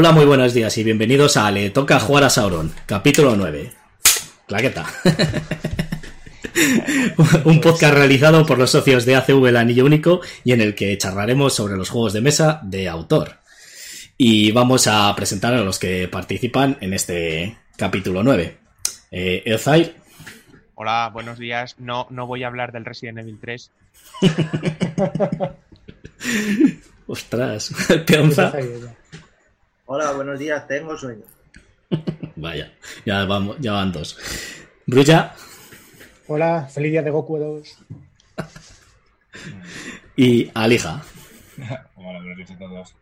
Hola, muy buenos días y bienvenidos a Le Toca Jugar a Sauron, capítulo 9. Claqueta. Un podcast realizado por los socios de ACV El Anillo Único y en el que charlaremos sobre los juegos de mesa de autor. Y vamos a presentar a los que participan en este capítulo 9. Eh, Elzair. Hola, buenos días. No, no voy a hablar del Resident Evil 3. Ostras, Peonza. Hola, buenos días, tengo sueño. Vaya, ya, vamos, ya van dos. Brulla. Hola, feliz día de Goku 2. y Alija. Hola, buenos días a todos.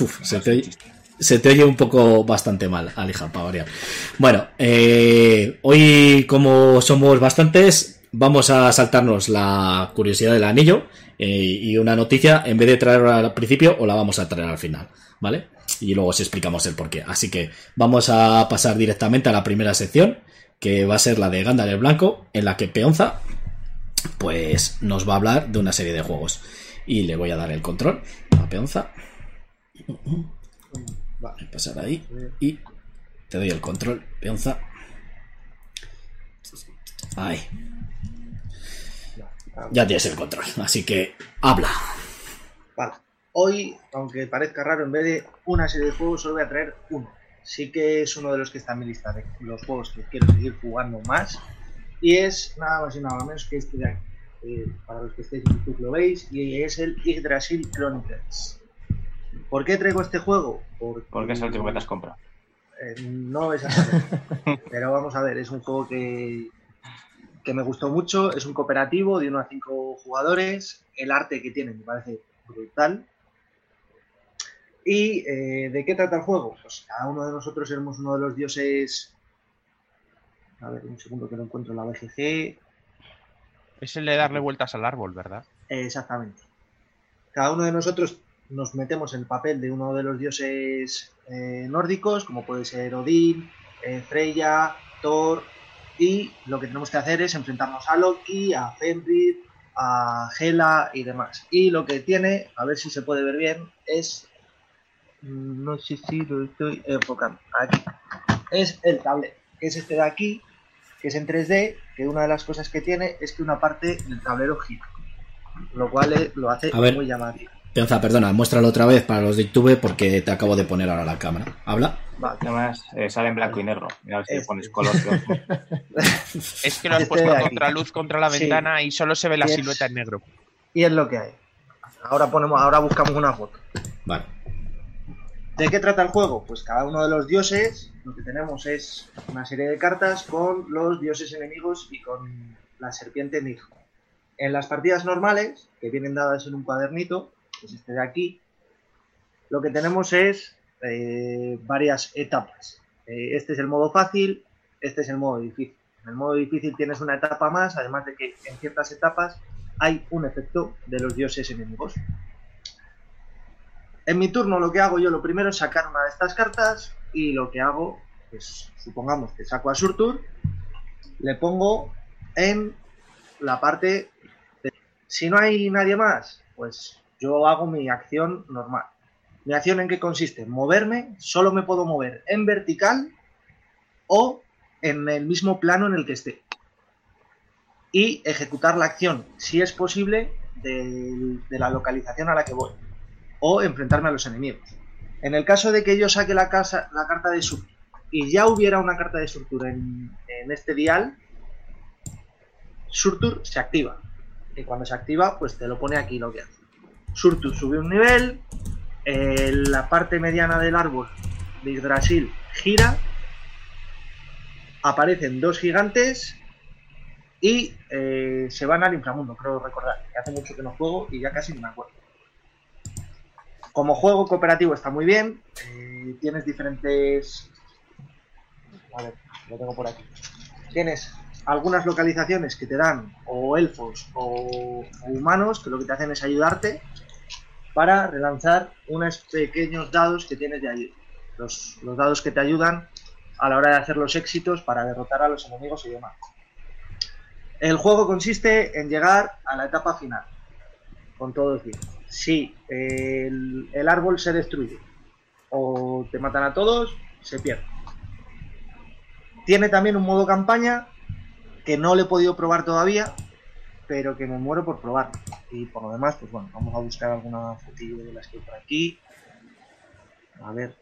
Uf, se, te oye, se te oye un poco bastante mal, Alija, para variar. Bueno, eh, hoy como somos bastantes, vamos a saltarnos la curiosidad del anillo eh, y una noticia, en vez de traerla al principio, o la vamos a traer al final, ¿vale? Y luego os explicamos el porqué. Así que vamos a pasar directamente a la primera sección, que va a ser la de Gandalf el Blanco, en la que Peonza, pues nos va a hablar de una serie de juegos. Y le voy a dar el control a Peonza. Vale, pasar ahí. Y te doy el control, Peonza. Ahí. Ya tienes el control, así que habla. Vale. Hoy, aunque parezca raro, en vez de una serie de juegos, solo voy a traer uno. Sí que es uno de los que está en mi lista de los juegos que quiero seguir jugando más. Y es nada más y nada menos que este de aquí. Eh, para los que estéis en YouTube lo veis. Y es el Yggdrasil Chronicles. ¿Por qué traigo este juego? Porque, Porque es el último que te has comprado. Eh, no exactamente. Pero vamos a ver, es un juego que, que me gustó mucho. Es un cooperativo de 1 a 5 jugadores. El arte que tiene me parece brutal. ¿Y eh, de qué trata el juego? Pues cada uno de nosotros éramos uno de los dioses. A ver, un segundo que lo encuentro en la BGG. Es el de darle vueltas al árbol, ¿verdad? Exactamente. Cada uno de nosotros nos metemos en el papel de uno de los dioses eh, nórdicos, como puede ser Odín, eh, Freya, Thor, y lo que tenemos que hacer es enfrentarnos a Loki, a Fenrir, a Hela y demás. Y lo que tiene, a ver si se puede ver bien, es. No sé si lo estoy enfocando. Aquí. Es el tablero, que es este de aquí, que es en 3D, que una de las cosas que tiene es que una parte del tablero gira. Lo cual eh, lo hace A ver. muy llamativo. Perdona, muéstralo otra vez para los de YouTube porque te acabo de poner ahora la cámara. Habla. Vale. Además, eh, sale en blanco y negro. Mira a ver si le Este. pones color. Es que lo has Este puesto de a aquí. contraluz contra la Sí. ventana y solo se ve la Y es- silueta en negro. Y es lo que hay. Ahora ponemos, ahora buscamos una foto. Vale. ¿De qué trata el juego? Pues cada uno de los dioses, lo que tenemos es una serie de cartas con los dioses enemigos y con la serpiente Nij. En las partidas normales, que vienen dadas en un cuadernito, que es este de aquí, lo que tenemos es eh, varias etapas. Eh, este es el modo fácil, este es el modo difícil. En el modo difícil tienes una etapa más, además de que en ciertas etapas hay un efecto de los dioses enemigos. En mi turno lo que hago yo lo primero es sacar una de estas cartas y lo que hago es, supongamos que saco a Surtur, le pongo en la parte de... Si no hay nadie más, pues yo hago mi acción normal. ¿Mi acción en qué consiste? Moverme, solo me puedo mover en vertical o en el mismo plano en el que esté. Y ejecutar la acción, si es posible, de la localización a la que voy o enfrentarme a los enemigos. En el caso de que yo saque la, carta de Surtur y ya hubiera una carta de Surtur en, en este dial, Surtur se activa. Y cuando se activa, pues te lo pone aquí lo que hace. Surtur sube un nivel, eh, la parte mediana del árbol de Yggdrasil gira, aparecen dos gigantes y eh, se van al inframundo, creo recordar. Que hace mucho que no juego y ya casi no me acuerdo. Como juego cooperativo está muy bien. eh, tienes diferentes. A ver, lo tengo por aquí. Tienes algunas localizaciones que te dan o elfos o, humanos que lo que te hacen es ayudarte para relanzar unos pequeños dados que tienes de ayuda. Los, dados que te ayudan a la hora de hacer los éxitos para derrotar a los enemigos y demás. El juego consiste en llegar a la etapa final, con todo el fin. Si el, árbol se destruye o te matan a todos, se pierde. Tiene también un modo campaña que no le he podido probar todavía, pero que me muero por probar. Y por lo demás, pues bueno, vamos a buscar alguna fotillo de las que hay por aquí. A ver,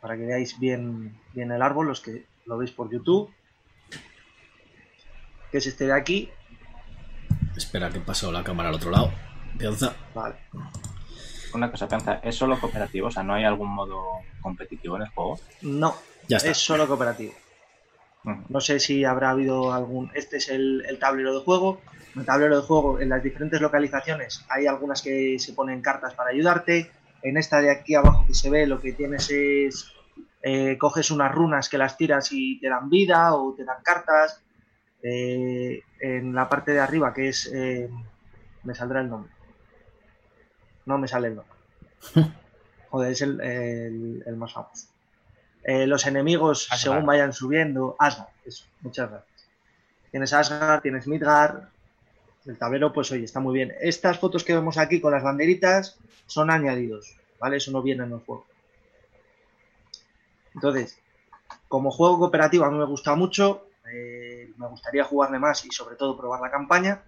para que veáis bien, bien el árbol, los que lo veis por YouTube. Que es este de aquí. Espera que pasó la cámara al otro lado. Piensa. Vale. Una cosa, Penza, ¿es solo cooperativo? O sea, ¿no hay algún modo competitivo en el juego? No, Ya está. es solo cooperativo. No sé si habrá habido algún. Este es el, el tablero de juego. En el tablero de juego, en las diferentes localizaciones, hay algunas que se ponen cartas para ayudarte. En esta de aquí abajo que se ve, lo que tienes es. eh, coges unas runas que las tiras y te dan vida o te dan cartas. Eh, en la parte de arriba, que es. eh, me saldrá el nombre. No me sale el nombre. Joder, es el, el- el más famoso. Eh, los enemigos, Asgard. según vayan subiendo. Asgard, eso, muchas gracias. Tienes Asgard, tienes Midgard. El tablero, pues oye, está muy bien. Estas fotos que vemos aquí con las banderitas son añadidos, ¿vale? Eso no viene en el juego. Entonces, como juego cooperativo a mí me gusta mucho. eh, me gustaría jugarle más y sobre todo probar la campaña.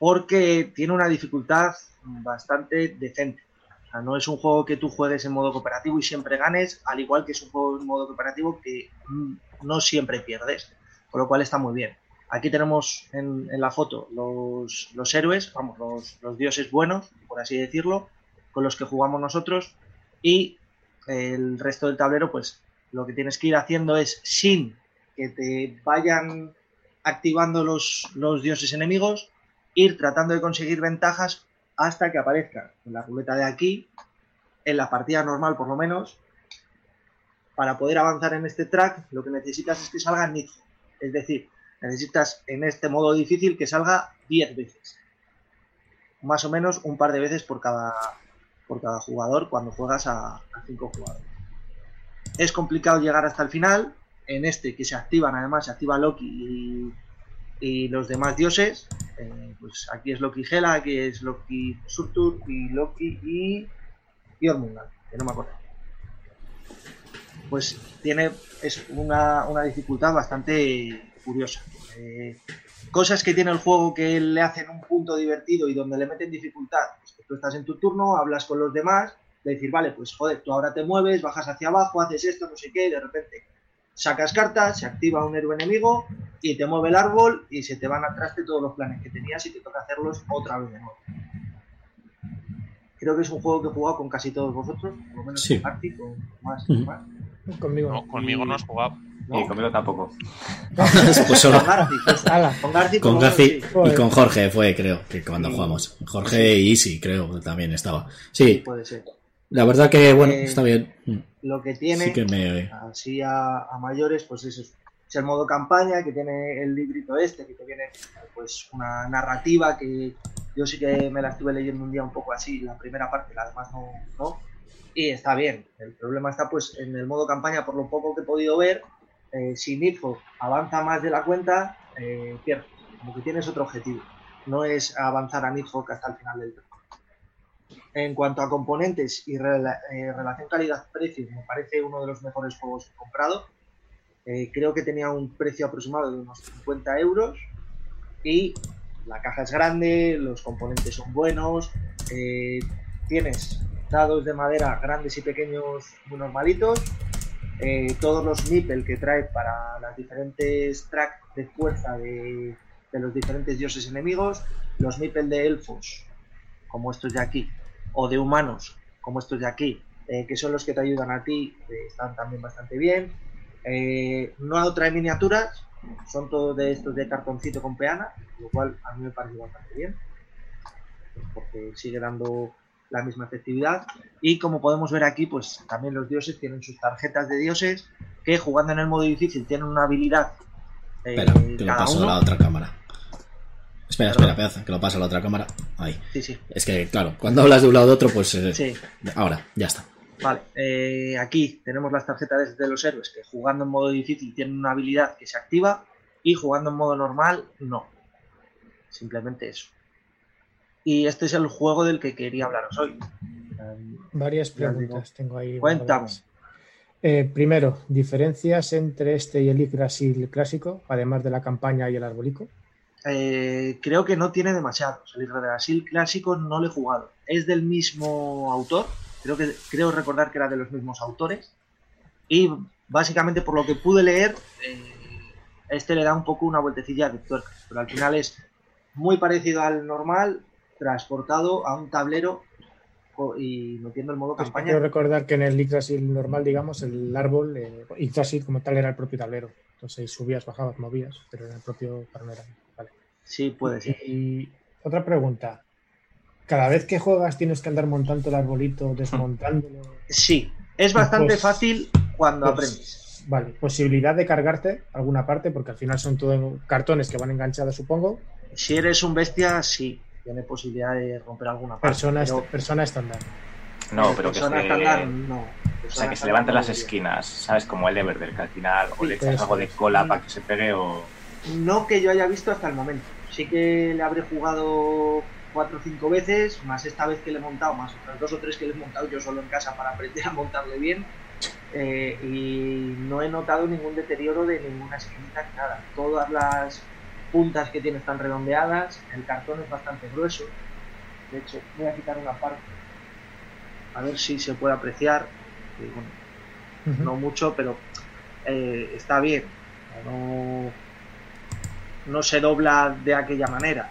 Porque tiene una dificultad bastante decente. O sea, no es un juego que tú juegues en modo cooperativo y siempre ganes, al igual que es un juego en modo cooperativo que no siempre pierdes, con lo cual está muy bien. Aquí tenemos en, en la foto los, los héroes, vamos, los, los dioses buenos, por así decirlo, con los que jugamos nosotros, y el resto del tablero, pues lo que tienes que ir haciendo es, sin que te vayan activando los, los dioses enemigos, ir tratando de conseguir ventajas hasta que aparezca en la ruleta de aquí, en la partida normal por lo menos, para poder avanzar en este track, lo que necesitas es que salga Nitro. Es decir, necesitas en este modo difícil que salga 10 veces. Más o menos un par de veces por cada, por cada jugador cuando juegas a 5 jugadores. Es complicado llegar hasta el final. En este que se activan, además, se activa Loki y, y los demás dioses. Eh, pues aquí es Loki Hela, aquí es Loki Surtur y Loki y Jormungand, que no me acuerdo. Pues tiene es una, una dificultad bastante curiosa. Eh, cosas que tiene el juego que le hacen un punto divertido y donde le meten dificultad. Pues tú estás en tu turno, hablas con los demás, de decir, vale, pues joder, tú ahora te mueves, bajas hacia abajo, haces esto, no sé qué, y de repente sacas cartas, se activa un héroe enemigo y te mueve el árbol y se te van al traste todos los planes que tenías y te toca hacerlos otra vez de nuevo. Creo que es un juego que he jugado con casi todos vosotros, por lo menos Sí. con Arti, con más, más. Conmigo. No, conmigo no has jugado. ¿no? Y conmigo tampoco. Pues solo Con Garci, pues, con Garci, Garci sí. y con Jorge fue, creo, que cuando jugamos. Jorge y Easy, creo, también estaba. Sí, Puede ser. La verdad que, bueno, Eh, está bien. Mm, Lo que tiene, Sí que me... así a, a mayores, pues es, es el modo campaña que tiene el librito este, que te viene pues una narrativa que yo sí que me la estuve leyendo un día un poco así, la primera parte, la demás no, no, y está bien. El problema está pues en el modo campaña, por lo poco que he podido ver, eh, si Nitro avanza más de la cuenta, eh, pierdes, como que tienes otro objetivo, no es avanzar a Nitro hasta el final del. En cuanto a componentes y eh, relación calidad-precio, me parece uno de los mejores juegos que he comprado. Eh, creo que tenía un precio aproximado de unos 50 euros y la caja es grande, los componentes son buenos, eh, tienes dados de madera grandes y pequeños muy normalitos, todos los nippel que trae para las diferentes tracks de fuerza de, de los diferentes dioses enemigos, los nippel de elfos, como estos de aquí, o de humanos, como estos de aquí, eh, que son los que te ayudan a ti, eh, están también bastante bien. Eh, no trae miniaturas, son todos de estos de cartoncito con peana, lo cual a mí me parece bastante bien, porque sigue dando la misma efectividad. Y como podemos ver aquí, pues también los dioses tienen sus tarjetas de dioses que jugando en el modo difícil tienen una habilidad. eh, Espera, que lo paso a la otra cámara. Espera, Perdón. espera, pedazo, que lo paso a la otra cámara. Ahí. Sí, sí, Es que, claro, cuando hablas de un lado de otro, pues... eh, sí. Ahora, ya está. Vale, eh, aquí tenemos las tarjetas de los héroes que jugando en modo difícil tienen una habilidad que se activa y jugando en modo normal no. Simplemente eso. Y este es el juego del que quería hablaros hoy. Varias preguntas tengo ahí. Cuéntame. Eh, primero, diferencias entre este y el Yggdrasil clásico, además de la campaña y el arbolico. Eh, creo que no tiene demasiados. El Yggdrasil clásico no lo he jugado. Es del mismo autor. Creo que creo recordar que era de los mismos autores. Y básicamente por lo que pude leer, eh, este le da un poco una vueltecilla de tuerca. Pero al final es muy parecido al normal, transportado a un tablero y metiendo el modo campaña. quiero recordar que en el Yggdrasil normal, digamos, el árbol, eh, Yggdrasil como tal era el propio tablero. Entonces subías, bajabas, movías, pero era el propio tablero. Vale. Sí, puede ser. Y otra pregunta. Cada vez que juegas tienes que andar montando el arbolito, desmontándolo. Sí, es bastante Pues- fácil cuando pues- aprendes. Vale, posibilidad de cargarte alguna parte, porque al final son todo cartones que van enganchados, supongo. Si eres un bestia, sí, tiene posibilidad de romper alguna parte. Persona, est- pero- persona estándar. No, pero que persona se, estándar, no. o sea, que se levanten las esquinas, ¿sabes? Como el Everdell, que al final o Sí, le echas eso algo de cola para que se pegue o... No que yo haya visto hasta el momento. Sí que le habré jugado cuatro o cinco veces, más esta vez que le he montado, más otras dos o tres que le he montado yo solo en casa para aprender a montarle bien. eh, y no he notado ningún deterioro de ninguna esquinita ni nada. Todas las puntas que tiene están redondeadas, el cartón es bastante grueso. De hecho, voy a quitar una parte. A ver si se puede apreciar. que, bueno, no mucho, pero eh, está bien. No, no se dobla de aquella manera.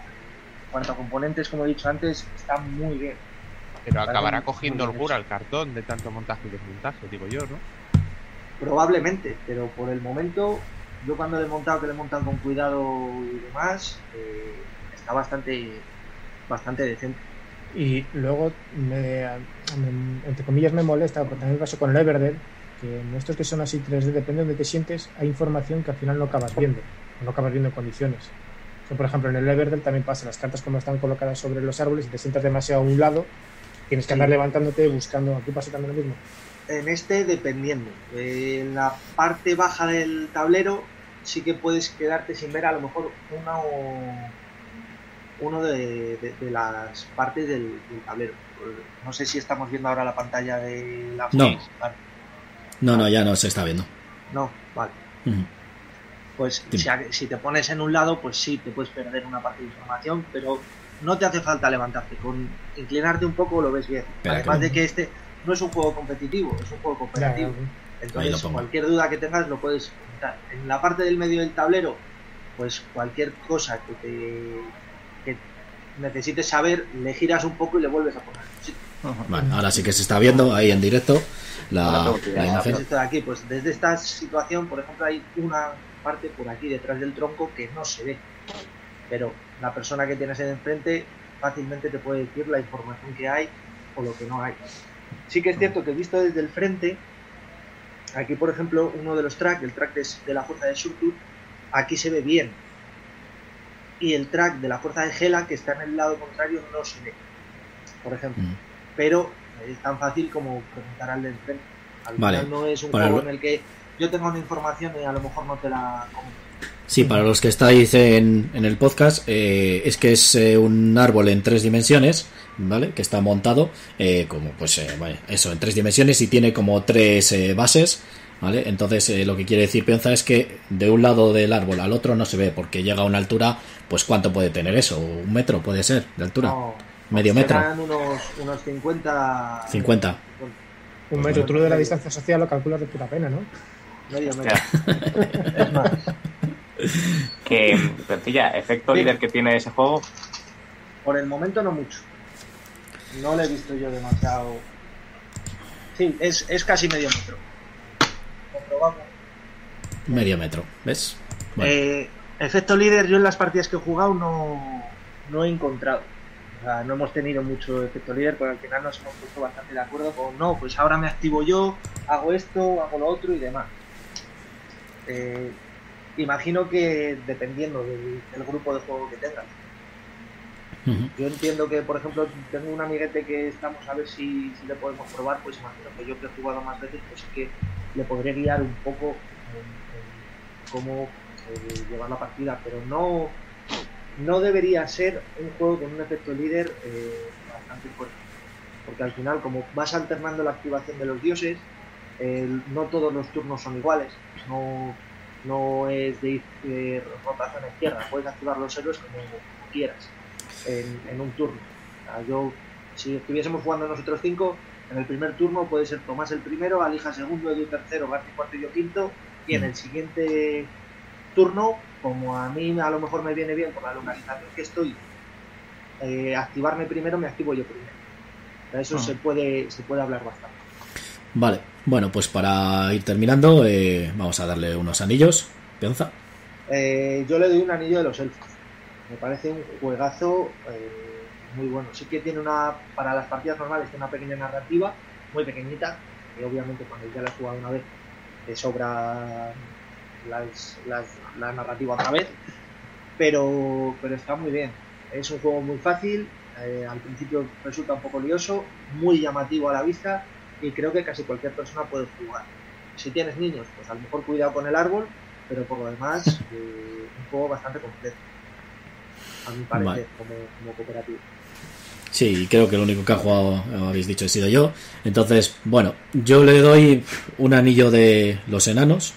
En cuanto a componentes, como he dicho antes, está muy bien. Pero acabará cogiendo holgura el cartón de tanto montaje y desmontaje, digo yo, ¿no? Probablemente, pero por el momento, yo cuando le he montado, que le he montado con cuidado y demás, eh, está bastante, bastante decente. Y luego, me- me- entre comillas, me molesta, porque también pasó con el Everdell, que en estos que son así 3D, depende de donde te sientes, hay información que al final no acabas viendo, o no acabas viendo en condiciones. Que, por ejemplo, en el Everdell también pasa, las cartas como están colocadas sobre los árboles, y te sientas demasiado a un lado, tienes que Sí. andar levantándote, buscando, aquí pasa también lo mismo. En este, dependiendo. En la parte baja del tablero, sí que puedes quedarte sin ver a lo mejor una o uno de, de- de las partes del, del tablero. No sé si estamos viendo ahora la pantalla de la No. Vale. No, no, ya no se está viendo. No, vale. Pues si, te pones en un lado, pues sí, te puedes perder una parte de información, pero no te hace falta levantarte. Con inclinarte un poco lo ves bien. Además que- de que este no es un juego competitivo, es un juego cooperativo. Entonces, cualquier duda que tengas lo puedes comentar. En la parte del medio del tablero, pues cualquier cosa que te que necesites saber, le giras un poco y le vuelves a poner. Sí, Vale, ahora sí que se está viendo ahí en directo la, la imagen. aquí, pues desde esta situación, por ejemplo, hay una parte por aquí detrás del tronco que no se ve. Pero la persona que tienes en enfrente fácilmente te puede decir la información que hay o lo que no hay. Sí que es cierto que visto desde el frente, aquí por ejemplo, uno de los tracks, el track de, de la fuerza de Surtur, aquí se ve bien. Y el track de la fuerza de Gela, que está en el lado contrario, no se ve. Por ejemplo. Mm. Pero es tan fácil como preguntar al del frente. Al Vale. final no es un juego en el que yo tengo una información y a lo mejor no te la comento. Sí, para los que estáis en, en el podcast, eh, es que es eh, un árbol en tres dimensiones, ¿vale? Que está montado eh, como, pues, eh, vaya, eso, en tres dimensiones y tiene como tres eh, bases, ¿vale? Entonces, eh, lo que quiere decir Pionza es que de un lado del árbol al otro no se ve porque llega a una altura, pues, ¿cuánto puede tener eso? ¿Un metro puede ser de altura? No, ¿Medio metro? unos, unos 50... 50. Un metro, tú lo de la distancia social lo calculas de puta pena, ¿no? Medio metro. Hostia, Es más. que, Pencilla, efecto Sí. líder que tiene ese juego, Por el momento no mucho. No lo he visto yo demasiado. Sí, es, es casi medio metro. Comprobamos. Medio metro, ¿ves? Bueno, Eh, efecto líder, yo en las partidas que he jugado no, no he encontrado. O sea, no hemos tenido mucho efecto líder, porque al final nos hemos puesto bastante de acuerdo con no, pues ahora me activo yo, hago esto, hago lo otro y demás. Eh, imagino que dependiendo del, del grupo de juego que tengas. Yo entiendo que, por ejemplo, tengo un amiguete que estamos a ver si, si le podemos probar, pues imagino que yo que he jugado más veces, pues sí que le podré guiar un poco cómo eh, llevar la partida, pero no, no debería ser un juego con un efecto líder eh, bastante fuerte. porque al final, como vas alternando la activación de los dioses, el- no todos los turnos son iguales, no, no es de ir eh, rotación a izquierda, puedes activar los héroes como, como quieras en, en un turno. O sea, yo, si estuviésemos jugando nosotros cinco, en el primer turno puede ser Tomás el primero, Alija segundo, Edu tercero, García cuarto y yo quinto, y en el siguiente turno, como a mí a lo mejor me viene bien por la localización que estoy, eh, activarme primero, me activo yo primero. Sea, Eso Ah. se puede se puede hablar bastante. Vale, bueno, pues para ir terminando, eh, vamos a darle unos anillos. Peonza. Eh, yo le doy un anillo de los elfos. Me parece un juegazo eh, muy bueno. Sí que tiene una, para las partidas normales, tiene una pequeña narrativa, muy pequeñita, que obviamente cuando ya la has jugado una vez te sobra las- la narrativa otra vez, pero, pero está muy bien. Es un juego muy fácil, eh, al principio resulta un poco lioso, muy llamativo a la vista y creo que casi cualquier persona puede jugar. Si tienes niños, pues a lo mejor cuidado con el árbol, pero por lo demás, eh, un juego bastante completo. A mi parecer, Vale. como, como cooperativo. Sí, creo que el único que ha jugado, como habéis dicho, he sido yo. Entonces, bueno, yo le doy un anillo de los enanos,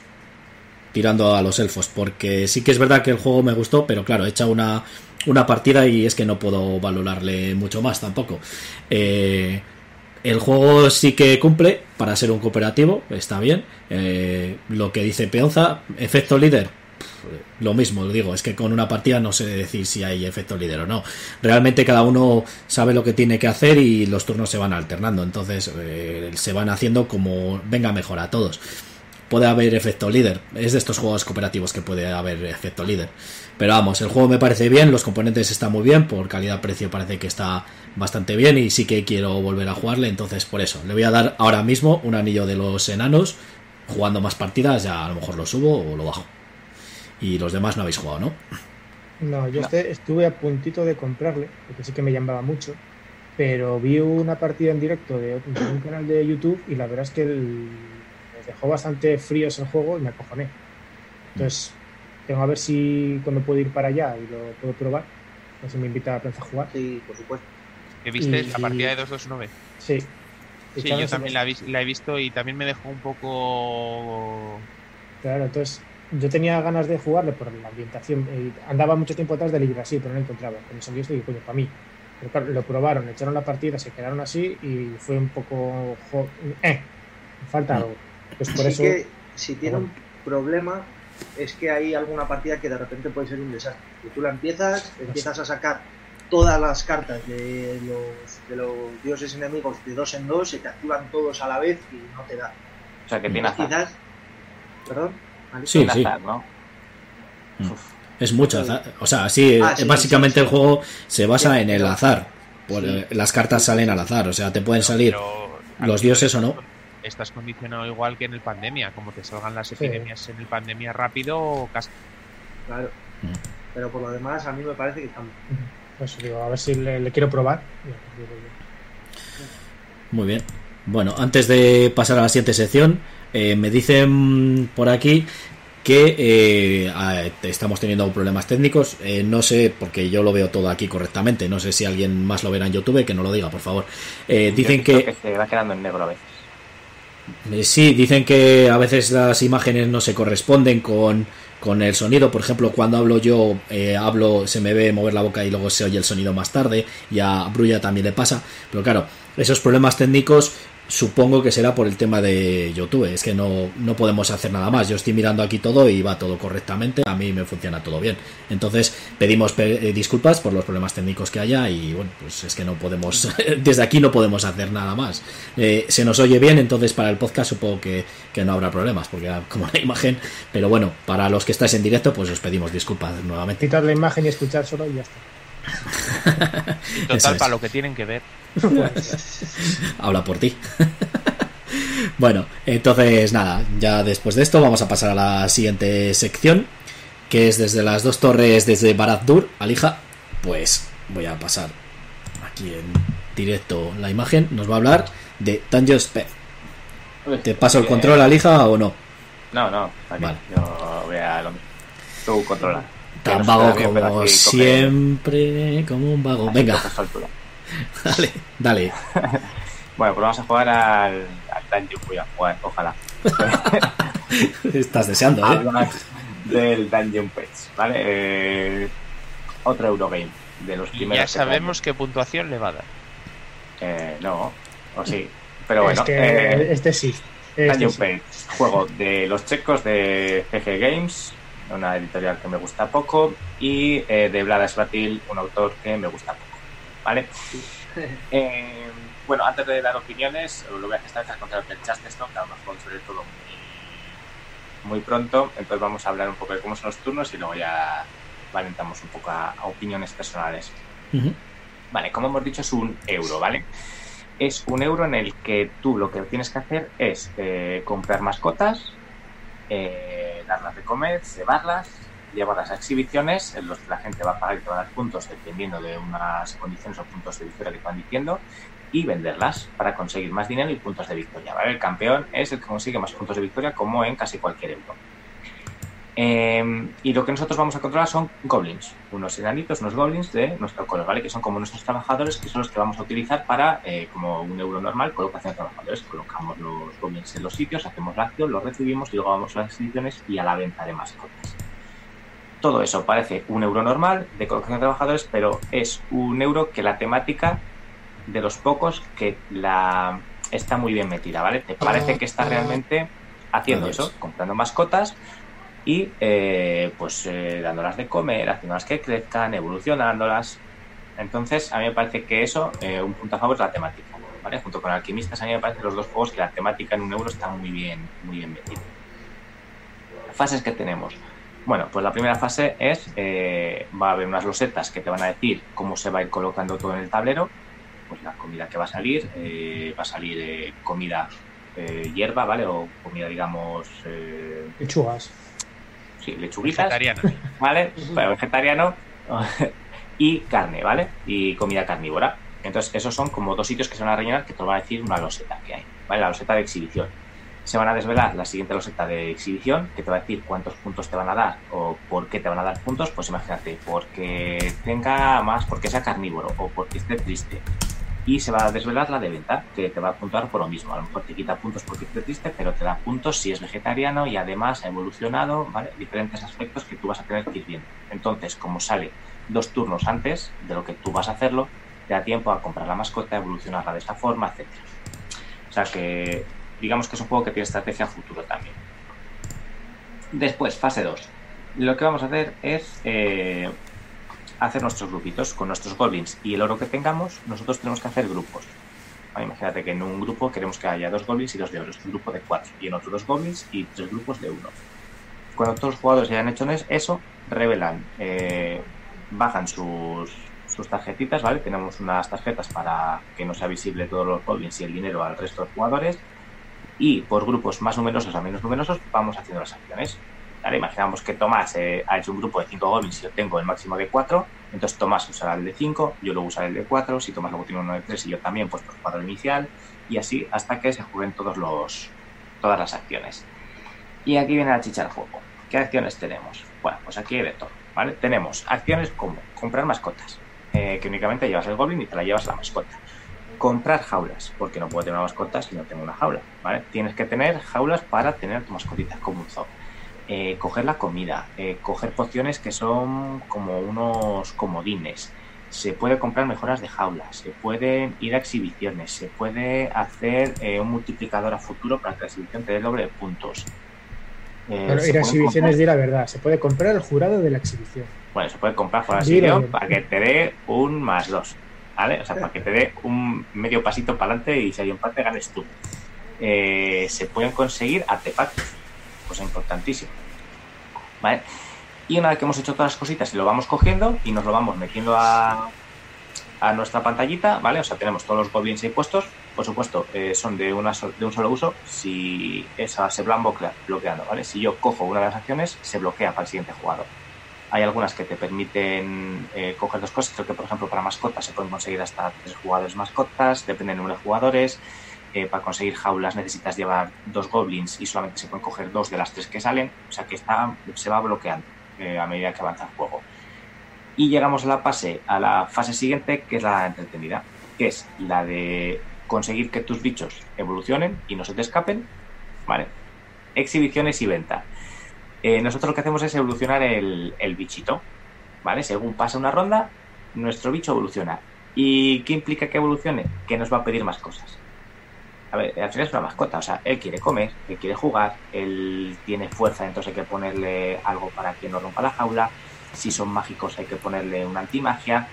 tirando a los elfos, porque sí que es verdad que el juego me gustó, pero claro, he hecho una, una partida y es que no puedo valorarle mucho más tampoco. Eh, el juego sí que cumple para ser un cooperativo, está bien. Eh, lo que dice Peonza, efecto líder, lo mismo, digo, es que con una partida no sé decir si hay efecto líder o no. Realmente cada uno sabe lo que tiene que hacer y los turnos se van alternando, entonces eh, se van haciendo como venga mejor a todos. Puede haber efecto líder, es de estos juegos cooperativos que puede haber efecto líder. Pero vamos, el juego me parece bien, los componentes están muy bien, por calidad-precio parece que está bastante bien y sí que quiero volver a jugarle, entonces por eso, le voy a dar ahora mismo un anillo de los enanos, jugando más partidas ya a lo mejor lo subo o lo bajo. Y los demás no habéis jugado, ¿no? No, yo No. este- estuve a puntito de comprarle, porque sí que me llamaba mucho, pero vi una partida en directo de, de un canal de YouTube y la verdad es que el- me dejó bastante fríos el juego y me acojoné. Entonces, tengo a ver si cuando puedo ir para allá y lo puedo probar, si me invita a Plaza a jugar. Sí, por supuesto. ¿Que viste Y- la partida de 229? Sí. Sí, Echaron yo también la, vi- la he visto y también me dejó un poco... Claro, entonces yo tenía ganas de jugarle por la ambientación. eh, andaba mucho tiempo atrás del Yggdrasil, pero no lo encontraba. Con el sonido dije, coño, para mí. Pero claro, lo probaron, echaron la partida, se quedaron así y fue un poco. jo- Eh, me falta algo. Pues por sí eso. que si tiene bueno. un problema es que hay alguna partida que de repente puede ser un desastre. Que tú la empiezas, empiezas a sacar todas las cartas de los, de los dioses enemigos de dos en dos, se te activan todos a la vez y no te da. O sea, que tiene azar. Quizás. ¿Perdón? Sí, Tiene sí. azar, ¿no? Mm. Uf. Es mucho azar. O sea, sí, Ah, eh, sí, básicamente sí, sí. el juego se basa Sí, en el azar. Por, eh, Las cartas salen al azar, o sea, te pueden salir Pero los dioses o no. Estás condicionado igual que en el pandemia, como te salgan las Sí. epidemias en el pandemia rápido, cas- Claro. Mm. Pero por lo demás, a mí me parece que están. Pues digo, a ver si le, le quiero probar. Muy bien. Bueno, antes de pasar a la siguiente sección, eh, me dicen por aquí que eh, estamos teniendo problemas técnicos. Eh, no sé, porque yo lo veo todo aquí correctamente. No sé si alguien más lo verá en YouTube, que no lo diga, por favor. Eh, dicen visto que, se va quedando en negro a veces. Eh, Sí, dicen que a veces las imágenes no se corresponden con, con el sonido. Por ejemplo, cuando hablo yo, eh, hablo, se me ve mover la boca y luego se oye el sonido más tarde. Y a Brulla también le pasa. Pero claro, esos problemas técnicos supongo que será por el tema de YouTube. Es que no, no podemos hacer nada más. Yo estoy mirando aquí todo y va todo correctamente. A mí me funciona todo bien. Entonces pedimos pe- eh, disculpas por los problemas técnicos que haya y bueno, pues es que no podemos, desde aquí no podemos hacer nada más. Eh, se nos oye bien, entonces para el podcast supongo que, que no habrá problemas, porque como la imagen, pero bueno, para los que estáis en directo, pues os pedimos disculpas nuevamente. Quitar la imagen y escuchar solo y ya está. total es. para lo que tienen que ver. Habla por ti. bueno, entonces nada, ya después de esto vamos a pasar a la siguiente sección, que es desde las dos torres, desde Barad-dûr, Alija. Pues voy a pasar aquí en directo la imagen. Nos va a hablar de Tanjos Pet. ¿Te paso el control, Alija, o no? No, no, aquí. Vale. Yo voy a lo mismo. Tú controla. Tan vago bien, como coge- siempre, como un vago. Venga. Dale, dale. Bueno, pues vamos a jugar al, al Dungeon. Voy a jugar, ojalá. Estás deseando, ¿eh? Hablar del Dungeon Pets, ¿vale? Eh, otro Eurogame de los Y primeros. ya sabemos qué puntuación le va a dar. Eh, no, o sí. Pero bueno, eh, este sí. Este Dungeon sí. Pets, juego de los checos de GG Games, una editorial que me gusta poco, y eh, de Vlada Svatil, un autor que me gusta poco. ¿Vale? Eh, bueno, antes de dar opiniones, lo voy a hacer esta vez contra el chat esto, que a lo mejor sobre todo muy, muy pronto, entonces vamos a hablar un poco de cómo son los turnos y luego ya valentamos un poco a, a opiniones personales. Vale, como hemos dicho, es un euro, ¿vale? Es un euro en el que tú lo que tienes que hacer es eh, comprar mascotas, eh, darlas de comer, cebarlas, llevarlas a exhibiciones en los que la gente va a pagar y te va a dar puntos dependiendo de unas condiciones o puntos de victoria que van diciendo y venderlas para conseguir más dinero y puntos de victoria. ¿vale? El campeón es el que consigue más puntos de victoria como en casi cualquier euro. Eh, y lo que nosotros vamos a controlar son goblins, unos enanitos, unos goblins de nuestro color, ¿vale? Que son como nuestros trabajadores, que son los que vamos a utilizar para, eh, como un euro normal, colocación de trabajadores. Colocamos los goblins en los sitios, hacemos la acción, los recibimos y luego vamos a las ediciones y a la venta de mascotas. Todo eso parece un euro normal de colocación de trabajadores, pero es un euro que la temática de los pocos que la está muy bien metida, ¿vale? Te parece que está realmente haciendo eso, comprando mascotas y eh, pues eh, dándolas de comer, haciéndolas que crezcan, evolucionándolas. Entonces, a mí me parece que eso, eh, un punto a favor es la temática, ¿vale? Junto con Alquimistas, a mí me parecen los dos juegos que la temática en un euro está muy bien, muy bien metida. Fases que tenemos. Bueno, pues la primera fase es, eh, va a haber unas losetas que te van a decir cómo se va a ir colocando todo en el tablero, pues la comida que va a salir, va a salir comida hierba, ¿vale? O comida, digamos, Lechugas. Sí, lechuguitas, Vegetariana. ¿vale? Vegetariano y carne, ¿vale? Y comida carnívora. Entonces, esos son como dos sitios que se van a rellenar que te va a decir una loseta que hay, ¿vale? La loseta de exhibición. Se van a desvelar la siguiente loseta de exhibición que te va a decir cuántos puntos te van a dar o por qué te van a dar puntos. Pues imagínate, porque tenga más, porque sea carnívoro o porque esté triste. Y se va a desvelar la de venta, que te va a puntuar por lo mismo. A lo mejor te quita puntos porque esté triste, pero te da puntos si es vegetariano y además ha evolucionado, ¿vale? Diferentes aspectos que tú vas a tener que ir viendo. Entonces, como sale dos turnos antes de lo que tú vas a hacerlo, te da tiempo a comprar la mascota, evolucionarla de esta forma, etc. O sea que, digamos que es un juego que tiene estrategia a futuro también. Después, fase 2. Lo que vamos a hacer es eh, hacer nuestros grupitos con nuestros goblins y el oro que tengamos, nosotros tenemos que hacer grupos. Vale, imagínate que en un grupo queremos que haya dos goblins y dos de oro, un grupo de cuatro, y en otro dos goblins y tres grupos de uno. Cuando todos los jugadores ya han hecho eso, revelan, eh, bajan sus, sus tarjetitas, ¿vale? Tenemos unas tarjetas para que no sea visible todos los goblins y el dinero al resto de jugadores. Y por grupos más numerosos a menos numerosos vamos haciendo las acciones. ¿Vale? Imaginamos que Tomás eh, ha hecho un grupo de 5 goblins y yo tengo el máximo de 4. Entonces Tomás usará el de 5, yo luego usaré el de 4. Si Tomás luego tiene uno de 3 y yo también, pues por cuadro inicial. Y así hasta que se jueguen todos los, todas las acciones. Y aquí viene la chicha del juego. ¿Qué acciones tenemos? Bueno, pues aquí hay de todo. ¿vale? Tenemos acciones como comprar mascotas, eh, que únicamente llevas el goblin y te la llevas la mascota. Comprar jaulas, porque no puedo tener una mascota si no tengo una jaula. ¿vale? Tienes que tener jaulas para tener tu mascotita como un zoo. Eh, coger la comida, eh, coger pociones que son como unos comodines. Se puede comprar mejoras de jaulas, se pueden ir a exhibiciones, se puede hacer eh, un multiplicador a futuro para que la exhibición te dé doble de puntos. Eh, se ir a exhibiciones, di la verdad. Se puede comprar el jurado de la exhibición. bueno, se puede comprar la exhibición bien. para que te dé un más dos, ¿vale? O sea, para que te dé un medio pasito para adelante y si hay empate ganes tú. Eh, se pueden conseguir artefactos, cosa importantísima, ¿vale? Y una vez que hemos hecho todas las cositas y lo vamos cogiendo y nos lo vamos metiendo a, a nuestra pantallita, ¿vale? O sea, tenemos todos los goblins ahí puestos, por supuesto, eh, son de, una de un solo uso, si esas se van bloquea- bloqueando, ¿vale? Si yo cojo una de las acciones, se bloquea para el siguiente jugador. Hay algunas que te permiten eh, coger dos cosas. Creo que, por ejemplo, para mascotas se pueden conseguir hasta tres jugadores mascotas, depende del número de jugadores. Eh, para conseguir jaulas necesitas llevar dos goblins y solamente se pueden coger dos de las tres que salen. O sea que se va bloqueando eh, a medida que avanza el juego. Y llegamos a la, fase, a la fase siguiente, que es la entretenida. que es la de conseguir que tus bichos evolucionen y no se te escapen, ¿vale? Exhibiciones y venta. Eh, nosotros lo que hacemos es evolucionar el, bichito. Según pasa una ronda, nuestro bicho evoluciona. ¿Y qué implica que evolucione? Que nos va a pedir más cosas. A ver, al final es una mascota, o sea, él quiere comer, él quiere jugar, él tiene fuerza, entonces hay que ponerle algo para que no rompa la jaula. Si son mágicos hay que ponerle una antimagia.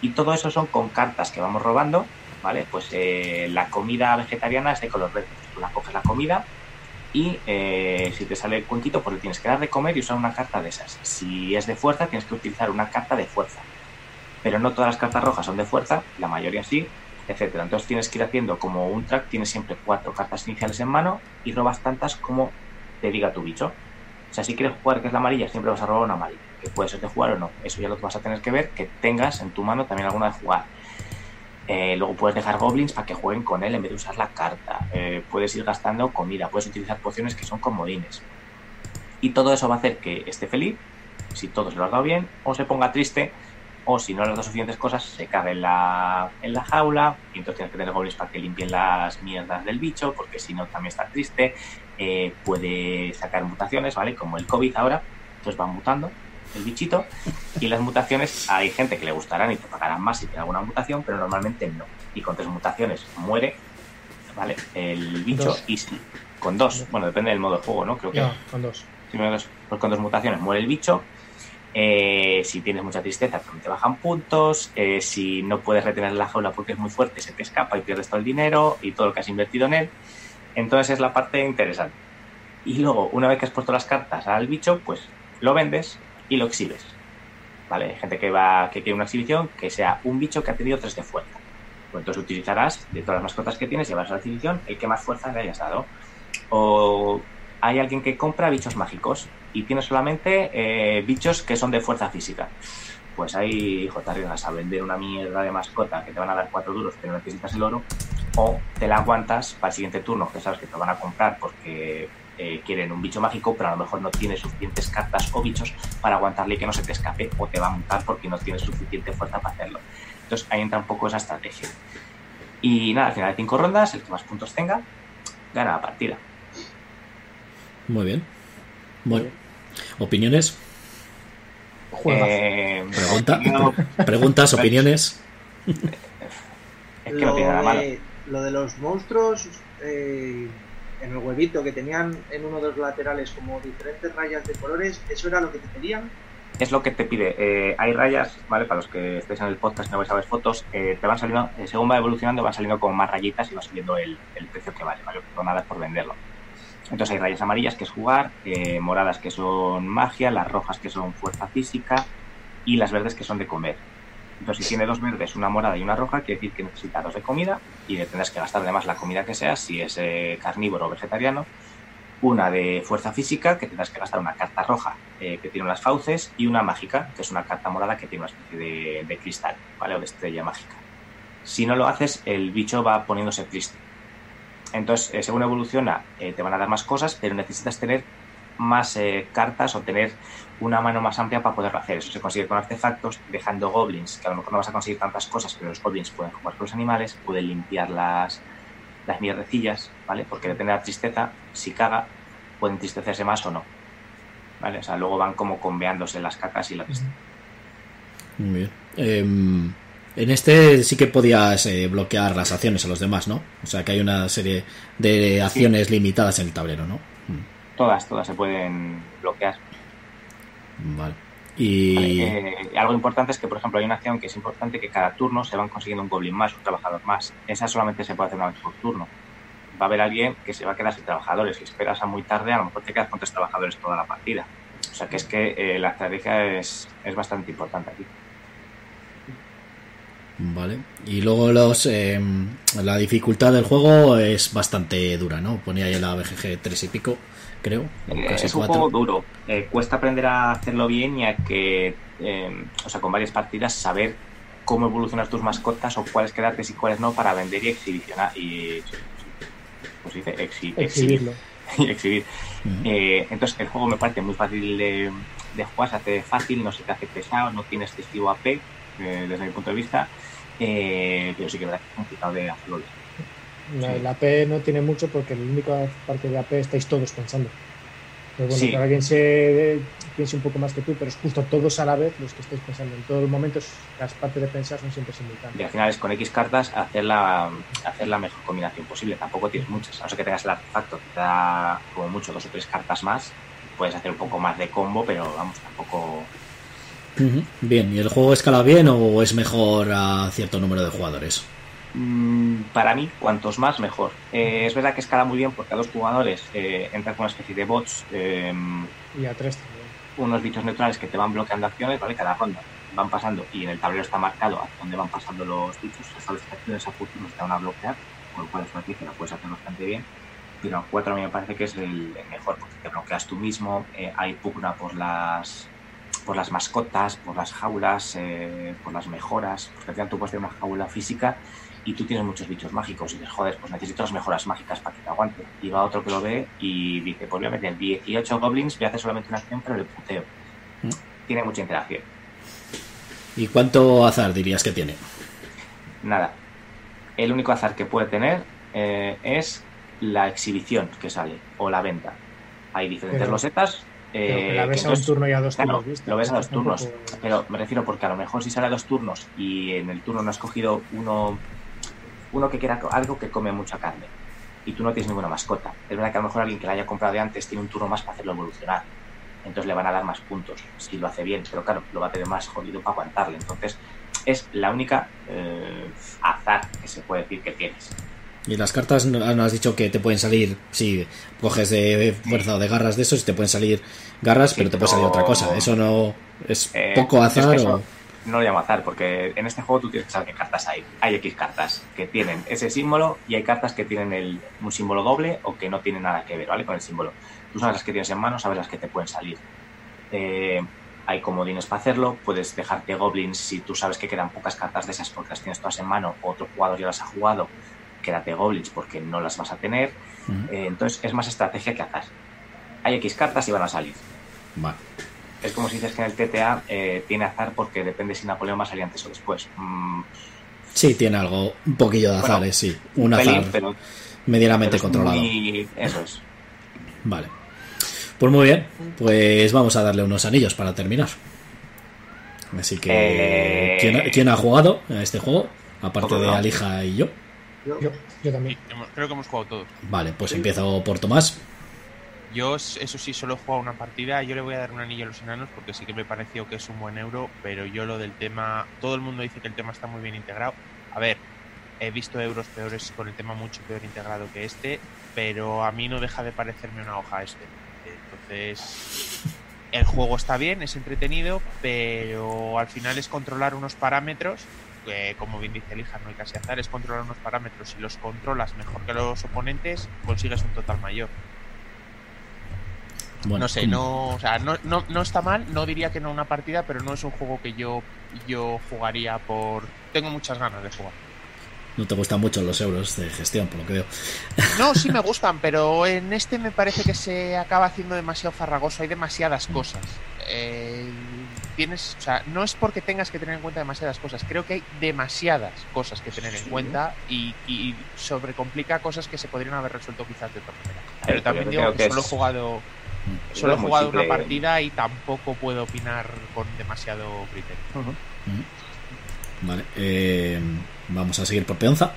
Y todo eso son con cartas que vamos robando, ¿vale? Pues eh, la comida vegetariana es de color verde. Tú la coges la comida y eh, si te sale el cuenquito, pues le tienes que dar de comer y usar una carta de esas. Si es de fuerza, tienes que utilizar una carta de fuerza. Pero no todas las cartas rojas son de fuerza, la mayoría sí, etcétera. Entonces tienes que ir haciendo como un track, tienes siempre cuatro cartas iniciales en mano y robas tantas como te diga tu bicho. O sea, si quieres jugar que es la amarilla, siempre vas a robar una amarilla, que puede ser de jugar o no. Eso ya lo vas a tener que ver, que tengas en tu mano también alguna de jugar. Eh, luego puedes dejar goblins para que jueguen con él en vez de usar la carta. Eh, puedes ir gastando comida, puedes utilizar pociones que son comodines. Y todo eso va a hacer que esté feliz, si todo se lo has dado bien, o se ponga triste, o si no le das suficientes cosas, se cabe en la, en la jaula, y entonces tienes que tener goblins para que limpien las mierdas del bicho, porque si no también está triste. Eh, puede sacar mutaciones, ¿vale? Como el COVID ahora, entonces va mutando el bichito. Y las mutaciones, hay gente que le gustarán y te pagarán más si tiene alguna mutación, pero normalmente no. Y con tres mutaciones muere, ¿vale? El bicho Dos. y si con dos, bueno, depende del modo de juego, ¿no? Creo que No, con dos. pues con dos mutaciones muere el bicho. Eh, si tienes mucha tristeza, también te bajan puntos. Eh, si no puedes retener la jaula porque es muy fuerte, se te escapa y pierdes todo el dinero y todo lo que has invertido en él. Entonces es la parte interesante. Y luego, una vez que has puesto las cartas al bicho, pues lo vendes y lo exhibes. ¿Vale? Hay gente que va, que quiere una exhibición que sea un bicho que ha tenido 3 de fuerza. Pues entonces utilizarás de todas las mascotas que tienes, llevarás a la exhibición el que más fuerza le hayas dado. O hay alguien que compra bichos mágicos y tiene solamente eh, bichos que son de fuerza física. Pues ahí, hijo, te arriesgas a vender una mierda de mascota que te van a dar cuatro duros, pero necesitas el oro, o te la aguantas para el siguiente turno, que sabes que te van a comprar porque eh, quieren un bicho mágico, pero a lo mejor no tienes suficientes cartas o bichos para aguantarle que no se te escape, o te va a montar porque no tienes suficiente fuerza para hacerlo. Entonces ahí entra un poco esa estrategia. Y nada, al final de cinco rondas, el que más puntos tenga, gana la partida. Muy bien. Bueno, opiniones. Eh, Pregunta. no, preguntas, opiniones. es que no tiene nada malo. de, lo de los monstruos eh, en el huevito que tenían en uno de los laterales como diferentes rayas de colores, ¿eso era lo que te pedían? Es lo que te pide. Eh, hay rayas, ¿vale? Para los que estéis en el podcast y no vais a ver fotos, eh, te van saliendo, eh, según va evolucionando, van saliendo como más rayitas y va subiendo el, el precio que vale, ¿vale? Pero nada es por venderlo. Entonces hay rayas amarillas que es jugar, eh, moradas que son magia, las rojas que son fuerza física y las verdes que son de comer. Entonces, si tiene dos verdes, una morada y una roja, quiere decir que necesita dos de comida y le tendrás que gastar además la comida que sea, si es eh, carnívoro o vegetariano. Una de fuerza física, que tendrás que gastar una carta roja eh, que tiene unas fauces, y una mágica, que es una carta morada que tiene una especie de, de cristal, ¿vale? O de estrella mágica. Si no lo haces, el bicho va poniéndose triste. Entonces, eh, según evoluciona, eh, te van a dar más cosas, pero necesitas tener más eh, cartas o tener una mano más amplia para poderlo hacer. Eso se consigue con artefactos, dejando goblins, que a lo mejor no vas a conseguir tantas cosas, pero los goblins pueden jugar con los animales, pueden limpiar las, las mierdecillas, ¿vale? Porque depende de la tristeza, si caga, pueden entristecerse más o no. ¿Vale? O sea, luego van como conveándose las cacas y la tristeza. Muy bien. En este sí que podías eh, bloquear las acciones a los demás, ¿no? O sea que hay una serie de acciones limitadas en el tablero, ¿no? Mm, Todas, todas se pueden bloquear. Vale. Y. Vale, eh, algo importante es que, por ejemplo, hay una acción que es importante que cada turno se van consiguiendo un goblin más, un trabajador más. Esa solamente se puede hacer una vez por turno. Va a haber alguien que se va a quedar sin trabajadores. Si esperas a muy tarde, a lo mejor te quedas con tres trabajadores toda la partida. O sea que es que eh, la estrategia es, es bastante importante aquí. Vale. Y luego los em, la dificultad del juego es bastante dura, ¿no? Ponía ahí la BGG 3 y pico, creo. Eh, casi es un 4. juego duro. Eh, cuesta aprender a hacerlo bien y a que, eh, o sea, con varias partidas, saber cómo evolucionar tus mascotas o cuáles quedarte y cuáles no para vender y exhibicionar. Y, pues dice, exhi- exhibir. Exhibirlo. y exhibir. Eh, entonces, el juego me parece muy fácil de, de jugar, se hace fácil, no se te hace pesado, no tiene excesivo AP, eh, desde mi punto de vista. Eh, pero sí que es verdad que es complicado de hacerlo Sí. la AP no tiene mucho porque la única parte de AP estáis todos pensando. Pero bueno, Sí. para alguien se piense un poco más que tú, pero es justo todos a la vez los que estáis pensando. En todos los momentos, las partes de pensar son siempre Y simultáneas. al final es con X cartas hacer la, hacer la mejor combinación posible. Tampoco tienes muchas. A no ser que tengas el artefacto que te da como mucho dos o tres cartas más. Puedes hacer un poco más de combo, pero vamos, tampoco. Bien, ¿y el juego escala bien o es mejor a cierto número de jugadores? Mm, Para mí, cuantos más, mejor. Eh, es verdad que escala muy bien porque a dos jugadores eh, entran con una especie de bots, eh, Y a tres también. unos bichos neutrales que te van bloqueando acciones, ¿vale? Cada ronda van pasando y en el tablero está marcado a dónde van pasando los bichos. Hasta las acciones a futuro te van a bloquear, con lo cual es una que la puedes hacer bastante bien. Pero a 4 a mí me parece que es el, el mejor porque te bloqueas tú mismo, eh, hay pugna por las por las mascotas, por las jaulas, eh, por las mejoras, porque al final tú puedes tener una jaula física y tú tienes muchos bichos mágicos y dices, joder, pues necesito las mejoras mágicas para que te aguante. Y va otro que lo ve y dice, pues voy a meter 18 goblins, voy a hacer solamente una acción, pero le puteo. Mm. Tiene mucha interacción. ¿Y cuánto azar dirías que tiene? Nada. El único azar que puede tener eh, es la exhibición que sale o la venta. Hay diferentes Pero- losetas. Pero eh, la ves a un turno y a dos Claro, turnos lo ves a dos Tampoco- turnos. Pero me refiero porque a lo mejor si sale a dos turnos y en el turno no has cogido uno, uno que quiera algo que come mucha carne y tú no tienes ninguna mascota. Es verdad que a lo mejor alguien que la haya comprado de antes tiene un turno más para hacerlo evolucionar. Entonces le van a dar más puntos si lo hace bien, pero claro, lo va a tener más jodido para aguantarle. Entonces es la única eh, azar que se puede decir que tienes. Y las cartas no no has dicho que te pueden salir, si coges de fuerza o de garras de esos, te pueden salir garras, Sí, pero te puede salir otra cosa. Eso no es Eh, poco es azar que o... No lo llamo azar, porque en este juego tú tienes que saber qué cartas hay. Hay X cartas que tienen ese símbolo y hay cartas que tienen el- un símbolo doble o que no tienen nada que ver, ¿vale? Con el símbolo. Tú sabes las que tienes en mano, sabes las que te pueden salir. Eh, hay comodines para hacerlo, puedes dejarte goblins si tú sabes que quedan pocas cartas de esas porque las tienes todas en mano, o otro jugador ya las ha jugado, quédate goblins porque no las vas a tener. Eh, entonces es más estrategia que azar. Hay X cartas y van a salir. Vale. Es como si dices que en el TTA eh, tiene azar porque depende si Napoleón va a salir antes o después. Mm, Sí, tiene algo, un poquillo de Bueno, azares, sí. Un pelín, azar pero, medianamente pero es controlado. muy- Eso es. Vale. Pues muy bien, pues vamos a darle unos anillos para terminar. Así que, Eh, ¿quién, ha, quién ha jugado a este juego? Aparte de. Alija y yo. Yo, Yo, Sí, también. hemos- creo que hemos jugado todos. Vale, pues empiezo por Tomás. Yo, eso sí, solo he jugado una partida. Yo le voy a dar un anillo a los enanos porque sí que me pareció que es un buen euro. Pero yo lo del tema. Todo el mundo dice que el tema está muy bien integrado. A ver, he visto euros peores con el tema mucho peor integrado que este. Pero a mí no deja de parecerme una hoja este. Entonces. El juego está bien, es entretenido, pero al final es controlar unos parámetros. Que, como bien dice Elija, no hay casi azar, es controlar unos parámetros. Si los controlas mejor que los oponentes, consigues un total mayor. Bueno, no sé, no, o sea, no, no, no está mal, no diría que no una partida, pero no es un juego que yo, yo jugaría por... Tengo muchas ganas de jugar. No te gustan mucho los euros de gestión, por lo que veo. No, sí me gustan, pero en este me parece que se acaba haciendo demasiado farragoso, hay demasiadas cosas. Eh, tienes, o sea, no es porque tengas que tener en cuenta demasiadas cosas, creo que hay demasiadas cosas que tener en cuenta y, y sobrecomplica cosas que se podrían haber resuelto quizás de otra manera. Ver, Pero también digo que que solo he jugado Solo he jugado una partida y tampoco puedo opinar con demasiado criterio. Vale, eh, vamos a seguir por Peonza.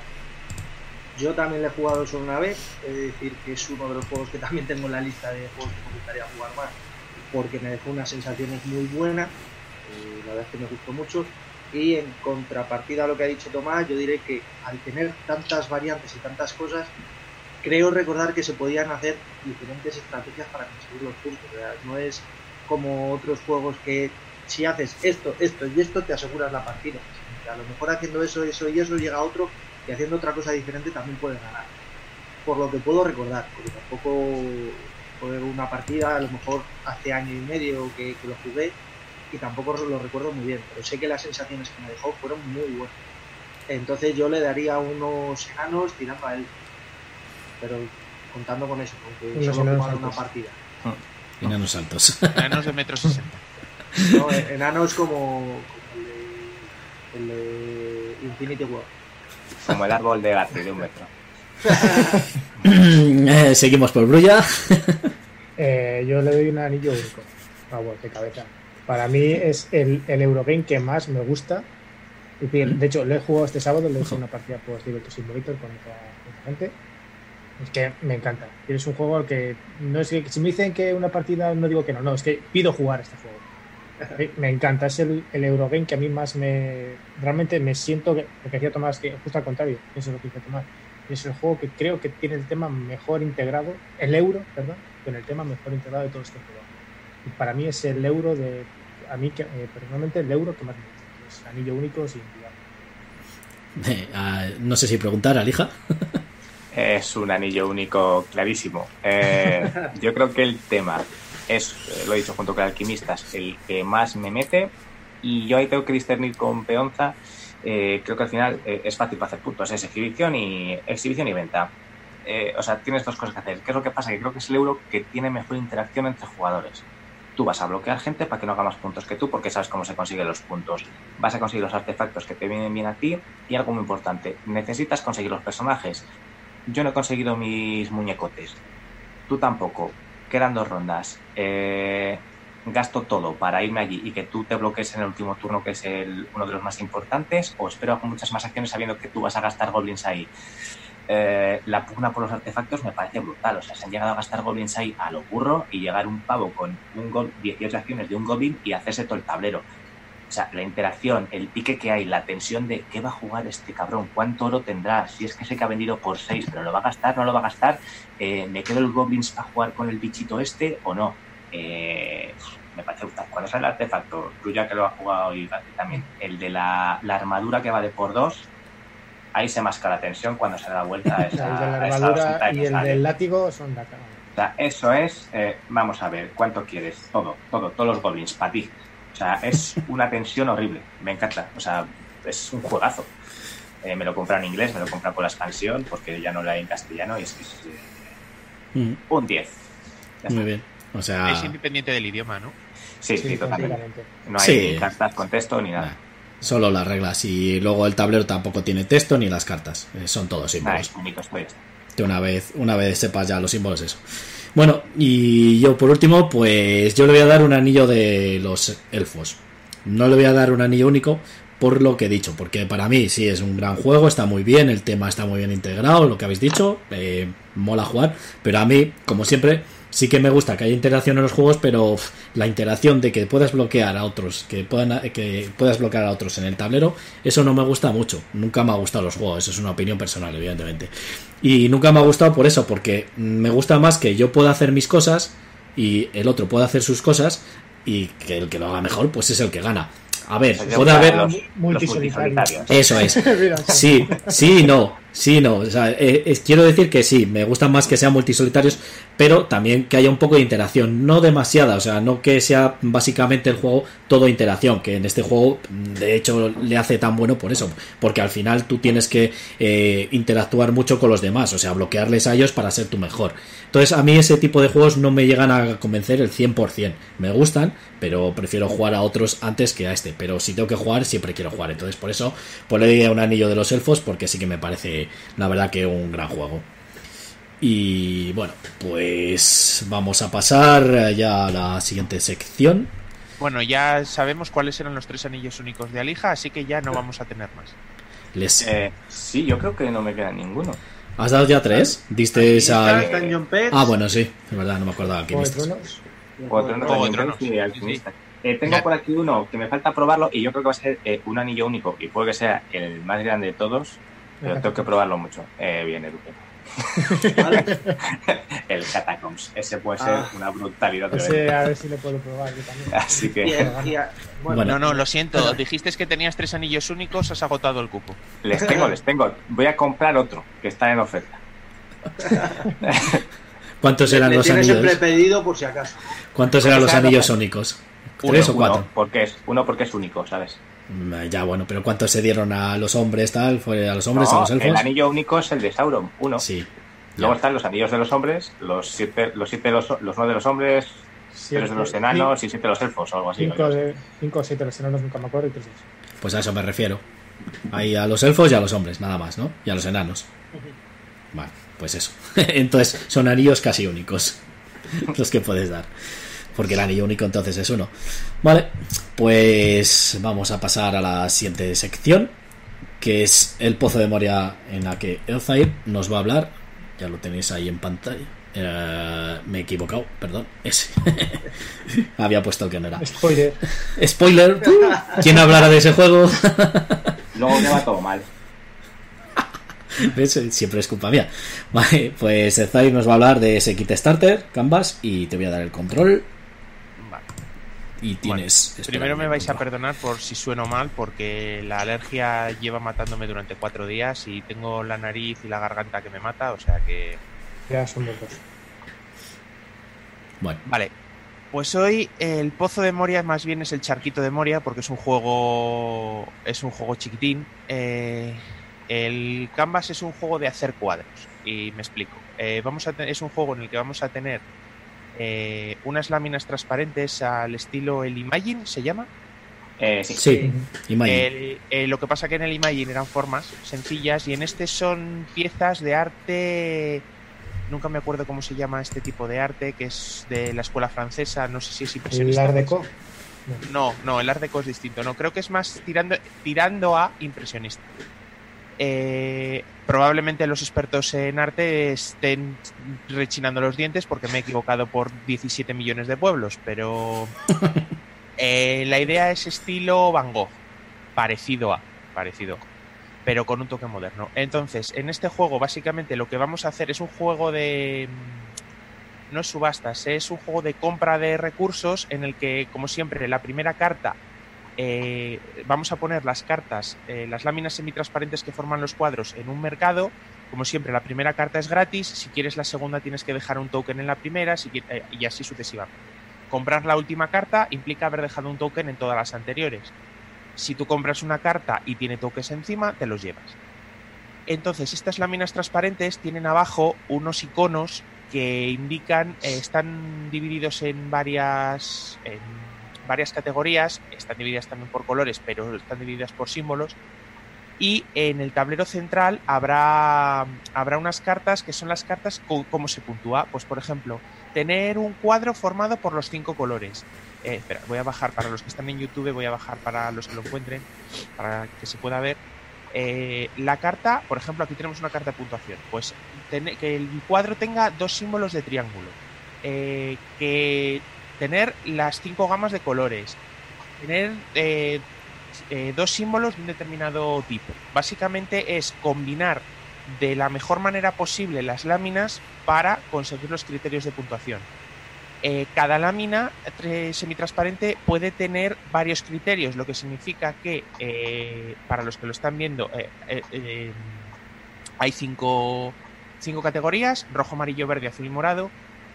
yo también le he jugado solo una vez, es decir, que es uno de los juegos que también tengo en la lista de juegos que me gustaría jugar más, porque me dejó unas sensaciones muy buenas, eh, la verdad es que me gustó mucho. Y en contrapartida a lo que ha dicho Tomás, yo diré que al tener tantas variantes y tantas cosas, creo recordar que se podían hacer diferentes estrategias para conseguir los puntos. sea, no es como otros juegos que si haces esto, esto y esto te aseguras la partida. a lo mejor haciendo eso, eso y eso llega otro y haciendo otra cosa diferente también puedes ganar. Por lo que puedo recordar, porque tampoco fue una partida, a lo mejor hace año y medio que lo jugué y tampoco lo recuerdo muy bien, pero sé que las sensaciones que me dejó fueron muy buenas. Entonces yo le daría unos enanos tirando a él, pero contando con eso, aunque Unos solo enanos una partida. Enanos altos. Menos de metro sesenta. No, eh, enanos como, como el, de, el de Infinity War. Como el árbol de Garci de un metro. Eh, seguimos por Brulla. Eh, yo le doy un anillo único. Vamos, de cabeza. Para mí es el, el Eurogame que más me gusta. De hecho, lo he jugado este sábado, le he hecho una partida por Diverto Simulator con otra, con otra gente. Es que me encanta. Es un juego al que no es que si me dicen que una partida no digo que no, no, es que pido jugar este juego. Me encanta, es el, el Eurogame que a mí más me. Realmente me siento que. Lo que decía Tomás, que justo al contrario, eso es lo que dice Tomás. Es el juego que creo que tiene el tema mejor integrado, el euro, perdón, con el tema mejor integrado de todo este juego. Y para mí es el euro de. A mí, que, eh, personalmente, el euro que más me gusta. que Es anillo único sin duda. Eh, ah, no sé si preguntar, Alija. Es un anillo único clarísimo. Eh, yo creo que el tema es, lo he dicho junto con Alquimistas, el que más me mete. Y yo ahí tengo que discernir con Peonza. Eh, creo que al final eh, es fácil para hacer puntos. Es exhibición y, exhibición y venta. Eh, o sea, tienes dos cosas que hacer. ¿Qué es lo que pasa? Que creo que es el euro que tiene mejor interacción entre jugadores. Tú vas a bloquear gente para que no haga más puntos que tú porque sabes cómo se consiguen los puntos. Vas a conseguir los artefactos que te vienen bien a ti y algo muy importante, necesitas conseguir los personajes. Yo no he conseguido mis muñecotes. Tú tampoco. Quedan dos rondas. Eh, gasto todo para irme allí y que tú te bloquees en el último turno, que es el, uno de los más importantes, o espero hacer muchas más acciones sabiendo que tú vas a gastar goblins ahí. Eh, la pugna por los artefactos me parece brutal. O sea, se han llegado a gastar goblins ahí a lo burro y llegar un pavo con un go- 18 acciones de un goblin y hacerse todo el tablero. O sea, la interacción, el pique que hay, la tensión de qué va a jugar este cabrón, cuánto oro tendrá, si es que sé que ha vendido por 6, pero lo va a gastar, no lo va a gastar, eh, me quedo el goblins para jugar con el bichito este o no. Eh, me parece brutal. Cuando sale el artefacto, tú ya que lo has jugado y también, el de la, la armadura que va de por dos, ahí se masca la tensión cuando se da la vuelta a El de esa, la a esa armadura hojita y el del látigo son la. O sea, eso es, eh, vamos a ver, ¿cuánto quieres? Todo, todo, todos los goblins, para ti. O sea, es una tensión horrible, me encanta. O sea, es un juegazo. Eh, me lo compré en inglés, me lo compré con la expansión, porque ya no la hay en castellano, y es que es eh, Mm, un 10. Ya está. Muy bien. O sea, Es independiente del idioma, ¿no? Sí, sí, totalmente. No hay Sí. ni cartas con texto ni nada. Solo las reglas. Y luego el tablero tampoco tiene texto ni las cartas. Eh, son todos Nada, símbolos. está. Que una vez, una vez sepas ya los símbolos, eso. Bueno, y yo por último, pues yo le voy a dar un anillo de los elfos. No le voy a dar un anillo único por lo que he dicho, porque para mí sí es un gran juego, está muy bien, el tema está muy bien integrado, lo que habéis dicho, eh, mola jugar, pero a mí, como siempre, sí que me gusta que haya interacción en los juegos, pero uf, la interacción de que puedas bloquear a otros, que puedan que puedas bloquear a otros en el tablero, eso no me gusta mucho. Nunca me ha gustado los juegos, eso es una opinión personal, evidentemente. Y nunca me ha gustado por eso, porque me gusta más que yo pueda hacer mis cosas y el otro pueda hacer sus cosas y que el que lo haga mejor, pues es el que gana. A ver, puede haber... los, los multisolitarios. multisolitarios. Eso es. Sí, sí, no, sí, no. O sea, eh, quiero decir que sí, me gustan más que sean multisolitarios, pero también que haya un poco de interacción, no demasiada, o sea, no que sea básicamente el juego todo interacción, que en este juego de hecho le hace tan bueno por eso, porque al final tú tienes que eh, interactuar mucho con los demás, o sea, bloquearles a ellos para ser tu mejor. Entonces a mí ese tipo de juegos no me llegan a convencer el 100%, me gustan, pero prefiero jugar a otros antes que a este, pero si tengo que jugar siempre quiero jugar, entonces por eso pues le di un anillo de los elfos porque sí que me parece la verdad que un gran juego. Y bueno, pues vamos a pasar ya a la siguiente sección. Bueno, ya sabemos cuáles eran los tres anillos únicos de Alija, así que ya no vamos a tener más. Les... Eh, sí, yo creo que no me queda ninguno. ¿Has dado ya tres? Diste Pets. Ah, bueno, sí, es verdad, no me acordaba que Juego. Tronos. Juego sí. Eh, tengo por aquí uno que me falta probarlo y yo creo que va a ser eh, un anillo único y puede que sea el más grande de todos, pero tengo que probarlo mucho. Eh, bien, Edu. ¿vale? El Catacombs. Ese puede ser Ah. una brutalidad. Ese, a ver si lo puedo probar yo también. Así que bueno, Bueno. No, no, lo siento. Dijiste que tenías tres anillos únicos, has agotado el cupo. les tengo, les tengo. Voy a comprar otro que está en oferta. ¿Cuántos eran los anillos? prepedido por si acaso. ¿Cuántos eran los anillos sónicos? Uno, ¿Tres o uno, cuatro? porque es, uno porque es único, ¿sabes? Mm, Ya, bueno, pero ¿cuántos se dieron a los hombres, tal? ¿Fue a los hombres, No, a los el elfos? anillo único es el de Sauron, uno. Sí. Luego Ya. están los anillos de los hombres, los siete, los siete de los, los nueve de los hombres, tres de los enanos y siete de los elfos o algo así. Cinco, cinco o siete de los enanos nunca me acuerdo y tres de esos. Pues a eso me refiero. Hay a los elfos y a los hombres, nada más, ¿no? Y a los enanos. Vale, pues eso. Entonces, son anillos casi únicos los que puedes dar. Porque el anillo único entonces es uno. Vale, pues vamos a pasar a la siguiente sección, que es el pozo de Moria en la que Elzair nos va a hablar. Ya lo tenéis ahí en pantalla. Eh, me he equivocado, perdón. Ese. Había puesto el que no era. Spoiler. Spoiler. ¿Quién hablará de ese juego? Luego me va todo mal. ¿Ves? Siempre es culpa mía. Vale, pues Elzair nos va a hablar de ese kit starter, Canvas, y te voy a dar el control. Y tienes. Bueno, primero me vais a perdonar por si sueno mal, porque la alergia lleva matándome durante cuatro días y tengo la nariz y la garganta que me mata, o sea que. Ya somos dos. Bueno, Vale. Pues hoy el Pozo de Moria más bien es el Charquito de Moria porque es un juego es un juego chiquitín. Eh, el Canvas es un juego de hacer cuadros y me explico. Eh, vamos a es un juego en el que vamos a tener eh, unas láminas transparentes al estilo el Imagine se llama. Eh, sí. sí, Imagine. El- eh, lo que pasa que en el Imagine eran formas sencillas y en este son piezas de arte. Nunca me acuerdo cómo se llama este tipo de arte, que es de la escuela francesa. No sé si es El impresionista. Art Deco. No, no, el Art Deco es distinto. No, creo que es más tirando, tirando a impresionista. Eh, probablemente los expertos en arte estén rechinando los dientes porque me he equivocado por 17 millones de pueblos, pero eh, la idea es estilo Van Gogh, parecido a, parecido, pero con un toque moderno. Entonces, en este juego básicamente lo que vamos a hacer es un juego de mm, no es subastas, es un juego de compra de recursos en el que, como siempre, la primera carta eh, vamos a poner las cartas, eh, las láminas semitransparentes que forman los cuadros en un mercado. Como siempre, la primera carta es gratis. Si quieres la segunda, tienes que dejar un token en la primera eh, y así sucesivamente. Comprar la última carta implica haber dejado un token en todas las anteriores. Si tú compras una carta y tiene tokens encima, te los llevas. Entonces, estas láminas transparentes tienen abajo unos iconos que indican, están divididos en varias, varias categorías, están divididas también por colores, pero están divididas por símbolos. Y en el tablero central habrá, habrá unas cartas que son las cartas cómo se puntúa. Pues, por ejemplo, tener un cuadro formado por los cinco colores. Eh, espera, voy a bajar para los que están en YouTube, voy a bajar para los que lo encuentren, para que se pueda ver. Eh, la carta, por ejemplo, aquí tenemos una carta de puntuación. Pues que el cuadro tenga dos símbolos de triángulo. Eh, que tener las cinco gamas de colores. Tener eh, eh, dos símbolos de un determinado tipo. Básicamente es combinar de la mejor manera posible las láminas para conseguir los criterios de puntuación. Eh, cada lámina semitransparente puede tener varios criterios, lo que significa que para los que lo están viendo hay cinco, cinco categorías, rojo, amarillo, verde, azul y morado,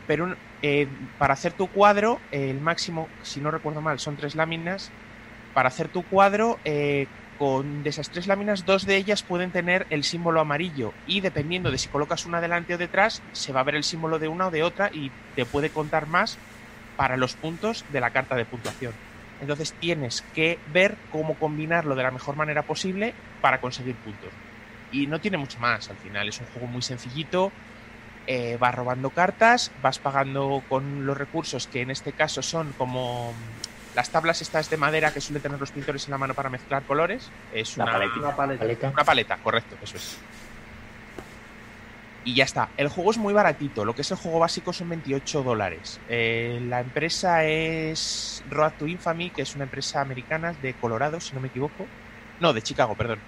pero un- eh, para hacer tu cuadro, eh, el máximo, si no recuerdo mal, son tres láminas. Para hacer tu cuadro, eh, con de esas tres láminas, dos de ellas pueden tener el símbolo amarillo y dependiendo de si colocas una delante o detrás, se va a ver el símbolo de una o de otra y te puede contar más para los puntos de la carta de puntuación. Entonces tienes que ver cómo combinarlo de la mejor manera posible para conseguir puntos. Y no tiene mucho más al final, es un juego muy sencillito, eh, vas robando cartas, vas pagando con los recursos que en este caso son como las tablas estas de madera que suelen tener los pintores en la mano para mezclar colores. Es una paletita. Una paleta. Paleta. una paleta, correcto, eso es. Y ya está. El juego es muy baratito. Lo que es el juego básico son 28 dólares. Eh, la empresa es Road to Infamy, que es una empresa americana de Colorado, si no me equivoco. No, de Chicago, perdón.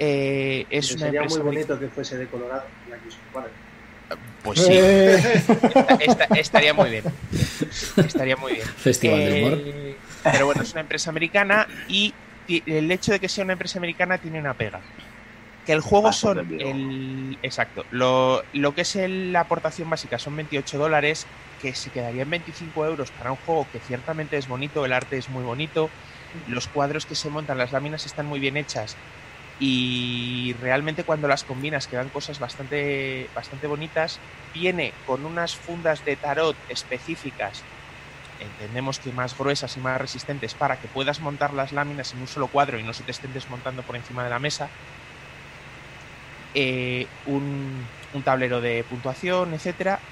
Eh, es una Sería muy bonito que fuese de Colorado. la que os cuadra. Pues sí, Eh, esta- esta- estaría muy bien. Estaría muy bien. Festival del Humor. Eh, pero bueno, es una empresa americana y el hecho de que sea una empresa americana tiene una pega. Que el juego Paso de son el. Exacto. Lo, lo que es el- la aportación básica son 28 dólares, que se quedarían 25 euros para un juego que ciertamente es bonito, el arte es muy bonito, los cuadros que se montan, las láminas están muy bien hechas. Y realmente cuando las combinas quedan cosas bastante, bastante bonitas. Viene con unas fundas de tarot específicas entendemos que más gruesas y más resistentes para que puedas montar las láminas en un solo cuadro y no se te estén desmontando por encima de la mesa. Eh, un, un tablero de puntuación, etcétera.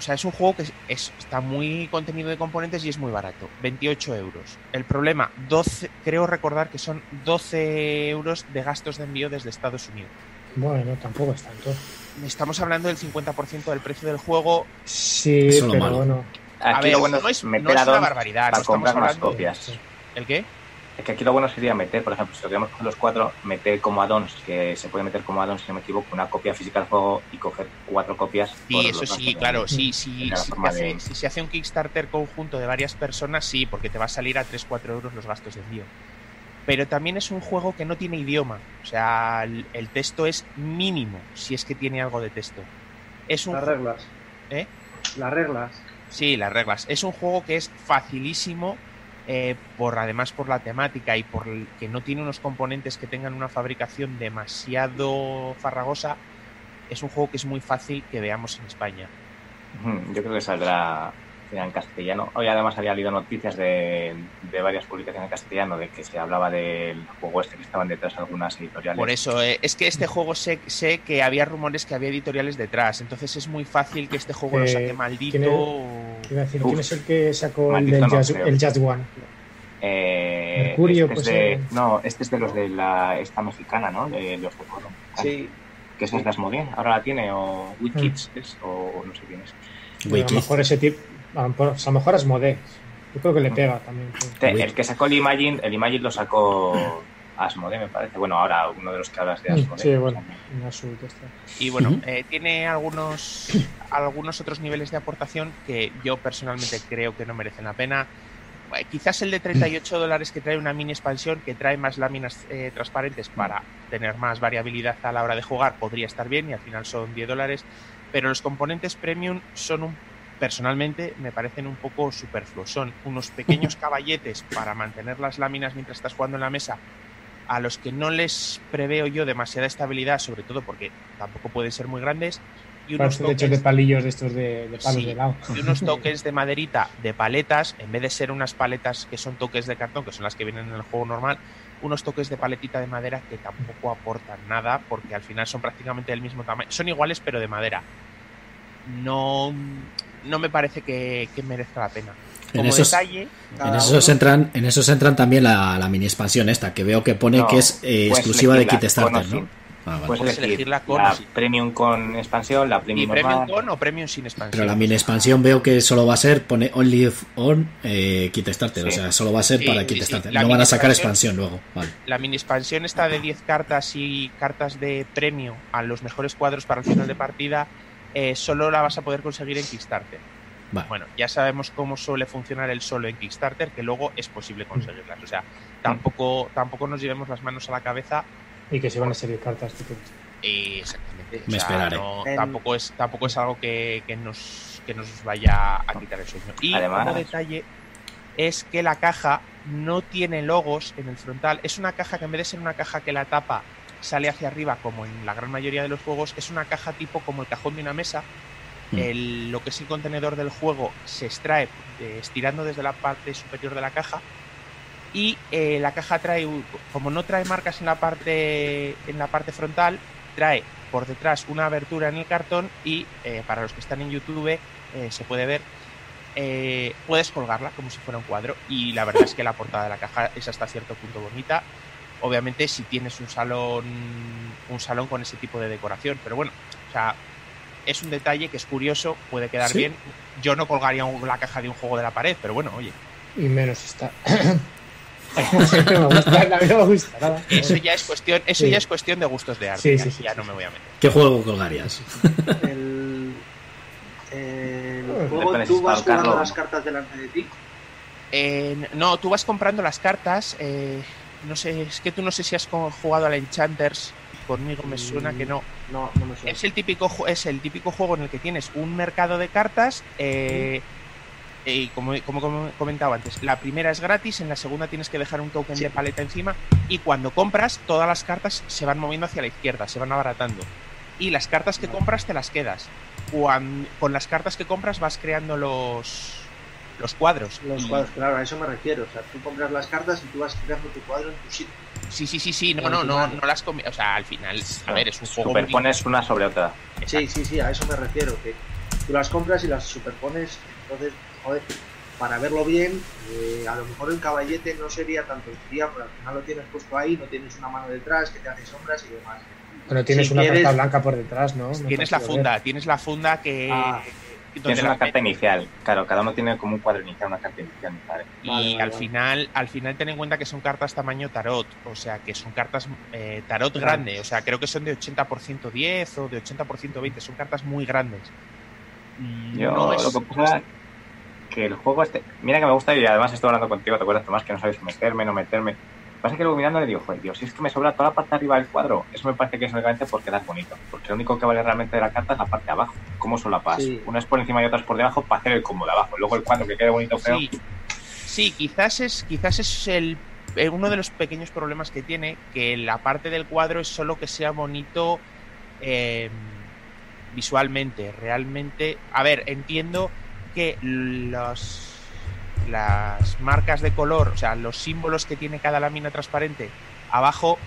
O sea, es un juego que es- es- está muy contenido de componentes y es muy barato. 28 euros. El problema, 12, creo recordar que son 12 euros de gastos de envío desde Estados Unidos. Bueno, tampoco es tanto. Estamos hablando del 50% del precio del juego. Sí, Eso pero malo. bueno. A Aquí ver, lo bueno no es no una barbaridad. para no estamos comprar más hablando- copias. ¿El qué? Es que aquí lo bueno sería meter, por ejemplo, si lo queremos con los cuatro, meter como add-ons, que se puede meter como add-ons, si no me equivoco, una copia física del juego y coger cuatro copias. Sí, eso sí, claro, sí, sí, si, se hace, de- si se hace un Kickstarter conjunto de varias personas, sí, porque te va a salir a 3-4 euros los gastos de envío. Pero también es un juego que no tiene idioma, o sea, el, el texto es mínimo, si es que tiene algo de texto. Es un Las reglas. ¿Eh? Las reglas. Sí, las reglas. Es un juego que es facilísimo, eh, por además por la temática y por que no tiene unos componentes que tengan una fabricación demasiado farragosa. Es un juego que es muy fácil que veamos en España. Yo creo que saldrá ya en castellano. Hoy además había habido noticias de, de varias publicaciones en castellano de que se hablaba del juego este que estaban detrás algunas editoriales. Por eso, eh, es que este juego sé, sé que había rumores que había editoriales detrás, entonces es muy fácil que este juego lo Eh, saque maldito. ¿quién Iba a decir, Uf. ¿quién es el que sacó el Maldito del no creo. el Just One? Eh, Mercurio, este es pues, de- eh. No, este es de los de la esta mexicana, ¿no? De los de Foro. Sí. Que esa es de Asmodee. Ahora la tiene, o Wikids es, o no sé quién es. Bueno, a lo mejor ese tipo. A lo mejor, a lo mejor. Yo creo que le pega también. pues. El que sacó el Imagine, el Imagine lo sacó Asmodee, me parece. Bueno, ahora uno de los que hablas de Asmodee. Sí, bueno. Y bueno, eh, tiene algunos, algunos otros niveles de aportación que yo personalmente creo que no merecen la pena. Eh, Quizás el de 38 dólares que trae una mini expansión que trae más láminas eh, transparentes para tener más variabilidad a la hora de jugar podría estar bien y al final son 10 dólares. Pero los componentes premium son un, personalmente me parecen un poco superfluos. Son unos pequeños caballetes para mantener las láminas mientras estás jugando en la mesa a los que no les preveo yo demasiada estabilidad, sobre todo porque tampoco pueden ser muy grandes. Y unos, hechos de tokens, palillos de estos de, de palos Sí. de lado. y unos tokens de maderita de paletas, en vez de ser unas paletas que son toques de cartón, que son las que vienen en el juego normal, unos toques de paletita de madera que tampoco aportan nada, porque al final son prácticamente del mismo tamaño. Son iguales, pero de madera. No, no me parece que, que merezca la pena. En Como esos, detalle, en esos uno- entran, en esos entran también la, la mini expansión esta, que veo que pone No, que es eh, exclusiva de Kickstarter, ¿no? Ah, vale. Puedes elegir elegirla con la. Premium con expansión, la y Premium Premium normal. con o Premium sin expansión. Pero la mini expansión veo que solo va a ser, pone Only on eh, Kickstarter, Sí. o sea, solo va a ser Sí, para sí, sí. Kickstarter. La No van a sacar expansión- expansión luego, vale. La mini expansión está de 10 cartas y cartas de premio a los mejores cuadros para el final de partida. Eh, solo la vas a poder conseguir en Kickstarter. Vale. Bueno, ya sabemos cómo suele funcionar el solo en Kickstarter, que luego es posible conseguirlas. O sea, tampoco, tampoco nos llevemos las manos a la cabeza. Y que se van a salir cartas. tipo. exactamente. O Me sea, esperaré. no- tampoco, es, tampoco es algo que, que nos, que nos vaya a quitar el sueño. Y Además- como detalle es que la caja no tiene logos en el frontal. Es una caja que en vez de ser una caja que la tapa sale hacia arriba, como en la gran mayoría de los juegos, es una caja tipo como el cajón de una mesa. Mm. El- lo que es el contenedor del juego se extrae eh, estirando desde la parte superior de la caja y eh, la caja trae como no trae marcas en la parte en la parte frontal trae por detrás una abertura en el cartón y eh, para los que están en YouTube se puede ver puedes colgarla como si fuera un cuadro y la verdad es que la portada de la caja es hasta cierto punto bonita obviamente si tienes un salón un salón con ese tipo de decoración pero bueno o sea es un detalle que es curioso puede quedar Sí. bien yo no colgaría un- la caja de un juego de la pared pero bueno oye Y menos está. no me gusta, a mí no me gusta nada. eso ya es cuestión eso Sí. ya es cuestión de gustos de arte Sí, ya, sí, sí, ya sí, no sí. me voy a meter ¿Qué juego colgarías? El, juego, tú vas carro. las cartas delante de ti. Eh, no, tú vas comprando las cartas. eh, no sé, es que tú no sé si has jugado al Enchanters. Conmigo me suena que no. No, no me suena. Es el típico, es el típico juego en el que tienes un mercado de cartas. eh, y como, como, comentaba antes, la primera es gratis, en la segunda tienes que dejar un token Sí. de paleta encima. Y cuando compras, todas las cartas se van moviendo hacia la izquierda, se van abaratando. Y las cartas que compras te las quedas. Con las cartas que compras vas creando los, los cuadros. Los Y- cuadros, claro, a eso me refiero. O sea, tú compras las cartas y tú vas creando tu cuadro en tu sitio. Sí, sí, sí, sí, no, no, no, no las comi- O sea, al final, a ver, es un juego. muy- Superpones una sobre otra. Sí, sí, sí, a eso me refiero. Que tú las compras y las superpones. Entonces, joder, para verlo bien, eh, a lo mejor el caballete no sería tan tontería, porque al final lo tienes puesto ahí, no tienes una mano detrás que te hace sombras y demás. Pero tienes Si una quieres- carta blanca por detrás, ¿no? No Tienes la funda, tienes la funda que. Ah. Tienes la una carta inicial. Claro, cada uno tiene como un cuadro inicial, una carta inicial. ¿vale? Y Vale, vale, al vale. final, al final ten en cuenta que son cartas tamaño tarot, o sea que son cartas eh, tarot Claro. grande, o sea creo que son de 80% 10 o de 80% 20, son cartas muy grandes. Mm, Yo no es- lo que pasa que el juego este. Mira que me gusta y además estoy hablando contigo, ¿te acuerdas, Tomás? Que no sabes meterme, no meterme. Pasa que luego mirando le digo, joder, Dios, si es que me sobra toda la parte de arriba del cuadro. Eso me parece que es únicamente por quedar bonito. Porque lo único que vale realmente de la carta es la parte de abajo. ¿Cómo solapas? Sí. Unas por encima y otras por debajo para hacer el combo de abajo. Luego el cuadro que quede bonito feo. Sí, sí, quizás es, quizás es el, eh, uno de los pequeños problemas que tiene, que la parte del cuadro es solo que sea bonito eh, visualmente, realmente. A ver, entiendo que los las marcas de color, o sea, los símbolos que tiene cada lámina transparente abajo,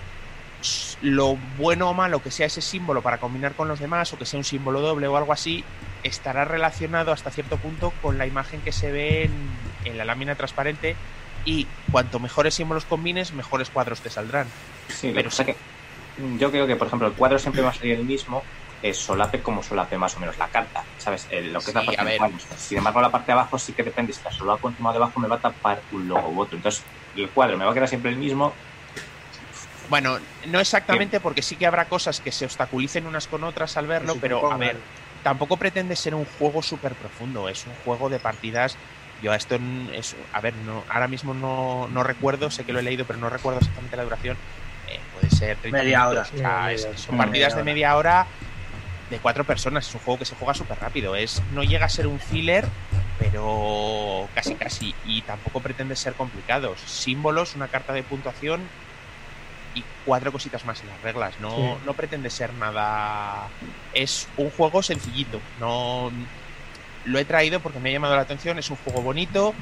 lo bueno o malo que sea ese símbolo para combinar con los demás o que sea un símbolo doble o algo así, estará relacionado hasta cierto punto con la imagen que se ve en, en la lámina transparente y cuanto mejores símbolos combines, mejores cuadros te saldrán. Sí, Pero que yo creo que, por ejemplo, el cuadro siempre va a salir el mismo, eh, solape como solape más o menos la carta, ¿sabes? El- lo que es la parte a de ver. cuadros. Sin embargo, la parte de abajo sí que depende, si la solapo encima o debajo me va a tapar un logo u otro. Entonces, el cuadro me va a quedar siempre el mismo. Bueno, no exactamente porque sí que habrá cosas que se obstaculicen unas con otras al verlo, pero a ver, tampoco pretende ser un juego súper profundo, es un juego de partidas. Yo a esto, es, a ver, no, ahora mismo no, no recuerdo, sé que lo he leído, pero no recuerdo exactamente la duración. Eh, puede ser 30 Media minutos, hora. o sea, Media es- hora. son Media partidas de media hora de cuatro personas. Es un juego que se juega súper rápido. Es, no llega a ser un filler, pero casi casi. Y tampoco pretende ser complicado. Símbolos, una carta de puntuación y cuatro cositas más en las reglas. No, Sí. no pretende ser nada. Es un juego sencillito. No lo he traído porque me ha llamado la atención. Es un juego bonito.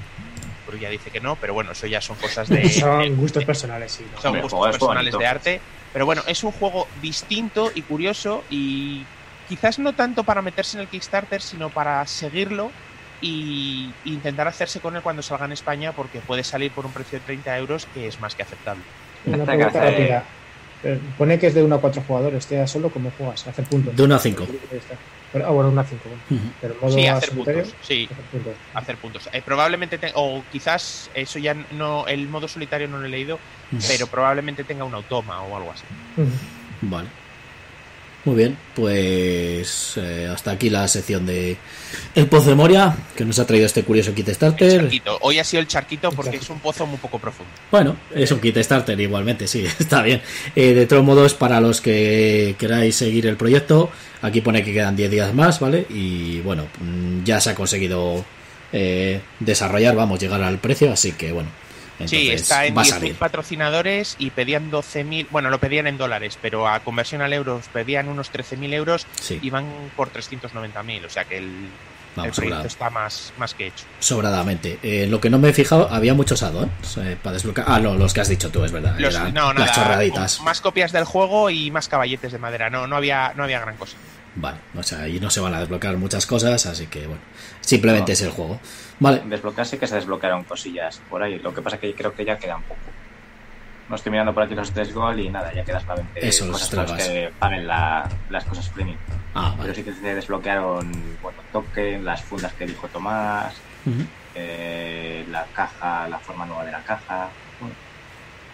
Pero ya dice que no, pero bueno, eso ya son cosas de. Son gustos personales, sí. ¿no? son gustos personales bonito. de arte. Pero bueno, es un juego distinto y curioso y quizás no tanto para meterse en el Kickstarter, sino para seguirlo y intentar hacerse con él cuando salga en España porque puede salir por un precio de 30 euros que es más que aceptable. Una pregunta de- rápida. Eh, Pone que es de 1 a 4 jugadores, ¿te da solo como juegas? Hacer puntos. De 1 a 5. Ahí está. Pero, ah, bueno, 1 a 5. Bueno. Ujú. Pero modo Sí, hacer puntos. Sí, hacer puntos. hacer puntos. Eh, probablemente, te- o quizás eso ya no, el modo solitario no lo he leído, pero probablemente tenga un automa o algo así. Vale. Muy bien, pues eh, hasta aquí la sección de El Pozo de Moria, que nos ha traído este curioso kit starter. Hoy ha sido el charquito porque es un pozo muy poco profundo. Bueno, es un kit starter igualmente, sí, está bien. Eh, de todos modos, para los que queráis seguir el proyecto, aquí pone que quedan 10 días más, ¿vale? Y bueno, mm, ya se ha conseguido eh, desarrollar, vamos, llegar al precio, así que bueno. Sí, está en va a 10.000 salir. patrocinadores y pedían 12.000, bueno, lo pedían en dólares, pero a conversión al euro pedían unos 13.000 euros Sí, y van por 390.000, o sea que el, el vamos, proyecto sobrado- está más, más que hecho. sobradamente. Eh, lo que no me he fijado, había muchos add-ons eh, para desbloquear. Ah, no, los que has dicho tú, es verdad. Los- las chorraditas. más copias del juego y más caballetes de madera, no, no, había, no había gran cosa. Vale, o sea, ahí no se van a desbloquear muchas cosas, así que bueno, simplemente No. es el juego. Vale, Desbloquearse que se desbloquearon cosillas por ahí. Lo que pasa que creo que ya quedan poco. No estoy mirando por aquí los tres gol y nada, ya quedas solamente Eso, los cosas para estragas. que paguen la- las cosas premium. ah, Pero sí que se desbloquearon bueno, token, las fundas que dijo Tomás, eh, la caja, la forma nueva de la caja. Bueno,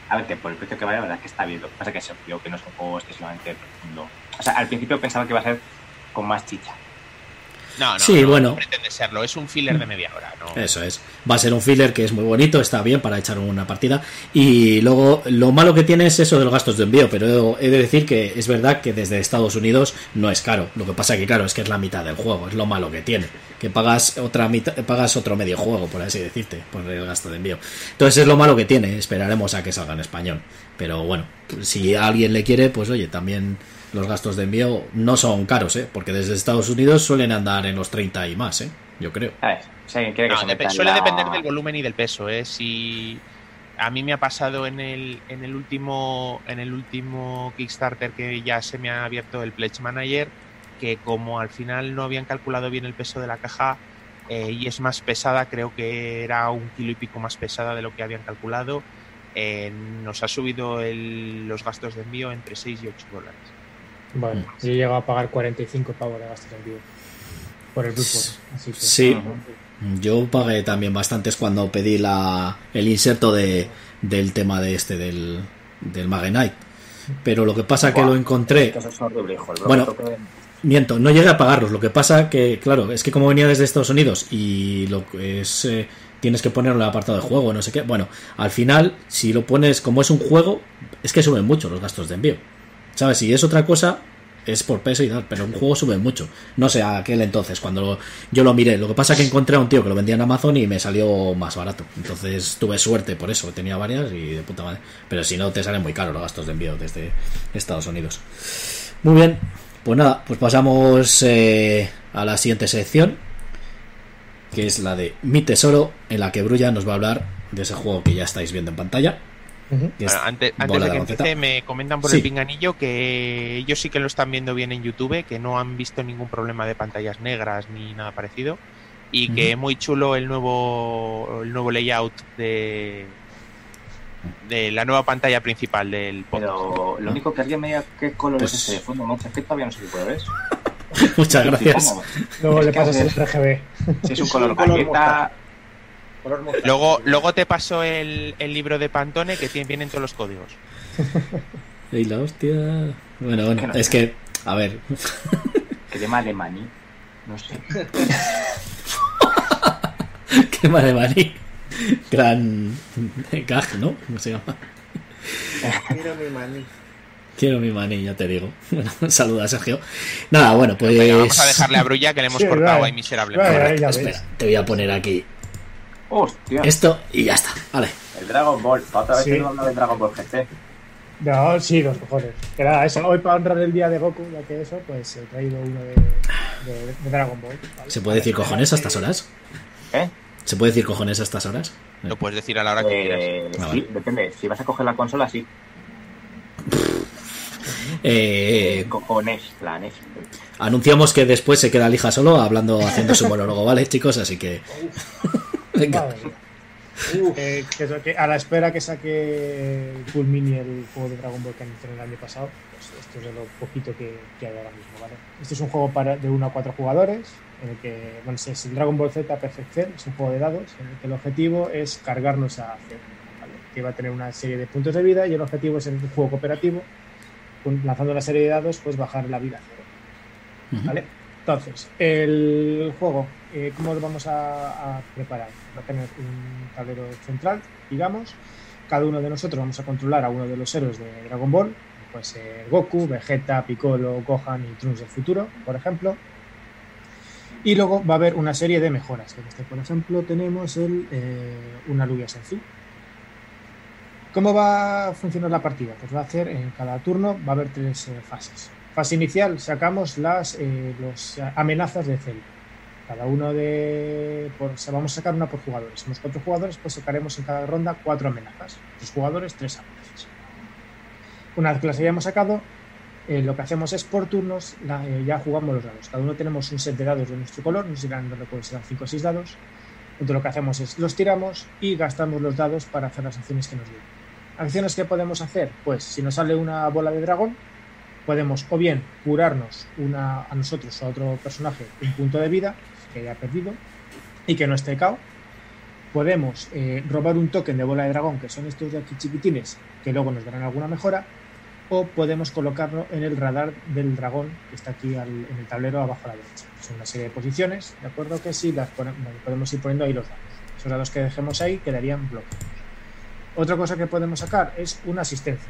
A ver, que por el precio que vale, la verdad es que está bien. Lo que pasa es que se obvio que no es un juego excesivamente profundo. O sea, al principio pensaba que iba a ser con más chicha. No, no, Sí, no, bueno. no pretende serlo, es un filler de media hora, ¿no? Eso es. Va a ser un filler que es muy bonito, está bien para echar una partida. Y luego, lo malo que tiene es eso de los gastos de envío, pero he de decir que es verdad que desde Estados Unidos no es caro. Lo que pasa que, claro, es que es la mitad del juego, es lo malo que tiene. Que pagas otra mitad, pagas otro medio juego, por así decirte, por el gasto de envío. Entonces es lo malo que tiene, esperaremos a que salga en español. Pero bueno, si a alguien le quiere, pues oye, también los gastos de envío no son caros, ¿eh? Porque desde Estados Unidos suelen andar en los 30 y más, ¿eh? Yo creo. A ver, Si alguien quiere que No, se dep- meta en suele la- depender del volumen y del peso, ¿eh? Si a mí me ha pasado en el, en el último en el último Kickstarter que ya se me ha abierto el Pledge Manager, que como al final no habían calculado bien el peso de la caja eh, y es más pesada, creo que era un kilo y pico más pesada de lo que habían calculado, eh, nos ha subido el- los gastos de envío entre 6 y 8 dólares. Bueno, yo he llegado a pagar 45 pavos de gastos de envío por el. Así que, Sí. Yo pagué también bastantes cuando pedí la, el inserto de, del tema de este, del, del Magenite. Pero lo que pasa que Buah, lo encontré. Que eso es horrible, hijo. El Bueno. que- Miento, no llegué a pagarlos. Lo que pasa que, claro, es que como venía desde Estados Unidos y lo que es. eh, tienes que ponerlo en el apartado de juego, no sé qué. Bueno, al final, si lo pones como es un juego, es que suben mucho los gastos de envío. ¿Sabes? Si es otra cosa, es por peso y tal, pero un juego sube mucho. No sé, a aquel entonces, cuando lo- yo lo miré. Lo que pasa que encontré a un tío que lo vendía en Amazon y me salió más barato. Entonces tuve suerte por eso, tenía varias y de puta madre. Pero si no, te salen muy caros los gastos de envío desde Estados Unidos. Muy bien, pues nada, pues pasamos eh, a la siguiente sección, que es la de Mi Tesoro, en la que Brulla nos va a hablar de ese juego que ya estáis viendo en pantalla. Es Bueno, antes, de que empiece, me comentan por Sí. el pinganillo que ellos sí que lo están viendo bien en YouTube, que no han visto ningún problema de pantallas negras ni nada parecido. Y que Ujú. muy chulo el nuevo, el nuevo layout de, de la nueva pantalla principal del podcast. Pero lo único que alguien me diga qué color Pues- es ese de fondo, no, es que todavía no sé qué color es. Muchas gracias. Luego Es le pasas el RGB. Si es un Es color un color galleta. Color mostaza. Luego, luego te paso el, el libro de Pantone que tiene, vienen todos los códigos. Y la hostia. Bueno, bueno, Que no- es que, a ver, que llama Alemani. No sé. qué madre maní. Gran gag, ¿no? ¿Cómo se llama? Mira mi maní. Quiero mi maní, ya te digo. Bueno, saluda Sergio. Nada, bueno, pues. Venga, vamos a dejarle a Brulla que le hemos Sí, cortado ahí miserablemente. Espera, ves. te voy a poner aquí Hostia. esto y ya está. Vale. El Dragon Ball. Para otra vez Sí. que no hablo de Dragon Ball GT. No, sí, los cojones. Que nada, eso, hoy para honrar el día de Goku, ya que eso, pues he traído uno de, de- de Dragon Ball. ¿vale? ¿Se puede decir cojones a estas horas? ¿Eh? ¿Se puede decir cojones a estas horas? Lo puedes decir a la hora que quieras. Eh, Ah, sí, vale. depende. Si vas a coger la consola, sí. Eh, Cojones, planes. anunciamos que después se queda Lija solo hablando, haciendo su monólogo, ¿vale, chicos? Así que. Venga. Eh, que, eso, que a la espera que saque Cool Mini el juego de Dragon Ball que anunciaron el año pasado, pues esto es de lo poquito que, que hay ahora mismo, ¿vale? Este es un juego para, de 1 a 4 jugadores, en el que, bueno, es el Dragon Ball Z Perfect Cell, es un juego de dados, en el que el objetivo es cargarnos a ¿vale? Que va a tener una serie de puntos de vida y el objetivo es en un juego cooperativo, con- lanzando una serie de dados, pues bajar la vida a cero. Ujú. ¿Vale? Entonces, el juego, eh, ¿cómo lo vamos a, preparar? Va a tener un tablero central, digamos. Cada uno de nosotros vamos a controlar a uno de los héroes de Dragon Ball. Puede ser Goku, Vegeta, Piccolo, Gohan y Trunks del futuro, por ejemplo. Y luego va a haber una serie de mejoras. En este, por ejemplo, tenemos el, eh, una Lugia Senzu. ¿Cómo va a funcionar la partida? Pues va a hacer en cada turno va a haber tres eh, fases. Fase inicial sacamos las eh, amenazas de Cell. Cada uno de. Vamos a sacar una por jugadores. Somos cuatro jugadores, pues sacaremos en cada ronda cuatro amenazas. Tres jugadores, tres amenazas. Una vez que las hayamos sacado, eh, lo que hacemos es por turnos, eh, ya jugamos los dados. Cada uno tenemos un set de dados de nuestro color, no sé si eran, no recuerdo si eran 5 o 6 dados. Entonces lo que hacemos es los tiramos y gastamos los dados para hacer las acciones que nos den. Acciones que podemos hacer, pues si nos sale una bola de dragón, podemos o bien curarnos a nosotros o a otro personaje un punto de vida que haya perdido y que no esté cao. Podemos eh, robar un token de bola de dragón, que son estos de aquí chiquitines, que luego nos darán alguna mejora. O podemos colocarlo en el radar del dragón, que está aquí en el tablero abajo a la derecha. Son una serie de posiciones, ¿de acuerdo? Que sí, las pone- bueno, podemos ir poniendo ahí los dados. Esos dados que dejemos ahí quedarían bloqueados. Otra cosa que podemos sacar es una asistencia.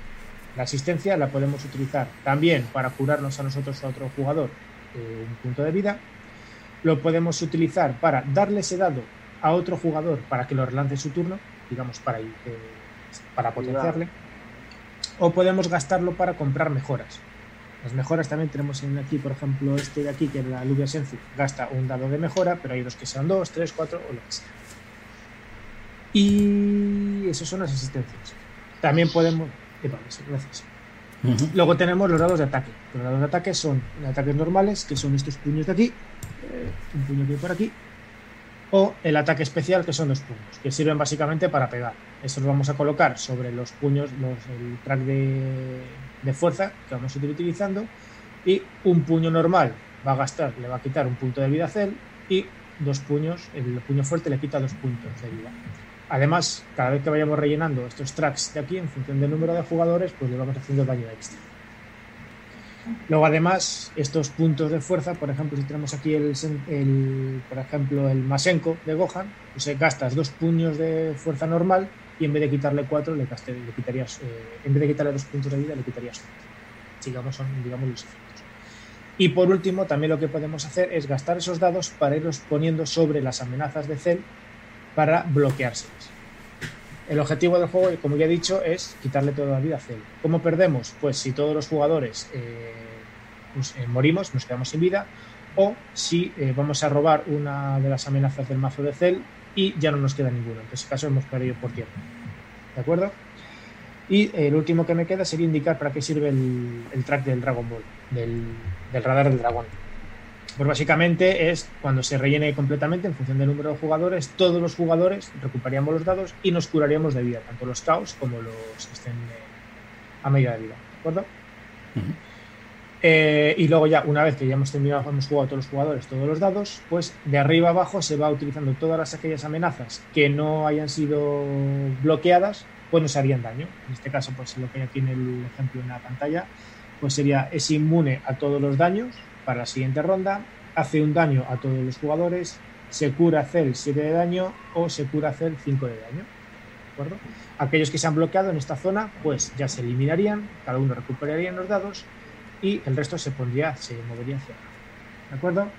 La asistencia la podemos utilizar también para curarnos a nosotros o a otro jugador eh, un punto de vida. Lo podemos utilizar para darle ese dado a otro jugador para que lo relance su turno, digamos, para, eh, para potenciarle. O podemos gastarlo para comprar mejoras. Las mejoras también tenemos en aquí, por ejemplo, este de aquí, que es la Luvia Senzu, gasta un dado de mejora, pero hay dos que sean dos, tres, cuatro o lo que sea. Y esas son las asistencias. También podemos. Vale, sí, gracias. Luego tenemos los dados de ataque. Los dados de ataque son ataques normales, que son estos puños de aquí, eh, un puño que hay por aquí, o el ataque especial, que son dos puños, que sirven básicamente para pegar. Eso lo vamos a colocar sobre los puños, los, el track de, de fuerza que vamos a ir utilizando, y un puño normal va a gastar, le va a quitar un punto de vida a Cell, y dos puños, el puño fuerte le quita dos puntos de vida. Además, cada vez que vayamos rellenando estos tracks de aquí, en función del número de jugadores, pues le vamos haciendo daño extra. Luego, además, estos puntos de fuerza, por ejemplo, si tenemos aquí el, el- por ejemplo, el Masenko de Gohan, pues gastas dos puños de fuerza normal y en vez de quitarle cuatro, le, gaste- quitarías, eh, en vez de quitarle dos puntos de vida, le quitarías uno. Digamos, digamos, los efectos. Y por último, también lo que podemos hacer es gastar esos dados para irlos poniendo sobre las amenazas de Cell para bloqueárselas. El objetivo del juego, como ya he dicho, es quitarle toda la vida a Cell. ¿Cómo perdemos? Pues si todos los jugadores eh, pues, eh, morimos, nos quedamos sin vida, o si eh, vamos a robar una de las amenazas del mazo de Cell y ya no nos queda ninguno. En ese caso hemos perdido por tiempo. ¿De acuerdo? Y el último que me queda sería indicar para qué sirve el, el track del Dragon Ball, del, del radar del dragón. Pues básicamente es cuando se rellene completamente en función del número de jugadores, todos los jugadores recuperaríamos los dados y nos curaríamos de vida, tanto los caos como los que estén eh, a media de vida. ¿De acuerdo? Eh, y luego ya, una vez que ya hemos terminado, hemos jugado todos los jugadores, todos los dados, pues de arriba abajo se va utilizando todas las, aquellas amenazas que no hayan sido bloqueadas, pues nos harían daño. En este caso, pues lo que aquí en el ejemplo en la pantalla, pues sería es inmune a todos los daños para la siguiente ronda, hace un daño a todos los jugadores, se cura Cell 7 de daño o se cura Cell 5 de daño. ¿De acuerdo? Aquellos que se han bloqueado en esta zona, pues ya se eliminarían, cada uno recuperaría los dados y el resto se pondría, se movería hacia abajo. ¿De acuerdo?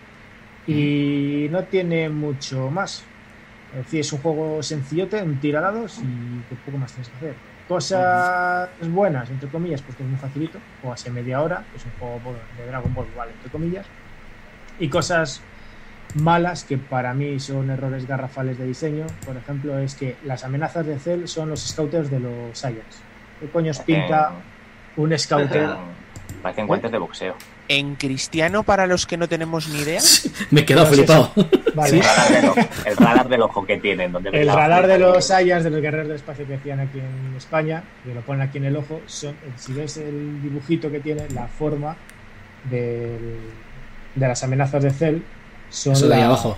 Y no tiene mucho más. Es decir, es un juego sencillote, un tiradados y que poco más tienes que hacer. Cosas buenas, entre comillas, pues que es muy facilito, o hace media hora, que es un juego de Dragon Ball, vale, entre comillas. Y cosas malas que para mí son errores garrafales de diseño, por ejemplo, es que las amenazas de Cell son los scouters de los Saiyans. ¿Qué coño os pinta un scouter? Parecen guantes de boxeo. En cristiano, para los que no tenemos ni idea, Me he quedado No flipado. Vale. El, radar del ojo, el radar del ojo que tienen. Donde El radar de los Saiyans, de los guerreros del espacio que hacían aquí en España, que lo ponen aquí en el ojo, son, si ves el dibujito que tiene, la forma del- de las amenazas de Cell, son Eso de ahí la- abajo.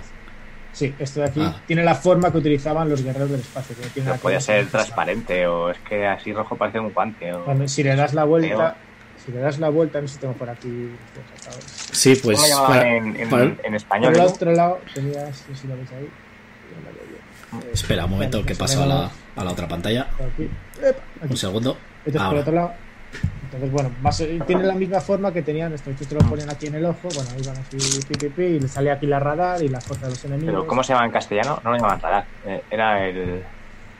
Sí, esto de aquí Ah. tiene la forma que utilizaban los guerreros del espacio. Que tiene Pero puede ser transparente o es que así rojo parece un guante. O... Si le das la vuelta, si le das la vuelta, no sé si tengo por aquí. Sí, pues. ¿Cómo lo llamaban para- en, en- para- en Por español? el Edu? otro lado tenías, no sé si lo veis ahí. Eh, Espera un momento que paso a la, a la otra pantalla. por aquí. Epa, aquí. Un segundo. Este es por otro lado. Entonces, bueno, tiene la misma forma que tenían estos. Estos te lo ponen aquí en el ojo. Bueno, ahí van así, pi, pi, pi, y le sale aquí la radar y la fuerza de los enemigos. Pero ¿cómo se llama en castellano? No lo llamaban radar. Eh, era el...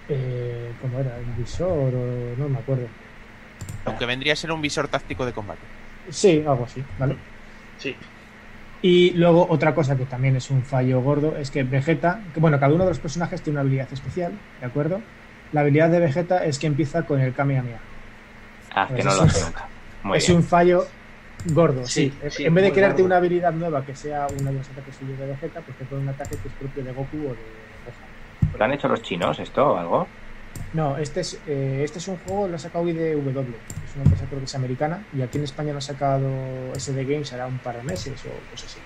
Eh, ¿Cómo era? ¿El visor o.? No me acuerdo. Lo que vendría a ser un visor táctico de combate. Sí, algo así, ¿vale? Sí. Y luego otra cosa que también es un fallo gordo es que Vegeta, que bueno, cada uno de los personajes tiene una habilidad especial, ¿de acuerdo? La habilidad de Vegeta es que empieza con el Kamehameha. Ah, que Pues no eso lo sé nunca. Muy es bien. un fallo gordo, Sí, sí. sí, en vez de crearte gordo. una habilidad nueva que sea uno de los ataques suyos de Vegeta, pues te pone un ataque que es propio de Goku o de Gohan. ¿Lo han hecho los chinos esto o algo? No, este es, eh, este es un juego, lo ha sacado IDW, es una empresa creo que es americana, y aquí en España lo ha sacado SD Games hará un par de meses o cosas así.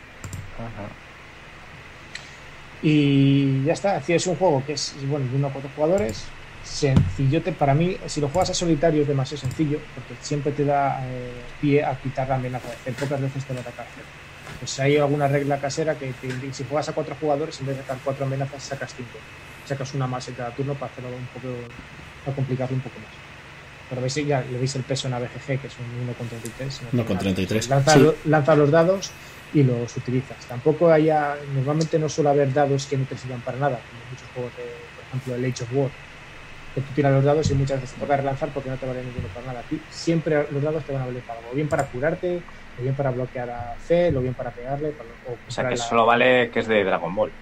Y ya está, es un juego que es bueno, de uno a cuatro jugadores, sencillote para mí, si lo juegas a solitario es demasiado sencillo, porque siempre te da eh, pie a quitar la amenaza de pocas veces te va a atacar. Pues hay alguna regla casera que te si juegas a cuatro jugadores, en vez de sacar cuatro amenazas, sacas cinco. Sacas una más en cada turno para hacerlo un poco, para complicarlo un poco más. Pero veis, ya le veis el peso en ABGG, que es un 1,33. no tiene nada. 1,33, Lanzas, sí. lanzas los dados y los utilizas. Tampoco haya, normalmente no suele haber dados que no te sirvan para nada, como en muchos juegos de, por ejemplo, el Age of War, que tú tiras los dados y muchas veces te toca relanzar porque no te vale ninguno para nada. Aquí siempre los dados te van a valer para algo, o bien para curarte, o bien para bloquear a Cell, o bien para pegarle, para- o, O sea para que la- solo vale que es de Dragon Ball.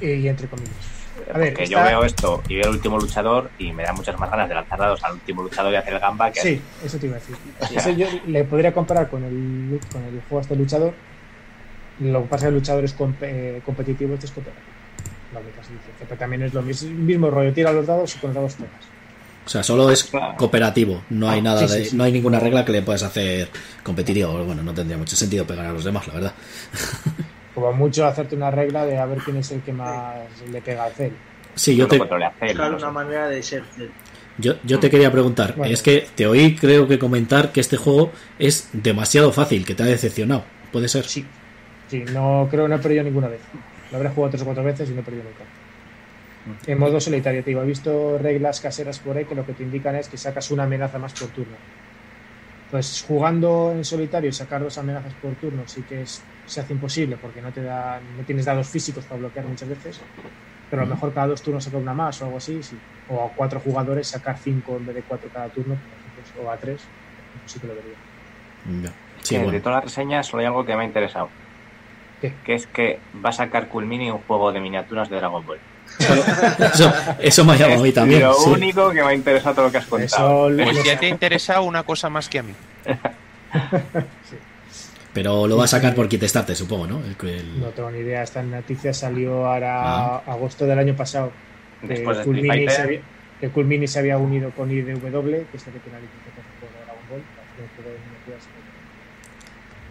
y entre comillas. A ver, Porque está- yo veo esto y veo el último luchador y me da muchas más ganas de lanzar dados al último luchador y hacer el gamba que Sí, eso te iba a decir. Eso yo le podría comparar con el, con el juego este luchador. Lo que pasa es que el luchador es comp- eh, competitivo, este es cooperativo. La única diferencia. Pero también es lo mismo, el mismo rollo, tira los dados y con los dados pegas. O sea, solo es cooperativo. No hay nada Sí, sí, de, sí. no hay ninguna regla que le puedas hacer competitivo. Bueno, no tendría mucho sentido pegar a los demás, la verdad. Como mucho hacerte una regla de a ver quién es el que más le pega al cel. Sí, yo te, a Cell, no una manera de ser Cell. yo, yo te quería preguntar. Bueno. Es que te oí, creo que comentar que este juego es demasiado fácil, que te ha decepcionado. ¿Puede ser? Sí. Sí, no creo que no he perdido ninguna vez. Lo habré jugado tres o cuatro veces y no he perdido nunca. En modo solitario, te digo, he visto reglas caseras por ahí que lo que te indican es que sacas una amenaza más por turno. Pues jugando en solitario y sacar dos amenazas por turno sí que es, se hace imposible porque no te da, no tienes dados físicos para bloquear muchas veces. Pero a lo mejor cada dos turnos sacar una más o algo así, sí. O a cuatro jugadores sacar cinco en vez de cuatro cada turno, por ejemplo, o a tres, sí que lo vería. Ya. Sí, Que De bueno. todas las reseñas solo hay algo que me ha interesado. ¿Qué? Que es que va a sacar Cool Mini un juego de miniaturas de Dragon Ball. Eso, eso me ha llamado a mí también. lo sí. único que me ha interesado todo lo que has contado. Eso Pues ya te ha interesado una cosa más que a mí. Pero lo va a sacar por Kitestarte, supongo, ¿no? El- el- No tengo ni idea. Esta noticia salió ahora Ah. agosto del año pasado. Que Después de Cool Mini se había- que Cool Mini se había unido con IDW, que es el que tiene la licencia para de Dragon Ball.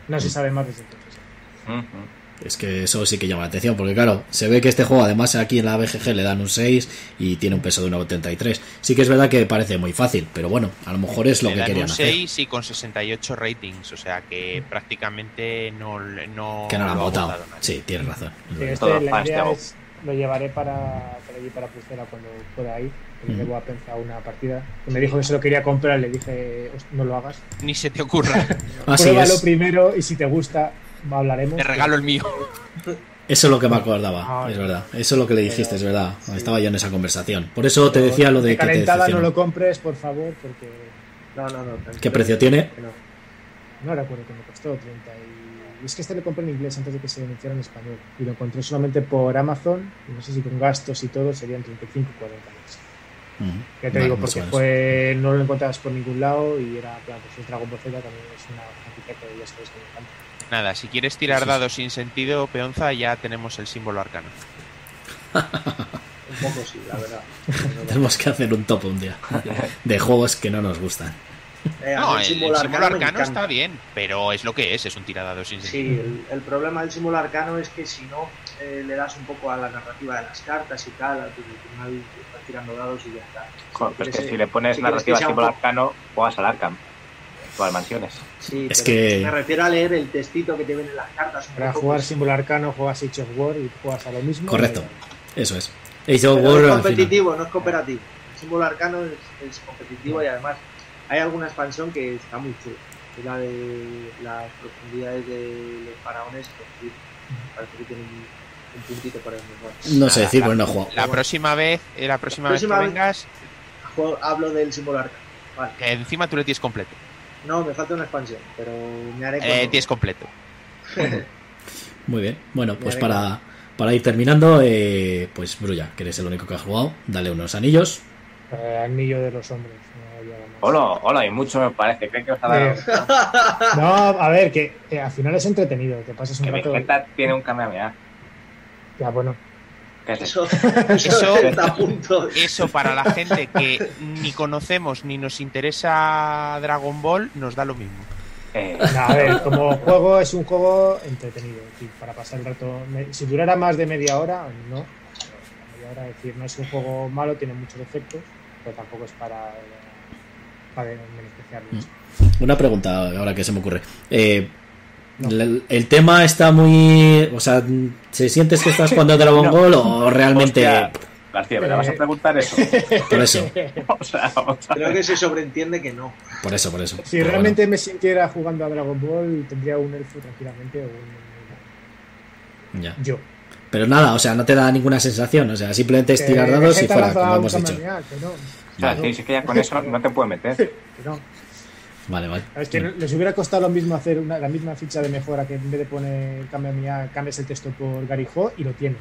No se sabe más desde entonces. Ujú. Es que eso sí que llama la atención, porque claro, se ve que este juego además aquí en la BGG le dan un 6 y tiene un peso de 1,83. Sí que es verdad que parece muy fácil, pero bueno, a lo mejor es lo Le que dan querían un hacer. 6 y con 68 ratings, o sea que prácticamente no, no, Que no lo han ha votado. Sí, tienes razón. Sí, este, la idea es lo llevaré para, para allí para Pucela cuando pueda ir. Le Ujú. debo a pensar una partida. Que me dijo que se lo quería comprar, le dije, "Host- no lo hagas. Ni se te ocurra, Así Pruébalo primero y si te gusta, hablaremos. te regalo el mío. Eso es lo que me acordaba, Ah, es verdad. Eso es lo que le dijiste, Pero- es verdad. sí. Estaba yo en esa conversación. Por eso te decía lo de que te calentada no lo compres, por favor, porque No, no, no. ¿Qué precio tiene? Que no. no recuerdo que me costó 30 y... y es que este lo compré en inglés antes de que se anunciara en español y lo encontré solamente por Amazon y no sé si con gastos y todo serían 35 o 40 euros. Ujú. Ya te Vale, digo, porque fue, no lo encontrabas por ningún lado y era, claro, pues es Dragon Ball Z también es una franquicia que ya sabes que me encanta. Nada, si quieres tirar Sí, sí. dados sin sentido, peonza, ya tenemos el símbolo arcano. Un poco sí, la verdad. Tenemos que hacer un top un día de juegos que no nos gustan. Eh, No, el, el símbolo arcano, está bien, pero es lo que es, es un tiradado sin Sí, sentido. el, el problema del símbolo arcano es que si no eh, le das un poco a la narrativa de las cartas y tal, al final estás tirando dados y ya está. Joder, pues quieres, que si le pones si narrativa un símbolo poco- arcano, juegas al Arkham. Al Mansiones. Sí, Es pero que- me refiero a leer el textito que te ven en las cartas. Para poco, jugar pues, símbolo arcano, juegas Age of War y juegas a lo mismo. Correcto. y- Eso es. Age of War, es competitivo, no es cooperativo. El símbolo arcano es, es competitivo y además hay alguna expansión que está muy chula. Es la de las profundidades de los faraones. que parece que tiene un, un puntito por ahí mejor. No sé decir, pero no jugado. La próxima vez, eh, la próxima, próxima vez que vengas, Juego- hablo del símbolo arcano. Vale. que encima tú le tienes completo. No, me falta una expansión, pero me haré Eh, cuando- tienes completo. Muy bien. Bueno, pues para, para ir terminando, eh, pues Brulla, que eres el único que ha jugado, dale unos anillos. Eh, anillo de los hombres. no había más. Hola, hola, y mucho me parece. ¿Qué que os ha dado? No, a ver, que eh, al final es entretenido. Te pasas un Que mi rato. cuenta tiene un Kamehameha. Ya, bueno. ¿Qué es eso? Eso, para la gente que ni conocemos ni nos interesa Dragon Ball, nos da lo mismo. Eh, No, a ver, como juego es un juego entretenido. es decir, para pasar el rato. Si durara más de media hora, no. Media hora, es decir, no es un juego malo, tiene muchos defectos, pero tampoco es para, para menospreciar mucho. Una pregunta ahora que se me ocurre. Eh, No. el, el tema está muy. O sea, ¿se sientes que estás jugando a Dragon No. Ball o realmente.? hostia, García, ¿me la vas a preguntar eso? Por eso, o sea, Creo que se sobreentiende que no. por eso, por eso. Si Pero realmente me sintiera jugando a Dragon Ball, tendría un elfo tranquilamente o un. bueno, ya. Yo. Pero nada, o sea, no te da ninguna sensación. O sea, simplemente es tirar dados y fuera, como hemos dicho. Kamehameha, que no, O sea, no, sí, sí que ya con eso no te puedes meter. que no. Vale, vale. Es que les hubiera costado lo mismo hacer una- la misma ficha de mejora que en vez de poner Kamehameha, cambies el texto por Garijo y lo tienes.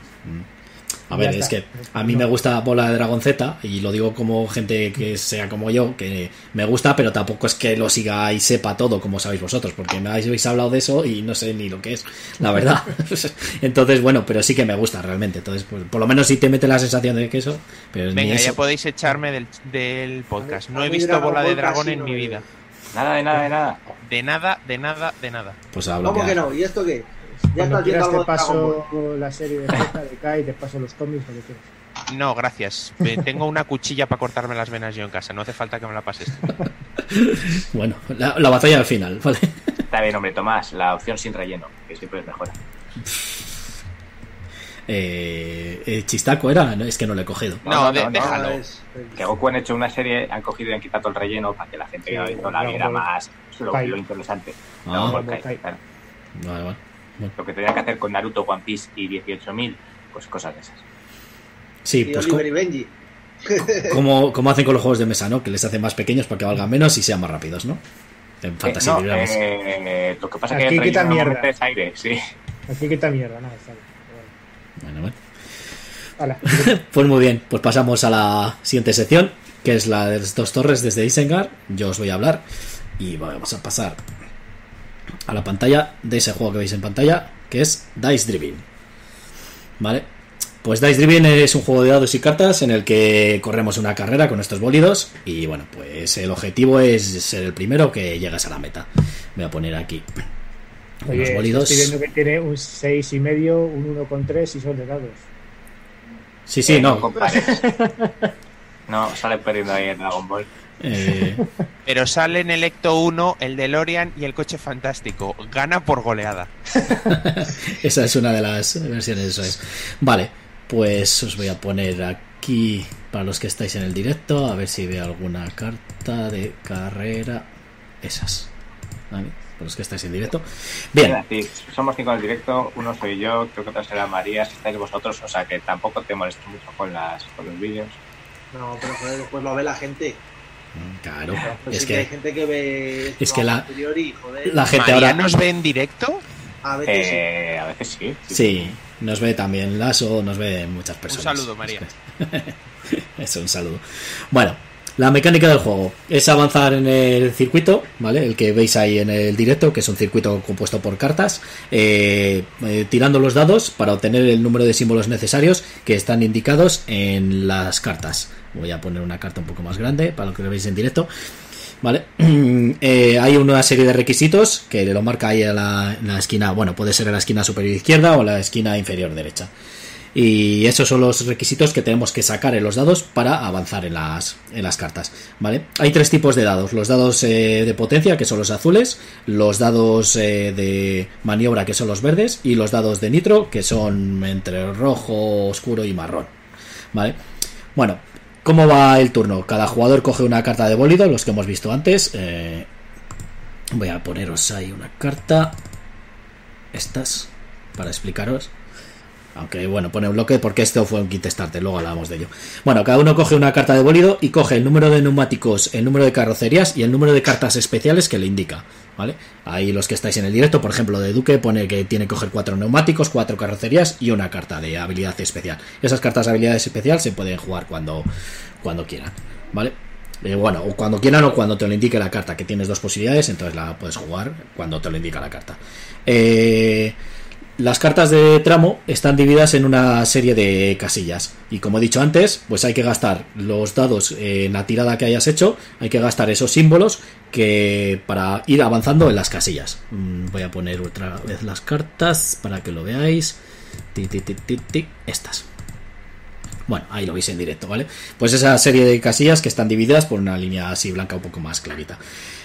A ver, es está. que a mí me gusta Bola de Dragon Z y lo digo como gente que sea como yo, que me gusta, pero tampoco es que lo siga y sepa todo como sabéis vosotros, porque me habéis hablado de eso y no sé ni lo que es, la verdad. Entonces, bueno, pero sí que me gusta realmente. Entonces, pues, por lo menos sí te mete la sensación de que eso, pero ni Venga, eso. ya podéis echarme del, del podcast. No he visto bola de dragón en no mi vida. Nada de nada de nada. De nada, de nada, de nada. Pues hablo ¿Cómo que no? ¿Y esto qué? Ya Cuando quieras te paso la serie de Z, de Kai, te paso los cómics, lo que quieras. No, gracias. Tengo una cuchilla para cortarme las venas yo en casa. No hace falta que me la pases. Bueno, la, la batalla al final, ¿vale? Está bien, hombre, Tomás, la opción sin relleno, que siempre es mejor. Eh, eh, Chistaco era, no, es que no lo he cogido. No, no, de- no, déjalo. Es- Que Goku han hecho una serie, han cogido y han quitado todo el relleno para que la gente Sí, que visto la viera más lo, interesante. Ah, Dragon Ball Kai. Kai, claro. vale, vale. Lo que tenían que hacer con Naruto, One Piece y 18.000, pues cosas de esas. Sí, Y pues Oliver y Benji. como, como hacen con los juegos de mesa, ¿no? Que les hacen más pequeños para que valgan menos y sean más rápidos, ¿no? En Eh, Fantasy, no, digamos. eh, lo que pasa es Aquí que el quita relleno mierda. es aire, sí. Aquí quita mierda, nada, bien. Bueno, bueno. Hala. Pues muy bien, pues pasamos a la siguiente sección, que es la de las dos torres desde Isengard. Yo os voy a hablar y vamos a pasar a la pantalla de ese juego que veis en pantalla, que es Dice Driven. ¿Vale? Pues Dice Driven es un juego de dados y cartas en el que corremos una carrera con estos bólidos y bueno, pues el objetivo es ser el primero que llegas a la meta. Voy a poner aquí Oye, bólidos. estoy viendo que tiene un 6 y medio, un 1,3 y son de dados. Sí, sí, Eh, no. compares. No, sale perdiendo ahí el Dragon Ball. eh, Pero sale en el Ecto 1 el DeLorean y el coche fantástico. Gana por goleada. Esa es una de las versiones, eso es. Vale, pues os voy a poner aquí para los que estáis en el directo, a ver si veo alguna carta de carrera. Esas. Vale, para los que estáis en directo. Bien, Es decir, somos cinco en el directo, uno soy yo, creo que otra será María, si estáis vosotros, o sea que tampoco te molestes mucho con, las, con los vídeos. No, pero joder, después lo ve la gente. claro, Pues es que hay gente que ve es que la- posteriori, joder, la gente ¿María ahora nos ve en directo? a veces sí. Eh, a veces sí. sí, nos ve también Lasso, nos ve muchas Un personas. saludo, María. Eso, un saludo. Bueno, la mecánica del juego es avanzar en el circuito, ¿vale? El que veis ahí en el directo, que es un circuito compuesto por cartas, eh, eh, tirando los dados para obtener el número de símbolos necesarios que están indicados en las cartas. Voy a poner una carta un poco más grande para lo que lo veis en directo. ¿Vale? Eh, hay una serie de requisitos que lo marca ahí en la, en la esquina, bueno, puede ser en la esquina superior izquierda o en la esquina inferior derecha. Y esos son los requisitos que tenemos que sacar en los dados para avanzar en las, en las cartas. ¿Vale? Hay tres tipos de dados. Los dados eh, de potencia, que son los azules, los dados eh, de maniobra, que son los verdes, y los dados de nitro, que son entre rojo, oscuro y marrón. ¿Vale? Bueno, ¿cómo va el turno? Cada jugador coge una carta de bólido, los que hemos visto antes. Eh, voy a poneros ahí una carta. Estas, para explicaros. Aunque bueno, pone un bloque porque esto fue un kit starter, luego hablamos de ello. Bueno, cada uno coge una carta de bólido y coge el número de neumáticos, el número de carrocerías y el número de cartas especiales que le indica. ¿Vale? Ahí los que estáis en el directo, por ejemplo, de Duque pone que tiene que coger cuatro neumáticos, cuatro carrocerías y una carta de habilidad especial. Esas cartas de habilidad especial se pueden jugar cuando, cuando quieran. ¿Vale? Eh, bueno, o cuando quieran o cuando te lo indique la carta, que tienes dos posibilidades, entonces la puedes jugar cuando te lo indica la carta. Eh, las cartas de tramo están divididas en una serie de casillas y como he dicho antes, pues hay que gastar los dados en la tirada que hayas hecho, hay que gastar esos símbolos que para ir avanzando en las casillas. Mm, Voy a poner otra vez las cartas para que lo veáis. Estas. Bueno, ahí lo veis en directo, ¿vale? Pues esa serie de casillas que están divididas por una línea así blanca un poco más clarita.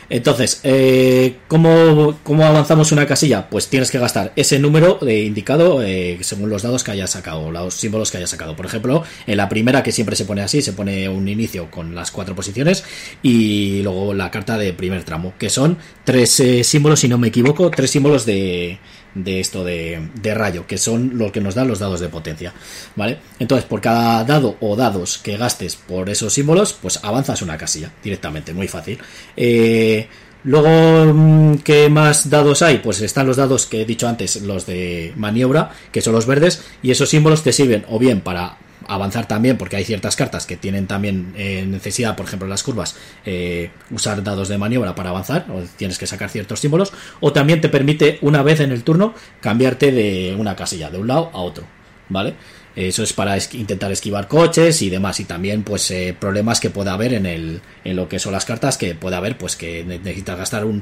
Entonces, eh, ¿cómo, cómo avanzamos una casilla? Pues tienes que gastar ese número indicado eh, según los dados que hayas sacado, los símbolos que hayas sacado. Por ejemplo, en la primera, que siempre se pone así, se pone un inicio con las cuatro posiciones y luego la carta de primer tramo, que son tres eh, símbolos, si no me equivoco, tres símbolos de, de esto de, de rayo, que son los que nos dan los dados de potencia, ¿vale? Entonces, por cada dado o dados que gastes por esos símbolos, pues avanzas una casilla directamente, muy fácil. Eh, Luego, mm, ¿qué más dados hay? Pues están los dados que he dicho antes, los de maniobra, que son los verdes, y esos símbolos te sirven o bien para avanzar también, porque hay ciertas cartas que tienen también eh, necesidad, por ejemplo, en las curvas, eh, usar dados de maniobra para avanzar, o tienes que sacar ciertos símbolos, o también te permite una vez en el turno cambiarte de una casilla, de un lado a otro, ¿vale? Eso es para intentar esquivar coches y demás. Y también, pues, eh, problemas que pueda haber en, el, en lo que son las cartas, que puede haber, pues, que necesitas gastar un,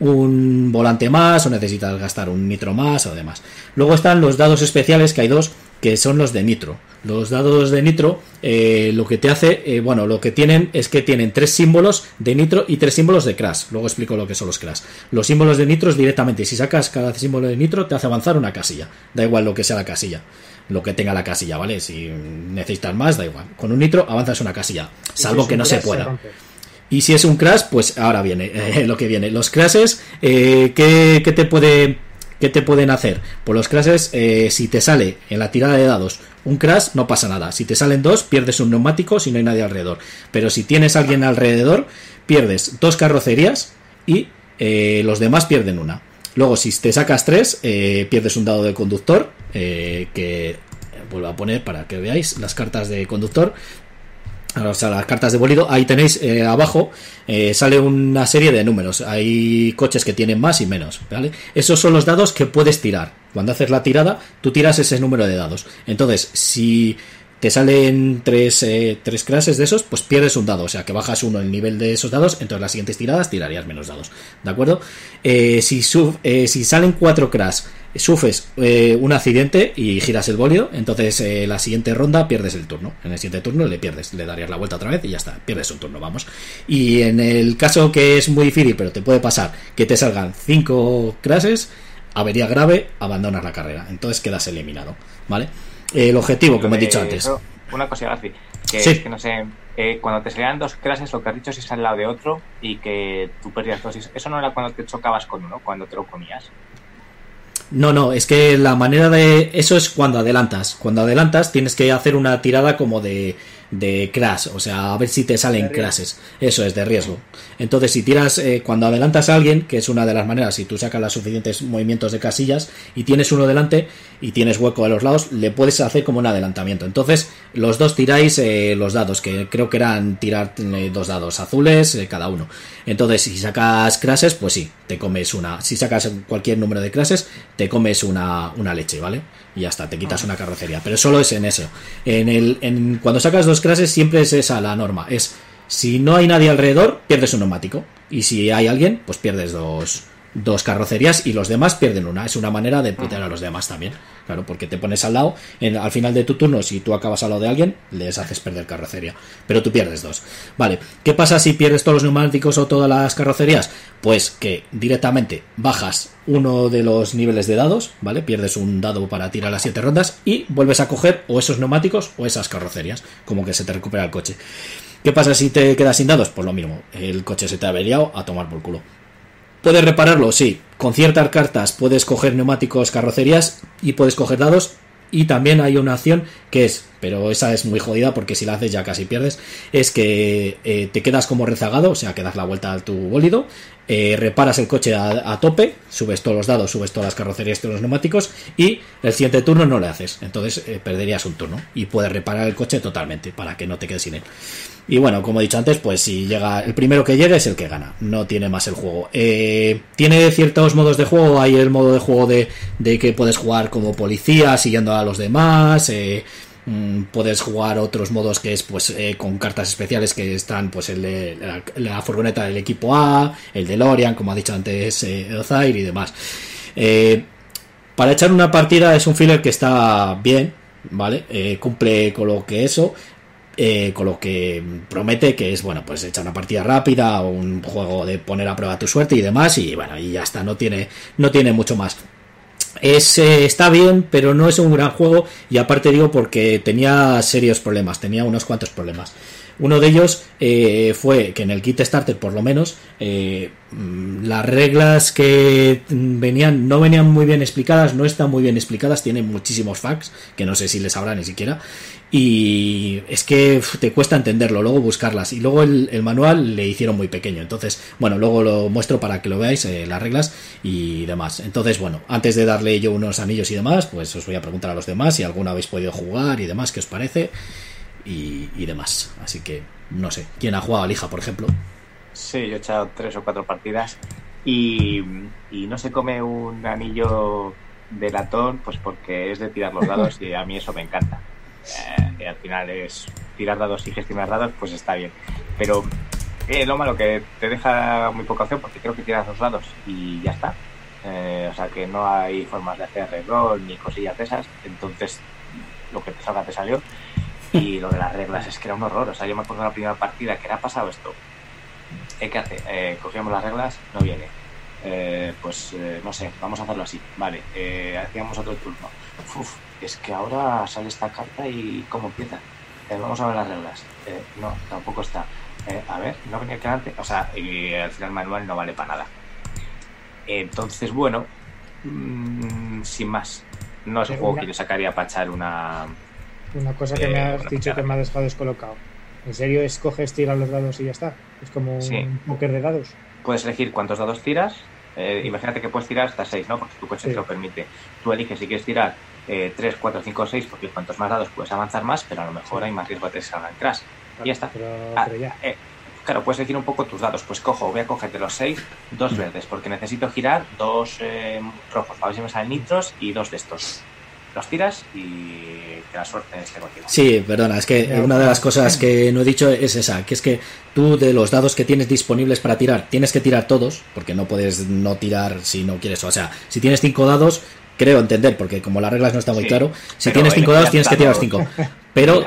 un volante más o necesitas gastar un nitro más o demás. Luego están los dados especiales, que hay dos, que son los de nitro. Los dados de nitro, eh, lo que te hace, eh, bueno, lo que tienen es que tienen tres símbolos de nitro y tres símbolos de crash. Luego explico lo que son los crash. Los símbolos de nitro es directamente, si sacas cada símbolo de nitro, te hace avanzar una casilla. Da igual lo que sea la casilla lo que tenga la casilla, ¿vale? Si necesitas más, da igual. Con un nitro avanzas una casilla, salvo que no se pueda. y si es un crash, pues ahora viene eh, lo que viene. Los crashes, eh, ¿qué, te puede, ¿qué te pueden hacer? Pues los crashes, eh, si te sale en la tirada de dados un crash, no pasa nada. Si te salen dos, pierdes un neumático si no hay nadie alrededor. Pero si tienes alguien alrededor, pierdes dos carrocerías y los demás pierden una. Luego, si te sacas tres, pierdes un dado de conductor eh, que vuelvo a poner para que veáis las cartas de conductor. O sea, las cartas de bolido, ahí tenéis eh, abajo, eh, sale una serie de números. Hay coches que tienen más y menos, ¿vale? Esos son los dados que puedes tirar. Cuando haces la tirada, tú tiras ese número de dados. Entonces, si te salen tres, eh, tres clases de esos, pues pierdes un dado. O sea, que bajas uno el nivel de esos dados, entonces las siguientes tiradas tirarías menos dados. ¿De acuerdo? Eh, si, eh, si salen cuatro crash, sufres un accidente y giras el bólido, entonces la siguiente ronda pierdes el turno. En el siguiente turno le pierdes, le darías la vuelta otra vez y ya está, pierdes un turno, vamos. Y en el caso que es muy difícil, pero te puede pasar que te salgan cinco crashes, avería grave, abandonas la carrera. Entonces quedas eliminado, ¿vale? el objetivo, como he dicho antes. Una cosa, García, que es que no sé, eh, cuando te salían dos clases, lo que has dicho es es al lado de otro y que tú perdías dosis. Eso no era cuando te chocabas con uno, cuando te lo comías. No, no, es que la manera de. Eso es cuando adelantas. Cuando adelantas tienes que hacer una tirada como de de crash, o sea, a ver si te salen crashes. Eso es de riesgo. Entonces, si tiras, eh, cuando adelantas a alguien, que es una de las maneras, si tú sacas los suficientes movimientos de casillas y tienes uno delante y tienes hueco a los lados, le puedes hacer como un adelantamiento. Entonces, los dos tiráis eh, los dados, que creo que eran tirar eh, dos dados azules cada uno. Entonces, si sacas crashes, pues sí, te comes una. Si sacas cualquier número de crashes, te comes una, una leche, ¿vale? Y ya está, te quitas una carrocería. Pero solo es en eso. En el, en, cuando sacas dos clases siempre es esa la norma. Es si no hay nadie alrededor, pierdes un neumático. Y si hay alguien, pues pierdes dos, dos carrocerías y los demás pierden una. Es una manera de putear a los demás también. Claro, porque te pones al lado, en, al final de tu turno, si tú acabas al lado de alguien, les haces perder carrocería. Pero tú pierdes dos. Vale, ¿qué pasa si pierdes todos los neumáticos o todas las carrocerías? Pues que directamente bajas uno de los niveles de dados, ¿vale? Pierdes un dado para tirar las siete rondas y vuelves a coger o esos neumáticos o esas carrocerías, como que se te recupera el coche. ¿Qué pasa si te quedas sin dados? Pues lo mismo, el coche se te ha averiado a tomar por culo. ¿Puedes repararlo? Sí. Con ciertas cartas puedes coger neumáticos, carrocerías y puedes coger dados. Y también hay una acción que es, pero esa es muy jodida porque si la haces ya casi pierdes, es que eh, te quedas como rezagado, o sea, que das la vuelta a tu bólido, eh, reparas el coche a, tope, subes todos los dados, subes todas las carrocerías, todos los neumáticos y el siguiente turno no le haces. Entonces eh, perderías un turno y puedes reparar el coche totalmente para que no te quedes sin él. Y bueno, como he dicho antes, pues si llega el primero que llegue es el que gana, no tiene más el juego. Eh, tiene ciertos modos de juego, hay el modo de juego de, que puedes jugar como policía siguiendo a los demás. Eh, mm, puedes jugar otros modos que es pues eh, con cartas especiales que están pues el de la, furgoneta del equipo A, el de Lorian, como ha dicho antes eh, y demás. para echar una partida es un filler que está bien, ¿vale? cumple con lo que eso. Eh, con lo que promete que es, bueno, pues echar una partida rápida, o un juego de poner a prueba tu suerte y demás, y bueno, y ya está, no tiene, no tiene mucho más. Es, eh, está bien, pero no es un gran juego, y aparte digo porque tenía serios problemas, tenía unos cuantos problemas. Uno de ellos eh, fue que en el kit starter, por lo menos, eh, mm, las reglas que venían no venían muy bien explicadas, no están muy bien explicadas, tienen muchísimos facts que no sé si les habrá ni siquiera. Y es que te cuesta entenderlo, luego buscarlas. Y luego el, manual le hicieron muy pequeño. Entonces, bueno, luego lo muestro para que lo veáis, eh, las reglas y demás. Entonces, bueno, antes de darle yo unos anillos y demás, pues os voy a preguntar a los demás si alguna habéis podido jugar y demás, qué os parece y, demás. Así que, no sé, ¿quién ha jugado a Lija, por ejemplo? Sí, yo he echado tres o cuatro partidas y, no se come un anillo de latón, pues porque es de tirar los dados y a mí eso me encanta eh, al final es tirar dados y gestionar dados, pues está bien. Pero eh, lo malo que te deja muy poca opción porque creo que tiras dos dados y ya está. Eh, o sea que no hay formas de hacer reroll ni cosillas de esas. Entonces lo que te salga te salió. Y lo de las reglas es que era un horror. O sea, yo me acuerdo de la primera partida que era pasado esto. ¿Qué hace? cogíamos las reglas, no viene. pues no sé, vamos a hacerlo así. Vale, hacíamos otro turno. Uf, es que ahora sale esta carta y ¿cómo empieza? Eh, vamos a ver las reglas. Eh, no, tampoco está. Eh, a ver, no venía que antes. O sea, y al final manual no vale para nada. Entonces, bueno, mm, sin más. No es un juego que yo sacaría para echar una. Una cosa que me has dicho que me ha dejado descolocado. ¿En serio escoges tirar los dados y ya está? Es como un póker de dados. Puedes elegir cuántos dados tiras. imagínate que puedes tirar hasta 6, ¿no? Porque tu coche te lo permite. Tú eliges si quieres tirar 3, 4, 5, 6, porque cuantos más dados puedes avanzar más, pero a lo mejor hay más riesgo de que salgan crash. y ya está. Ah, eh, claro, puedes decir un poco tus dados. Pues cojo, voy a cogerte los 6, dos verdes, porque necesito girar dos eh, rojos para ver si me salen nitros y dos de estos los tiras y que la suerte esté contigo. Sí, perdona, es que una de las cosas que no he dicho es esa, que es que tú de los dados que tienes disponibles para tirar, tienes que tirar todos, porque no puedes no tirar si no quieres, o sea, si tienes cinco dados, creo entender, porque como las reglas no está muy claro, si tienes cinco dados tienes que tirar cinco. Pero,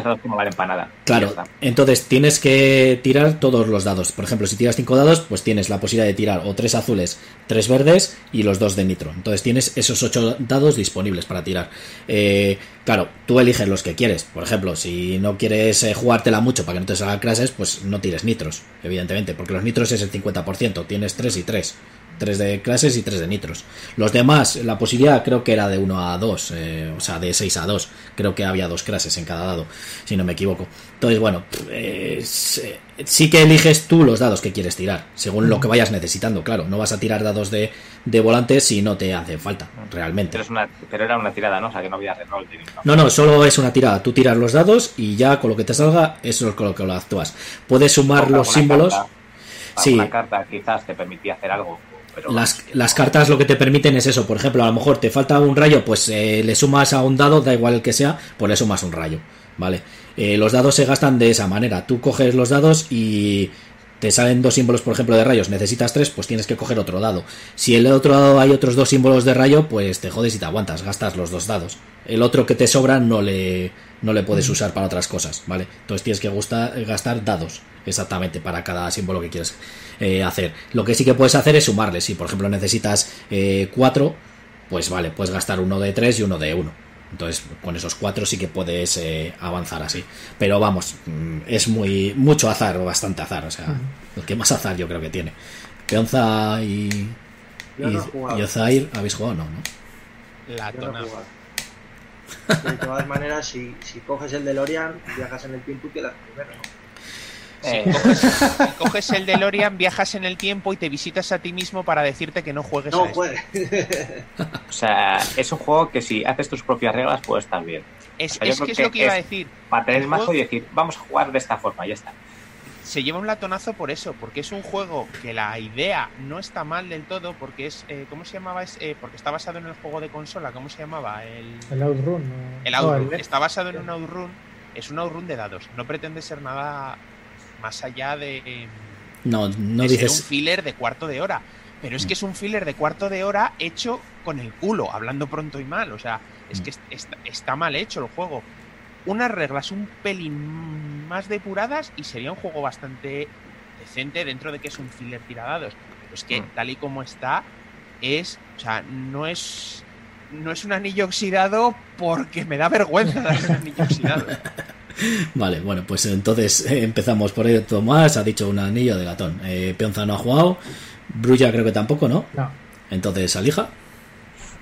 claro, entonces tienes que tirar todos los dados. Por ejemplo, si tiras cinco dados, pues tienes la posibilidad de tirar o tres azules, tres verdes y los dos de nitro. Entonces tienes esos ocho dados disponibles para tirar. Eh, claro, tú eliges los que quieres. Por ejemplo, si no quieres eh, jugártela mucho para que no te salgan clases, pues no tires nitros, evidentemente, porque los nitros es el 50%, tienes tres y tres. 3 de clases y 3 de nitros. Los demás, la posibilidad creo que era de 1 a 2, eh, o sea, de 6 a 2. Creo que había dos clases en cada dado, si no me equivoco. Entonces, bueno, eh, sí que eliges tú los dados que quieres tirar, según lo que vayas necesitando, claro. No vas a tirar dados de, de volantes si no te hacen falta, realmente. Pero, era una tirada, ¿no? O sea, que no había reroll. No, no, solo es una tirada. Tú tiras los dados y ya con lo que te salga, eso es con lo que lo actúas. Puedes sumar los símbolos. sí. Una carta quizás te permitía hacer algo las, las, cartas lo que te permiten es eso, por ejemplo, a lo mejor te falta un rayo, pues eh, le sumas a un dado, da igual el que sea, pues le sumas un rayo, ¿vale? Eh, los dados se gastan de esa manera, tú coges los dados y te salen dos símbolos, por ejemplo, de rayos, necesitas tres, pues tienes que coger otro dado. Si en el otro dado hay otros dos símbolos de rayo, pues te jodes y te aguantas, gastas los dos dados. El otro que te sobra no le, no le puedes usar para otras cosas, ¿vale? Entonces tienes que gastar dados, exactamente, para cada símbolo que quieres eh, hacer. Lo que sí que puedes hacer es sumarle, si por ejemplo necesitas eh, cuatro, pues vale, puedes gastar uno de tres y uno de uno. Entonces, con esos cuatro sí que puedes eh, avanzar así. Pero vamos, mm, es muy mucho azar, o bastante azar. O sea, lo que más azar yo creo que tiene. Peonza y, y, Ozair, ¿habéis jugado? No, ¿no? La De todas maneras, si, si coges el de Lorian, viajas en el tiempo y quedas primero, eh. coges, el DeLorean, viajas en el tiempo y te visitas a ti mismo para decirte que no juegues no a puede. o sea, es un juego que si haces tus propias reglas puede estar bien. Es, que es lo que iba a decir. Para tener más y decir, vamos a jugar de esta forma, ya está. Se lleva un latonazo por eso, porque es un juego que la idea no está mal del todo, porque es, eh, ¿cómo se llamaba? Es, eh, porque está basado en el juego de consola, ¿cómo se llamaba? El, el Outrun. El Outrun. Está basado en un Outrun, es un Outrun de dados, no pretende ser nada más allá de, no, no dices... ser un filler de cuarto de hora. Pero es que es un filler de cuarto de hora hecho con el culo, hablando pronto y mal. O sea, es que está, mal hecho el juego. Unas reglas un pelín más depuradas y sería un juego bastante decente dentro de que es un filler tiradados. Pero es que mm. tal y como está, es. O sea, no es. No es un anillo oxidado porque me da vergüenza dar un anillo oxidado. Vale, bueno, pues entonces eh, empezamos por ahí. Tomás ha dicho un anillo de latón. Eh, Peonza no ha jugado. Brulla creo que tampoco, ¿no? No. Entonces, Alija.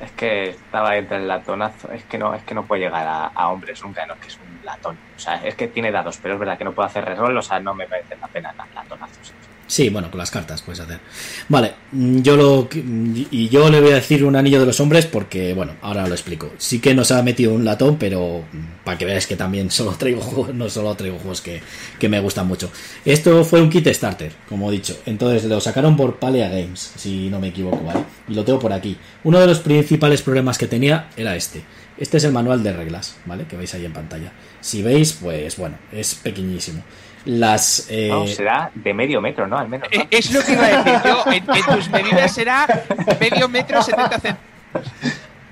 Es que estaba entre el latonazo. Es que no, es que no puede llegar a, hombres nunca, no, es que es un latón. O sea, es que tiene dados, pero es verdad que no puede hacer reroll, o sea, no me merece la pena dar latonazos. Sí, bueno, con las cartas puedes hacer. Vale, mm, yo lo y yo le voy a decir un anillo de los hombres porque, bueno, ahora lo explico. Sí que nos ha metido un latón, pero mm, para que veáis que también solo traigo juegos, no solo traigo juegos que, que me gustan mucho. Esto fue un kit starter, como he dicho. Entonces lo sacaron por Palea Games, si no me equivoco, ¿vale? Y lo tengo por aquí. Uno de los principales problemas que tenía era este. Este es el manual de reglas, ¿vale? Que veis ahí en pantalla. Si veis, pues bueno, es pequeñísimo las... Eh... No, será de medio metro, ¿no? Al menos. ¿no? Eh, Es lo que iba a decir yo. En, en tus medidas será medio metro 70 centímetros.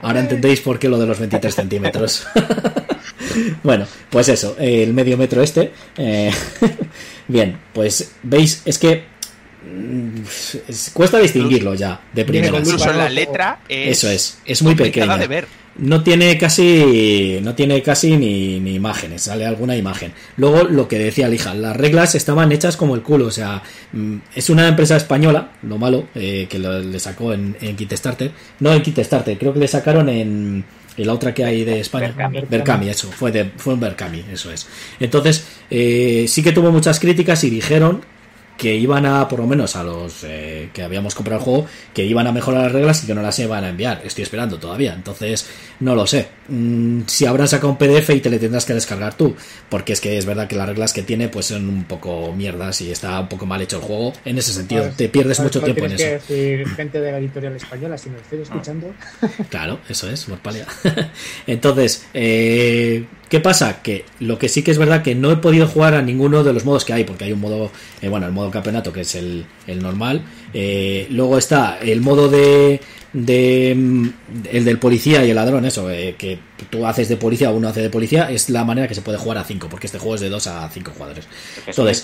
Ahora entendéis por qué lo de los 23 centímetros. bueno, pues eso, eh, el medio metro este. eh, bien, pues veis, es que es- cuesta distinguirlo ya de lupa. Incluso la letra es. Eso es, es muy pequeña. de ver. No tiene casi, no tiene casi ni, ni imágenes, sale alguna imagen. Luego, lo que decía Lija, las reglas estaban hechas como el culo, o sea, mm, es una empresa española, lo malo, eh, que lo- le sacó en, en Kickstarter. No en Kickstarter, creo que le sacaron en, la otra que hay de España. Berkami. Berkami, eso, fue, de, fue un Berkami, eso es. Entonces, eh, sí que tuvo muchas críticas y dijeron que iban a, por lo menos a los eh, que habíamos comprado el juego, que iban a mejorar las reglas y que no las iban a enviar. Estoy esperando todavía, entonces no lo sé. Mm, si habrán sacado un PDF y te le tendrás que descargar tú, porque es que es verdad que las reglas que tiene pues son un poco mierdas y está un poco mal hecho el juego. En ese sentido, te pierdes ¿Sabes mucho tiempo en eso. que decir gente de la editorial española, si me estoy escuchando. Claro, eso es, Morpalia. Entonces, eh, ¿qué pasa? Que lo que sí que es verdad que no he podido jugar a ninguno de los modos que hay, porque hay un modo, eh, bueno, el modo campeonato que es el, el normal. eh, luego está el modo de, de mm, el del policía y el ladrón, eso, eh, que tú haces de policía o uno hace de policía, es la manera que se puede jugar a 5, porque este juego es de 2 a 5 jugadores. Entonces.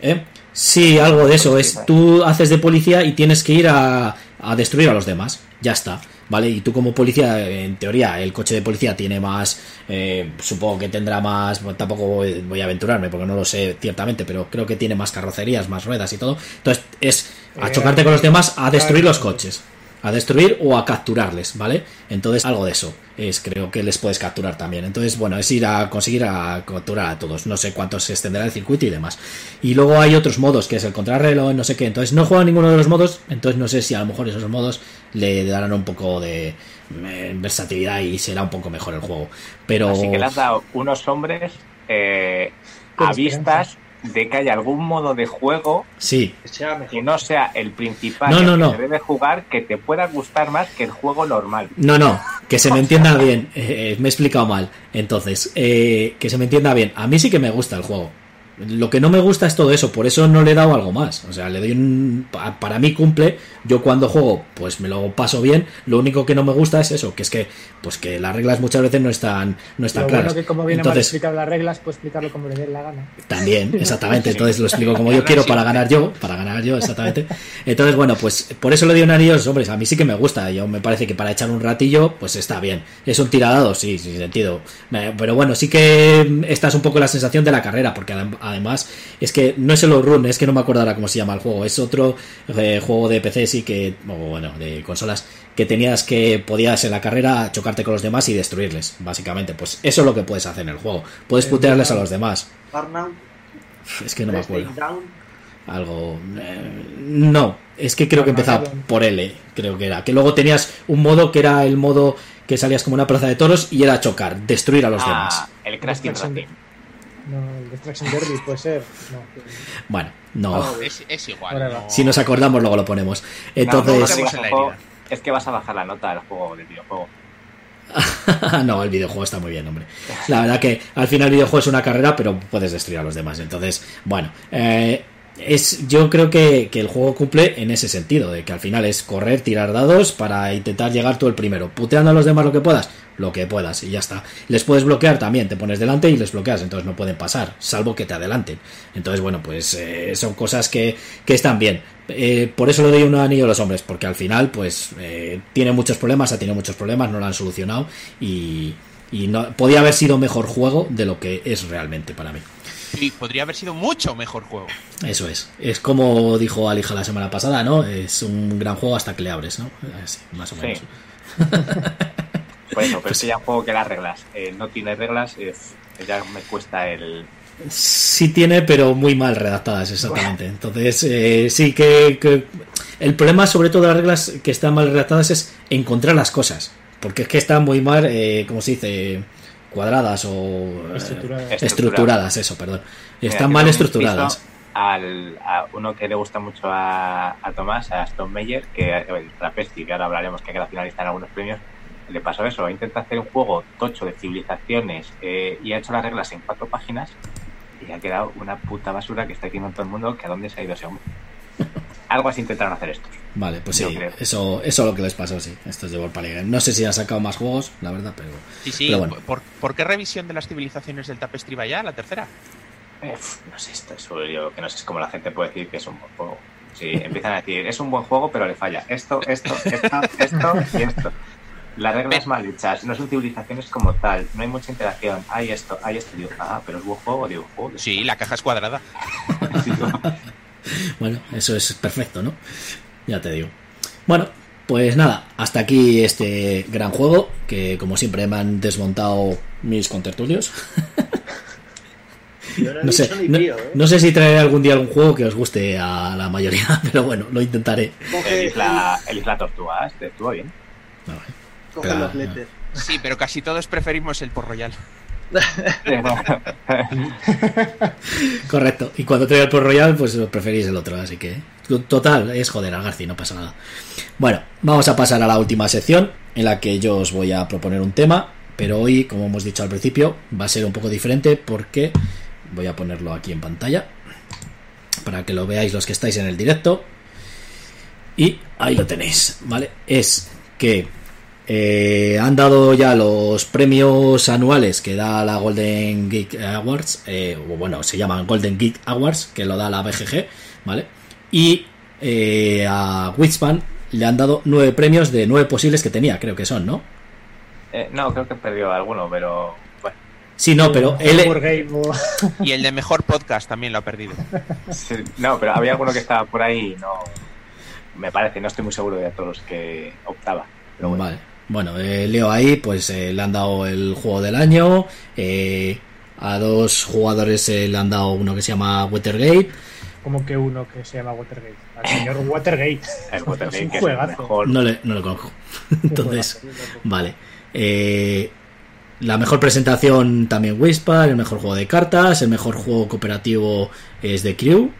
¿Eh? Sí, algo de eso. Es tú haces de policía y tienes que ir a, a destruir a los demás. Ya está. ¿Vale? Y tú como policía, en teoría, el coche de policía tiene más, eh, supongo que tendrá más, bueno, tampoco voy, a aventurarme porque no lo sé ciertamente, pero creo que tiene más carrocerías, más ruedas y todo. Entonces es a Eh, chocarte con los demás, a destruir los coches. A destruir o a capturarles, ¿vale? Entonces algo de eso es, creo que les puedes capturar también. Entonces, bueno, es ir a conseguir a capturar a todos. No sé cuánto se extenderá el circuito y demás. Y luego hay otros modos, que es el contrarreloj, no sé qué. Entonces no juego a ninguno de los modos, entonces no sé si a lo mejor esos modos le darán un poco de eh, versatilidad y será un poco mejor el juego. Pero Así que le has dado unos hombres eh, a vistas de que haya algún modo de juego sí, Que sea mejor. que no sea el principal No, no, que se debe jugar que te pueda gustar más que el juego normal. No, no, que se me entienda bien. eh, me he explicado mal. Entonces, eh, que se me entienda bien. A mí sí que me gusta el juego. Lo que no me gusta es todo eso, por eso no le he dado algo más. O sea, le doy un. pa- Para mí cumple. Yo cuando juego, pues me lo paso bien. Lo único que no me gusta es eso, que es que, pues que las reglas muchas veces no están, no están Lo claras. bueno que como viene mal Entonces, explicado las reglas, puedo explicarlo como le dé la gana. también, exactamente. Entonces lo explico como yo quiero para ganar yo, para ganar yo, exactamente. Entonces, bueno, pues por eso le doy un anillo hombres. A mí sí que me gusta. Yo me parece que para echar un ratillo, pues está bien. Es un tiradado, sí, sin sentido. Pero bueno, sí que esta es un poco la sensación de la carrera, porque además es que no es el run, es que no me acuerdo ahora cómo se llama el juego. Es otro eh, juego de PC, sí que, o bueno, de consolas, que tenías que podías en la carrera chocarte con los demás y destruirles, básicamente. Pues eso es lo que puedes hacer en el juego. Puedes putearles a los demás. Es que no me Press acuerdo. Algo. eh, no, es que creo que empezaba por L, creo que era. Que luego tenías un modo que era el modo que salías como una plaza de toros y era chocar, destruir a los demás. Ah, el Crash Team Racing. No, el Destruction Derby puede ser. No, Bueno, no. Es, es igual. No-. Si nos acordamos, luego lo ponemos. No, no, Entonces. no juego, herida. es que vas a bajar la nota del juego del videojuego. no, el videojuego está muy bien, hombre. La verdad que al final el videojuego es una carrera, pero puedes destruir a los demás. Entonces, bueno, eh, es, yo creo que, que el juego cumple en ese sentido, de que al final es correr, tirar dados para intentar llegar tú el primero, puteando a los demás lo que puedas, lo que puedas, y ya está. Les puedes bloquear también, te pones delante y les bloqueas, entonces no pueden pasar, salvo que te adelanten. Entonces, bueno, pues eh, son cosas que, que están bien. Eh, por eso le doy un anillo a los hombres, porque al final, pues, eh, tiene muchos problemas, ha tenido muchos problemas, no lo han solucionado y, Y no, podía haber sido mejor juego de lo que es realmente para mí. Sí, podría haber sido mucho mejor juego. Eso es. Es como dijo Alija la semana pasada, ¿no? Es un gran juego hasta que le abres, ¿no? Así, más o Sí. menos. Por eso, pero es que ya un juego que las reglas eh, no tiene reglas, es, ya me cuesta el. Sí tiene, pero muy mal redactadas, exactamente. Entonces, eh, sí que, que el problema sobre todo de las reglas que están mal redactadas es encontrar las cosas. Porque es que están muy mal, eh, ¿cómo se dice? Cuadradas o... eh, Estructuradas. estructuradas, eso, perdón. Mira, Están mal estructuradas. Al, a uno que le gusta mucho a, a Tomás, a Stone Meyer, que el Trapesti, que ahora hablaremos que queda finalista en algunos premios, le pasó eso, intenta hacer un juego tocho de civilizaciones eh, y ha hecho las reglas en cuatro páginas y ha quedado una puta basura que está aquí en todo el mundo, que a dónde se ha ido ese hombre. Algo así intentaron hacer estos. Vale, pues sí, creo. eso, eso es lo que les pasó, sí. Estos de League. No sé si han sacado más juegos, la verdad, pero... Sí, sí. Pero bueno. ¿Por, por qué revisión de las civilizaciones del Tapestry va ya? La tercera. Pf, no sé, esto es yo que no sé es como la gente puede decir que es un buen juego. Sí, empiezan a decir, es un buen juego, pero le falla esto, esto, esto, esto y esto. Las reglas mal hechas, no son civilizaciones como tal, no hay mucha interacción, hay esto, hay esto, digo, ah, pero es buen juego, digo, joder. Sí, la caja es cuadrada. Bueno, eso es perfecto, ¿no? Ya te digo. Bueno, pues nada, hasta aquí este gran juego, que como siempre me han desmontado mis contertulios. Yo no sé, no, ¿eh? no sé si traeré algún día algún juego que os guste a la mayoría, pero bueno, lo intentaré. El Coge, Isla, el Isla Tortuga, este estuvo bien. Vale. coge Pero- los letters. Sí, pero casi todos preferimos el Port Royal. Correcto. Y cuando traiga el Pro Royal, pues preferís el otro, así que. Total, es joder al Garci, no pasa nada. Bueno, vamos a pasar a la última sección, en la que yo os voy a proponer un tema, pero hoy, como hemos dicho al principio, va a ser un poco diferente porque voy a ponerlo aquí en pantalla para que lo veáis los que estáis en el directo. Y ahí lo tenéis, ¿vale? Es que eh, han dado ya los premios anuales que da la Golden Geek Awards, eh, o bueno, se llaman Golden Geek Awards, que lo da la BGG, ¿vale? Y eh, a Witspan le han dado nueve premios de nueve posibles que tenía, creo que son, ¿no? Eh, no, creo que perdió alguno, pero bueno, Sí, no, pero él... Y el de mejor podcast también lo ha perdido. sí, no, pero había alguno que estaba por ahí, y no, me parece, no estoy muy seguro de todos los que optaba. Pero bueno. Vale. Bueno, eh, leo ahí, pues eh, le han dado el juego del año. eh, a dos jugadores eh, le han dado uno que se llama Watergate. Como que uno que se llama Watergate. Al señor Watergate. El Watergate, Es un que es el juegazo. mejor. No, le, no lo conozco. Entonces, vale. Eh, la mejor presentación también Whisper, el mejor juego de cartas, el mejor juego cooperativo es The Crew.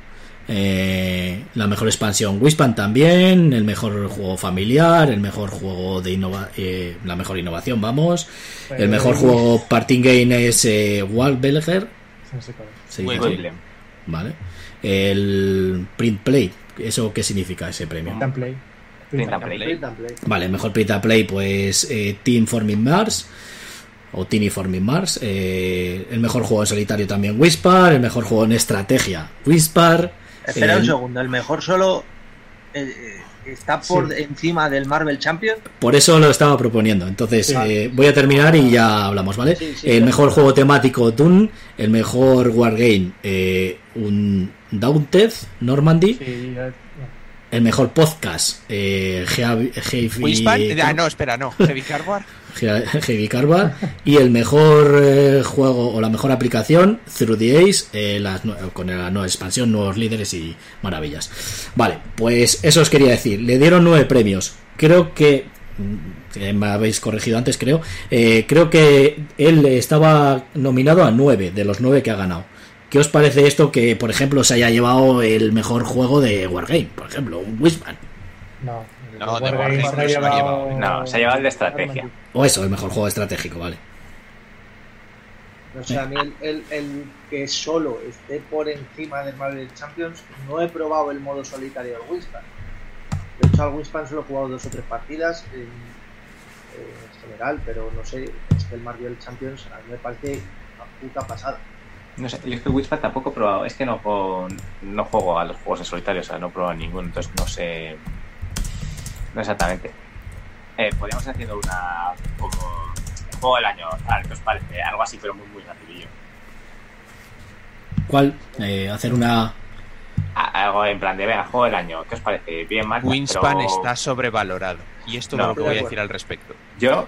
Eh, la mejor expansión Wispan también, el mejor juego familiar, el mejor juego de innova eh, la mejor innovación, vamos. El mejor juego party game es eh, Wallbelger. Vale. El print play, ¿eso qué significa ese premio? Print and Play. Print and Play. Print and play. Vale, mejor print and play, pues eh, Team Forming Mars o Teeny Forming Mars. eh, el mejor juego en solitario también Whisper. El mejor juego en estrategia Whisper. Espera un segundo, el mejor solo eh, eh, está por Sí. encima del Marvel Champion. Por eso lo estaba proponiendo. Entonces Sí. eh, voy a terminar y ya hablamos, ¿vale? Sí, sí, el mejor juego temático Dune. El mejor Wargame eh, un Daunted Normandy. Sí, ya- El mejor podcast eh, Heavy-. Ah, no, espera, no. Heavy Cardboard. He- Heavy Carbar y el mejor eh, juego o la mejor aplicación Through the Ace eh, con la nueva expansión nuevos líderes y maravillas. Vale pues eso os quería decir. Le dieron nueve premios. Creo que mm, que me habéis corregido antes creo eh, creo que él estaba nominado a nueve de los nueve que ha ganado. ¿Qué os parece esto que, por ejemplo, se haya llevado el mejor juego de Wargame? Por ejemplo, un Wisman. No, No, de se no ha se lo ha llevado- No, se ha llevado el de estrategia. O eso, el mejor juego estratégico, vale. O sea, a mí el, el- el que solo esté por encima del Marvel Champions, no he probado el modo solitario del Winspan. De hecho, al Winspan solo he jugado dos o tres partidas en, en general, pero no sé, es que el Marvel Champions a mí me parece una puta pasada. No sé, yo es que Whisper tampoco he probado. Es que no juego, no juego a los juegos en solitario, o sea, no he probado ninguno, entonces no sé. No exactamente. Eh, podríamos ir haciendo una. como. juego del año, tal, ¿qué os parece? Algo así, pero muy, muy rapidillo. ¿Cuál? Eh, hacer una. A- Algo en plan de, venga, juego del año, ¿qué os parece? Bien, mal. Wingspan pero está sobrevalorado. Y esto es No, lo que voy a decir al respecto. Yo,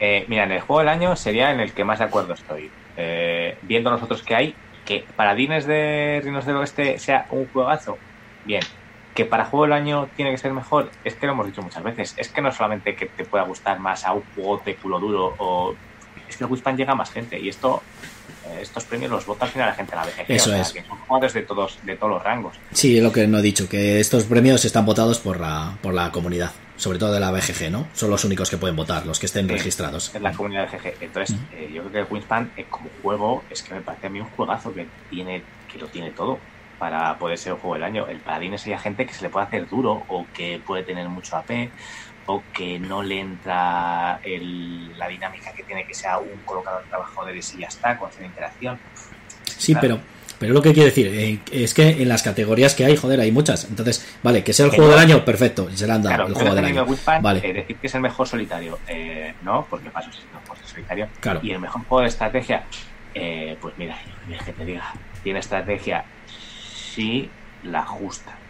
eh, mira, en el juego del año sería en el que más de acuerdo estoy. Eh, viendo los otros que hay, que Paladines de Reinos del Oeste sea un juegazo, bien. Que para juego del año tiene que ser mejor, es que lo hemos dicho muchas veces. Es que no solamente que te pueda gustar más a un juego de culo duro o. Es que el Wingspan llega a más gente y esto. eh, Estos premios los vota al final la gente de la BGG. Eso o sea, es. que son jugadores de todos, de todos los rangos. Sí, es lo que no he dicho, que estos premios están votados por la, por la comunidad, sobre todo de la BGG, ¿no? Son los únicos que pueden votar, los que estén Sí. registrados. es la comunidad de GG. Entonces, eh, yo creo que el Wingspan eh, como juego es que me parece a mí un juegazo que tiene que lo tiene todo para poder ser el juego del año. El Paladín es hay gente que se le puede hacer duro o que puede tener mucho AP o que no le entra el- la dinámica que tiene que sea un colocador de trabajadores y ya está, con cero interacción. Sí, pero, pero lo que quiero decir eh, es que en las categorías que hay, joder, hay muchas. Entonces, vale, que sea el Que juego no. del año, perfecto, y se le han dado Claro, el juego del año. Vale. eh, decir que es el mejor solitario, eh, no, porque paso si no juego solitario. Claro. Y el mejor juego de estrategia, eh, pues mira, que te diga, tiene estrategia sí la justa.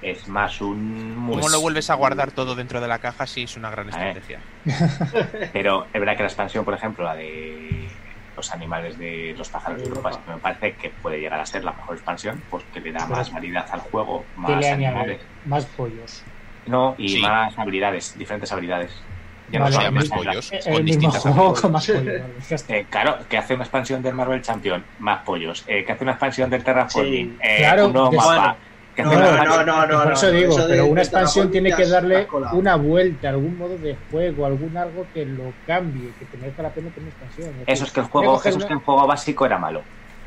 Es más un... ¿Cómo Pues- lo vuelves a guardar todo dentro de la caja si es una gran A ver. estrategia? Pero es verdad que la expansión, por ejemplo, la de los animales de los pájaros de Europa, me parece que puede llegar a ser la mejor expansión, porque le da más variedad al juego, ¿Qué más animales. Más pollos. No, y Sí. más habilidades, diferentes habilidades. Ya no Vale, son Hay el más mismo- pollos El con mismo distintas juego con más pollos. Eh, claro, que hace una expansión del Marvel Champion, más pollos. Eh, que hace una expansión del Terraforming, Sí. eh, Claro, un nuevo des- mapa. Bueno, que No, hace no, una no, no, no. Por eso digo, eso de- pero una expansión tiene que darle una vuelta, algún modo de juego, algún algo que lo cambie, que te merezca la pena tener expansión. Eso es que el juego, eso es que el juego básico era malo.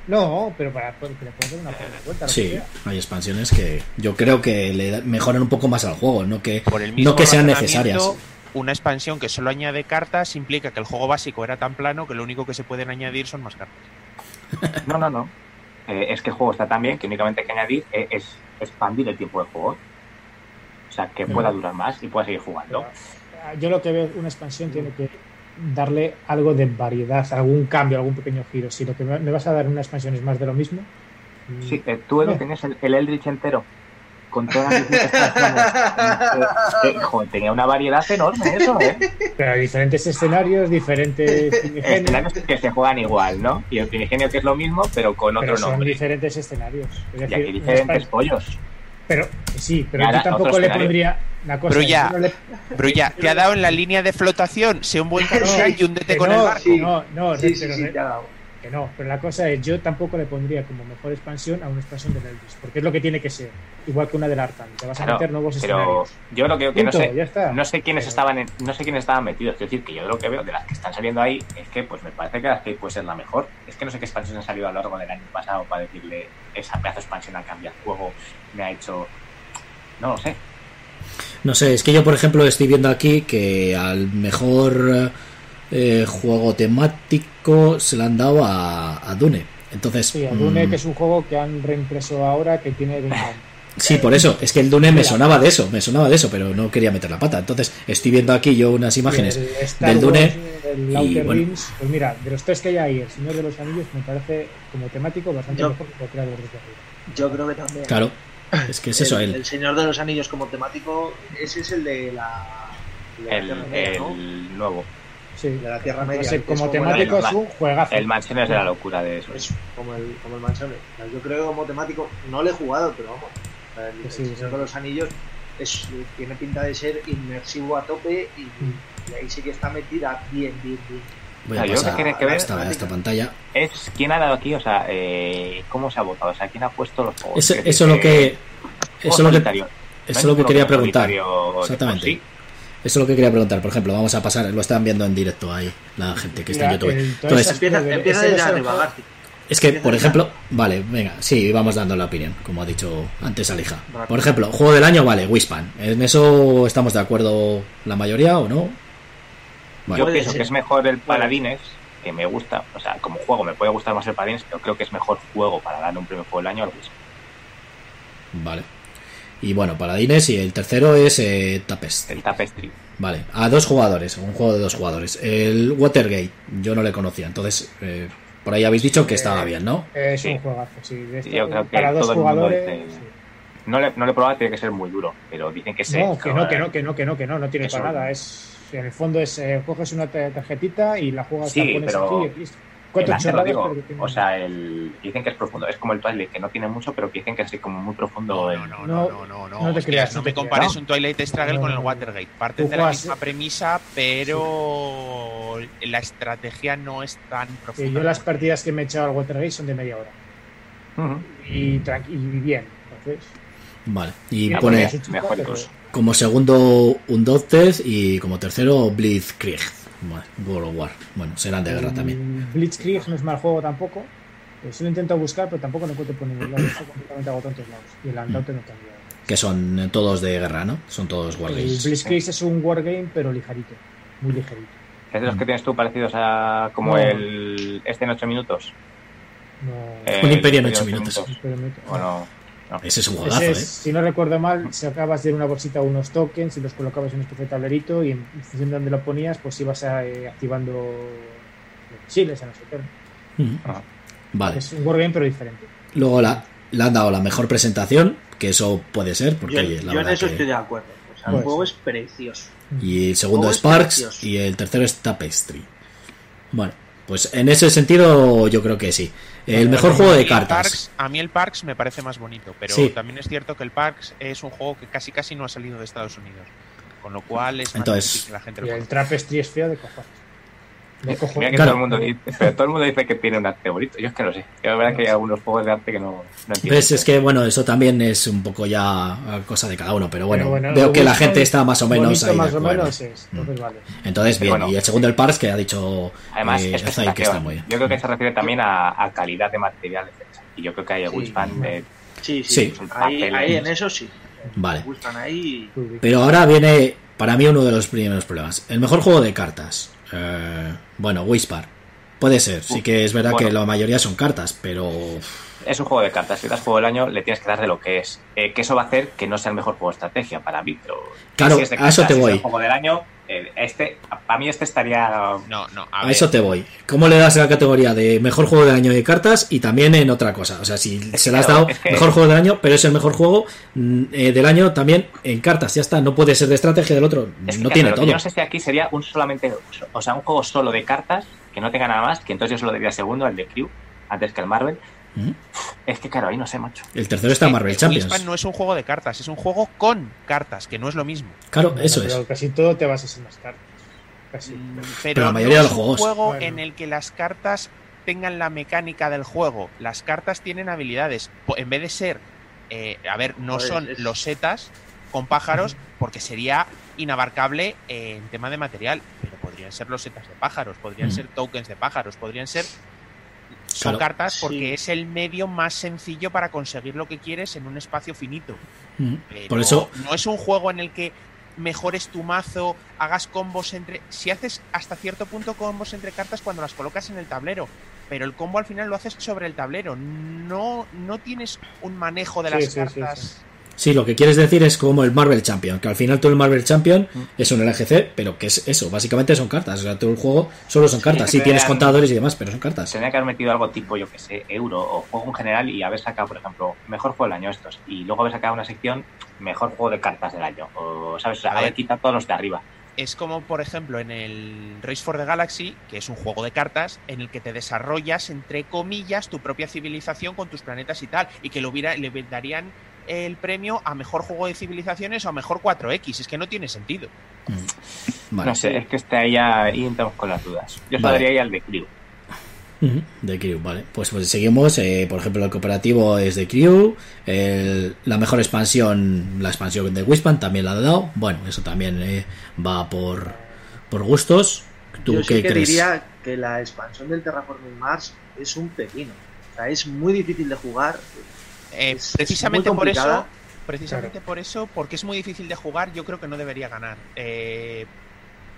No, pero para que le una vuelta. Sí, hay expansiones que yo creo que le mejoran un poco más al juego, no que, Por el mismo no que sean necesarias. Una expansión que solo añade cartas implica que el juego básico era tan plano que lo único que se pueden añadir son más cartas. No, no, no. Eh, es que el juego está tan bien que únicamente hay que añadir eh, es expandir el tiempo de juego. O sea, que pueda Mm. durar más y pueda seguir jugando. Pero, Yo lo que veo, una expansión tiene que darle algo de variedad, algún cambio, algún pequeño giro. Si lo que me vas a dar en una expansión es más de lo mismo, mm, Sí, eh, tú tenías el, el Eldritch entero. Con todas las distintas expansiones. Eh, joder, tenía una variedad enorme eso, ¿eh? pero hay diferentes escenarios, diferentes Escenarios que se juegan igual, ¿no? Y el primigenio que es lo mismo, pero con pero otro son nombre. diferentes escenarios. Es Y aquí diferentes pollos. Pero sí, pero ahora yo tampoco le pondría la cosa. Pero yo no le- Pero te ha dado en la línea de flotación, sea un buen capitán y con no, el barco. sí. No, no, Sí, sí, pero sí, re- te ha dado. Que no. Pero la cosa es, yo tampoco le pondría como mejor expansión a una expansión del Eldritch, porque es lo que tiene que ser. Igual que una del Arkham. Te vas a Claro, meter nuevos pero escenarios. yo lo que, que no sé, ya está. no sé quiénes Pero- estaban en- no sé quiénes estaban metidos. Quiero decir que yo lo que veo de las que están saliendo ahí es que pues me parece que las que puede ser la mejor. Es que no sé qué expansión han salido a lo largo del año pasado para decirle esa pedazo de expansión ha cambiado el juego, me ha hecho. No lo sé. No sé, es que yo, por ejemplo, estoy viendo aquí que al mejor eh, juego temático se le han dado a, a Dune. Entonces, Sí, el Dune, mm, que es un juego que han reimpreso ahora, que tiene 20 años. sí, por eso, es que el Dune me sonaba de eso, me sonaba de eso, pero no quería meter la pata. Entonces, estoy viendo aquí yo unas imágenes. Y el del Dune, Wars, el Outer bueno. Pues mira, de los tres que hay ahí, El Señor de los Anillos me parece como temático bastante Yo- mejor que cualquiera de los de arriba. Yo creo que también. Claro, es que es eso, el, el, el Señor de los Anillos como temático, ese es el de la, de la El, ¿no? el nuevo. Sí, De la Tierra no Media, sé, que como es temático el- es un juegazo. El Mansiones de la locura de eso. Es como el, como el. Yo creo que como temático, no lo he jugado, pero vamos. El, Sí, el sí, Señor sí. de los Anillos es, tiene pinta de ser inmersivo a tope y, Mm. y ahí sí que está metida bien, bien, bien. voy a Yo creo que pasar tiene que ver- esta, a esta pantalla. Es quién ha dado aquí, o sea, eh, cómo se ha votado, o sea, quién ha puesto los juegos. Eso, lo que... es lo que, solitario. eso es lo que quería preguntar. Exactamente. sí. Eso es lo que quería preguntar. Por ejemplo, vamos a pasar, lo están viendo en directo ahí, la gente que está en YouTube. Entonces, Empieza, empieza desde arriba. Es que, por ejemplo, vale, venga, sí, vamos dando la opinión, como ha dicho antes Alija. Por ejemplo, juego del año, vale, Wispan. ¿En eso estamos de acuerdo la mayoría o no? Vale. Yo pienso que es mejor el Paladines, que me gusta, o sea, como juego me puede gustar más el Paladines, pero creo que es mejor juego para darle un premio juego del año al Wisp. Vale. Y bueno, paladines y el tercero es eh, Tapestry. El Tapestry. Vale, a dos jugadores, un juego de dos jugadores. El Watergate, yo no le conocía, entonces eh, por ahí habéis dicho que estaba bien, ¿no? Es Sí. un juegazo, sí. De esto, Yo creo que para dos jugadores. dice- sí. No le, no le he probado, tiene que ser muy duro, pero dicen que sí. No, que no, que no, que no, que no, que no, no tiene Eso. para nada. Es, en el fondo es, eh, coges una ta- tarjetita y la juegas, Sí, la pones pero aquí y listo. El digo, o sea, el, dicen que es profundo. Es como el Twilight, que no tiene mucho, pero que dicen que es como muy profundo. No, el- no, no, No, no, no, no, no. no te Hostias, creas, no me te compares un Twilight Struggle No, con el. Watergate. Parten de la juegas- misma premisa, pero la estrategia no es tan profunda. yo las partidas que me he echado al Watergate son de media hora. Y, tranqui- y bien. Entonces, Vale, y Ya, pone como segundo un Doctez y como tercero Blitzkrieg. World of War. Bueno, serán de guerra también. el Blitzkrieg no es mal juego tampoco. Pues lo intento buscar, pero tampoco lo encuentro por ningún lado. Está completamente agotado en todos lados. Y el Undaunted no cambia. Que son todos de guerra, ¿no? Son todos El wargames. Blitzkrieg es un wargame, pero ligerito. Muy ligerito. ¿Es de los que tienes tú parecidos a como No. el este en 8 minutos? No, Eh, Un imperio en el ocho Imperio minutos. pero me- Bueno, Ese es un Ese juegazo, es, ¿eh? Si no recuerdo mal, sacabas de una bolsita unos tokens y los colocabas en de tablerito y en función de donde lo ponías, pues ibas eh, activando los misiles, a no sé qué. Ujú. Ah. Vale. Es un wargame, pero diferente. Luego la, le han dado la mejor presentación, que eso puede ser, porque Yo, oye, la yo en verdad eso que- estoy de acuerdo. O sea, Pues el juego es precioso. Y el segundo Oh, es es Parks precioso. y el tercero es Tapestry. Bueno, pues en ese sentido yo creo que sí. El mejor Bueno, juego de cartas. Parks- a mí el Parks me parece más bonito, pero Sí. también es cierto que el Parks es un juego que casi casi no ha salido de Estados Unidos. Con lo cual es más Entonces- difícil que la gente lo Y el. Trapestry es feo de cojones. De mira que Claro. todo el mundo dice, pero todo el mundo dice que tiene un arte bonito. Yo es que no sé. Yo la verdad que hay algunos juegos de arte que no, no entiendo. Ves, es que bueno, eso también es un poco ya cosa de cada uno, pero bueno, Pero bueno, veo que la gente está más o menos ahí de más o menos es. Entonces, vale. Entonces, bien, Bueno. y el segundo el Parks que ha dicho Además, eh, es que presentación. está muy bien. Yo creo que se refiere también a, a calidad de material, etc. Y yo creo que hay Sí. Wingspan eh, Sí, Sí. sí. Ahí, ahí en eso sí. Vale. Ahí. Pero ahora viene para mí uno de los primeros problemas. El mejor juego de cartas. Eh, bueno, Wispar. Puede ser, sí que es verdad Bueno. que la mayoría son cartas, pero es un juego de cartas. Si das juego del año, le tienes que dar de lo que es. Eh, que eso va a hacer que no sea el mejor juego de estrategia para mí. Pero Claro, si es de a eso te si es voy. el juego del año, eh, este, para mí este estaría. No, no, a, a, ver, eso te voy. ¿Cómo le das la categoría de mejor juego del año de cartas y también en otra cosa? O sea, si Es se le has dado es que- mejor juego del año, pero es el mejor juego mm, eh, del año también en cartas, ya está. No puede ser de estrategia del otro, Es que, no claro, tiene todo. Yo no sé si aquí sería un solamente. O sea, un juego solo de cartas que no tenga nada más. Que entonces yo solo diría segundo, el de Crew, antes que el Marvel. ¿Mm? Es que, claro, ahí no sé, macho. El tercero está Marvel Champions. Wingspan no es un juego de cartas, es un juego con cartas, que no es lo mismo. Claro, Bueno, eso pero es. casi todo te vas a ser más cartas. Casi. Mm, Pero, Pero la mayoría no de es los un juegos. juego Bueno. en el que las cartas tengan la mecánica del juego. Las cartas tienen habilidades. En vez de ser, eh, a ver, no Joder, son es- losetas con pájaros, porque sería inabarcable eh, en tema de material. Pero podrían ser losetas de pájaros, podrían Mm. ser tokens de pájaros, podrían ser. Son Claro. cartas Sí. porque es el medio más sencillo para conseguir lo que quieres en un espacio finito. Mm. Pero Por eso, no es un juego en el que mejores tu mazo, hagas combos entre. Si haces hasta cierto punto combos entre cartas cuando las colocas en el tablero, pero el combo al final lo haces sobre el tablero. No, no tienes un manejo de Sí, las sí, sí, cartas. Sí, lo que quieres decir es como el Marvel Champion, que al final todo el Marvel Champion Mm. es un LGC, pero que es eso, básicamente son cartas. O sea, todo el juego solo son cartas. Sí, tienes contadores y demás, pero son cartas. Tendría que haber metido algo tipo, yo que sé, euro o juego en general y haber sacado, por ejemplo, mejor juego del año estos. Y luego haber sacado una sección, mejor juego de cartas del año. O, ¿sabes? O sea, A haber ver. quitado todos los de arriba. Es como, por ejemplo, en el Race for the Galaxy, que es un juego de cartas en el que te desarrollas, entre comillas, tu propia civilización con tus planetas y tal, y que lo hubiera, le darían el premio a mejor juego de civilizaciones o a mejor 4X. Es que no tiene sentido. Mm. Vale. No sé, es que está ahí, ahí entramos con las dudas. Yo Vale. saldría ahí al de Crew. De Crew, vale. Pues, pues seguimos. eh, por ejemplo, el cooperativo es de Crew. el- la mejor expansión, la expansión de Wispan también la ha dado. Bueno, eso también eh, va por, por gustos. ¿Tú Yo qué sí que crees? diría que la expansión del Terraforming Mars es un pepino. O sea, es muy difícil de jugar. Eh, Es- precisamente por eso, precisamente por eso, porque es muy difícil de jugar, yo creo que no debería ganar. Eh,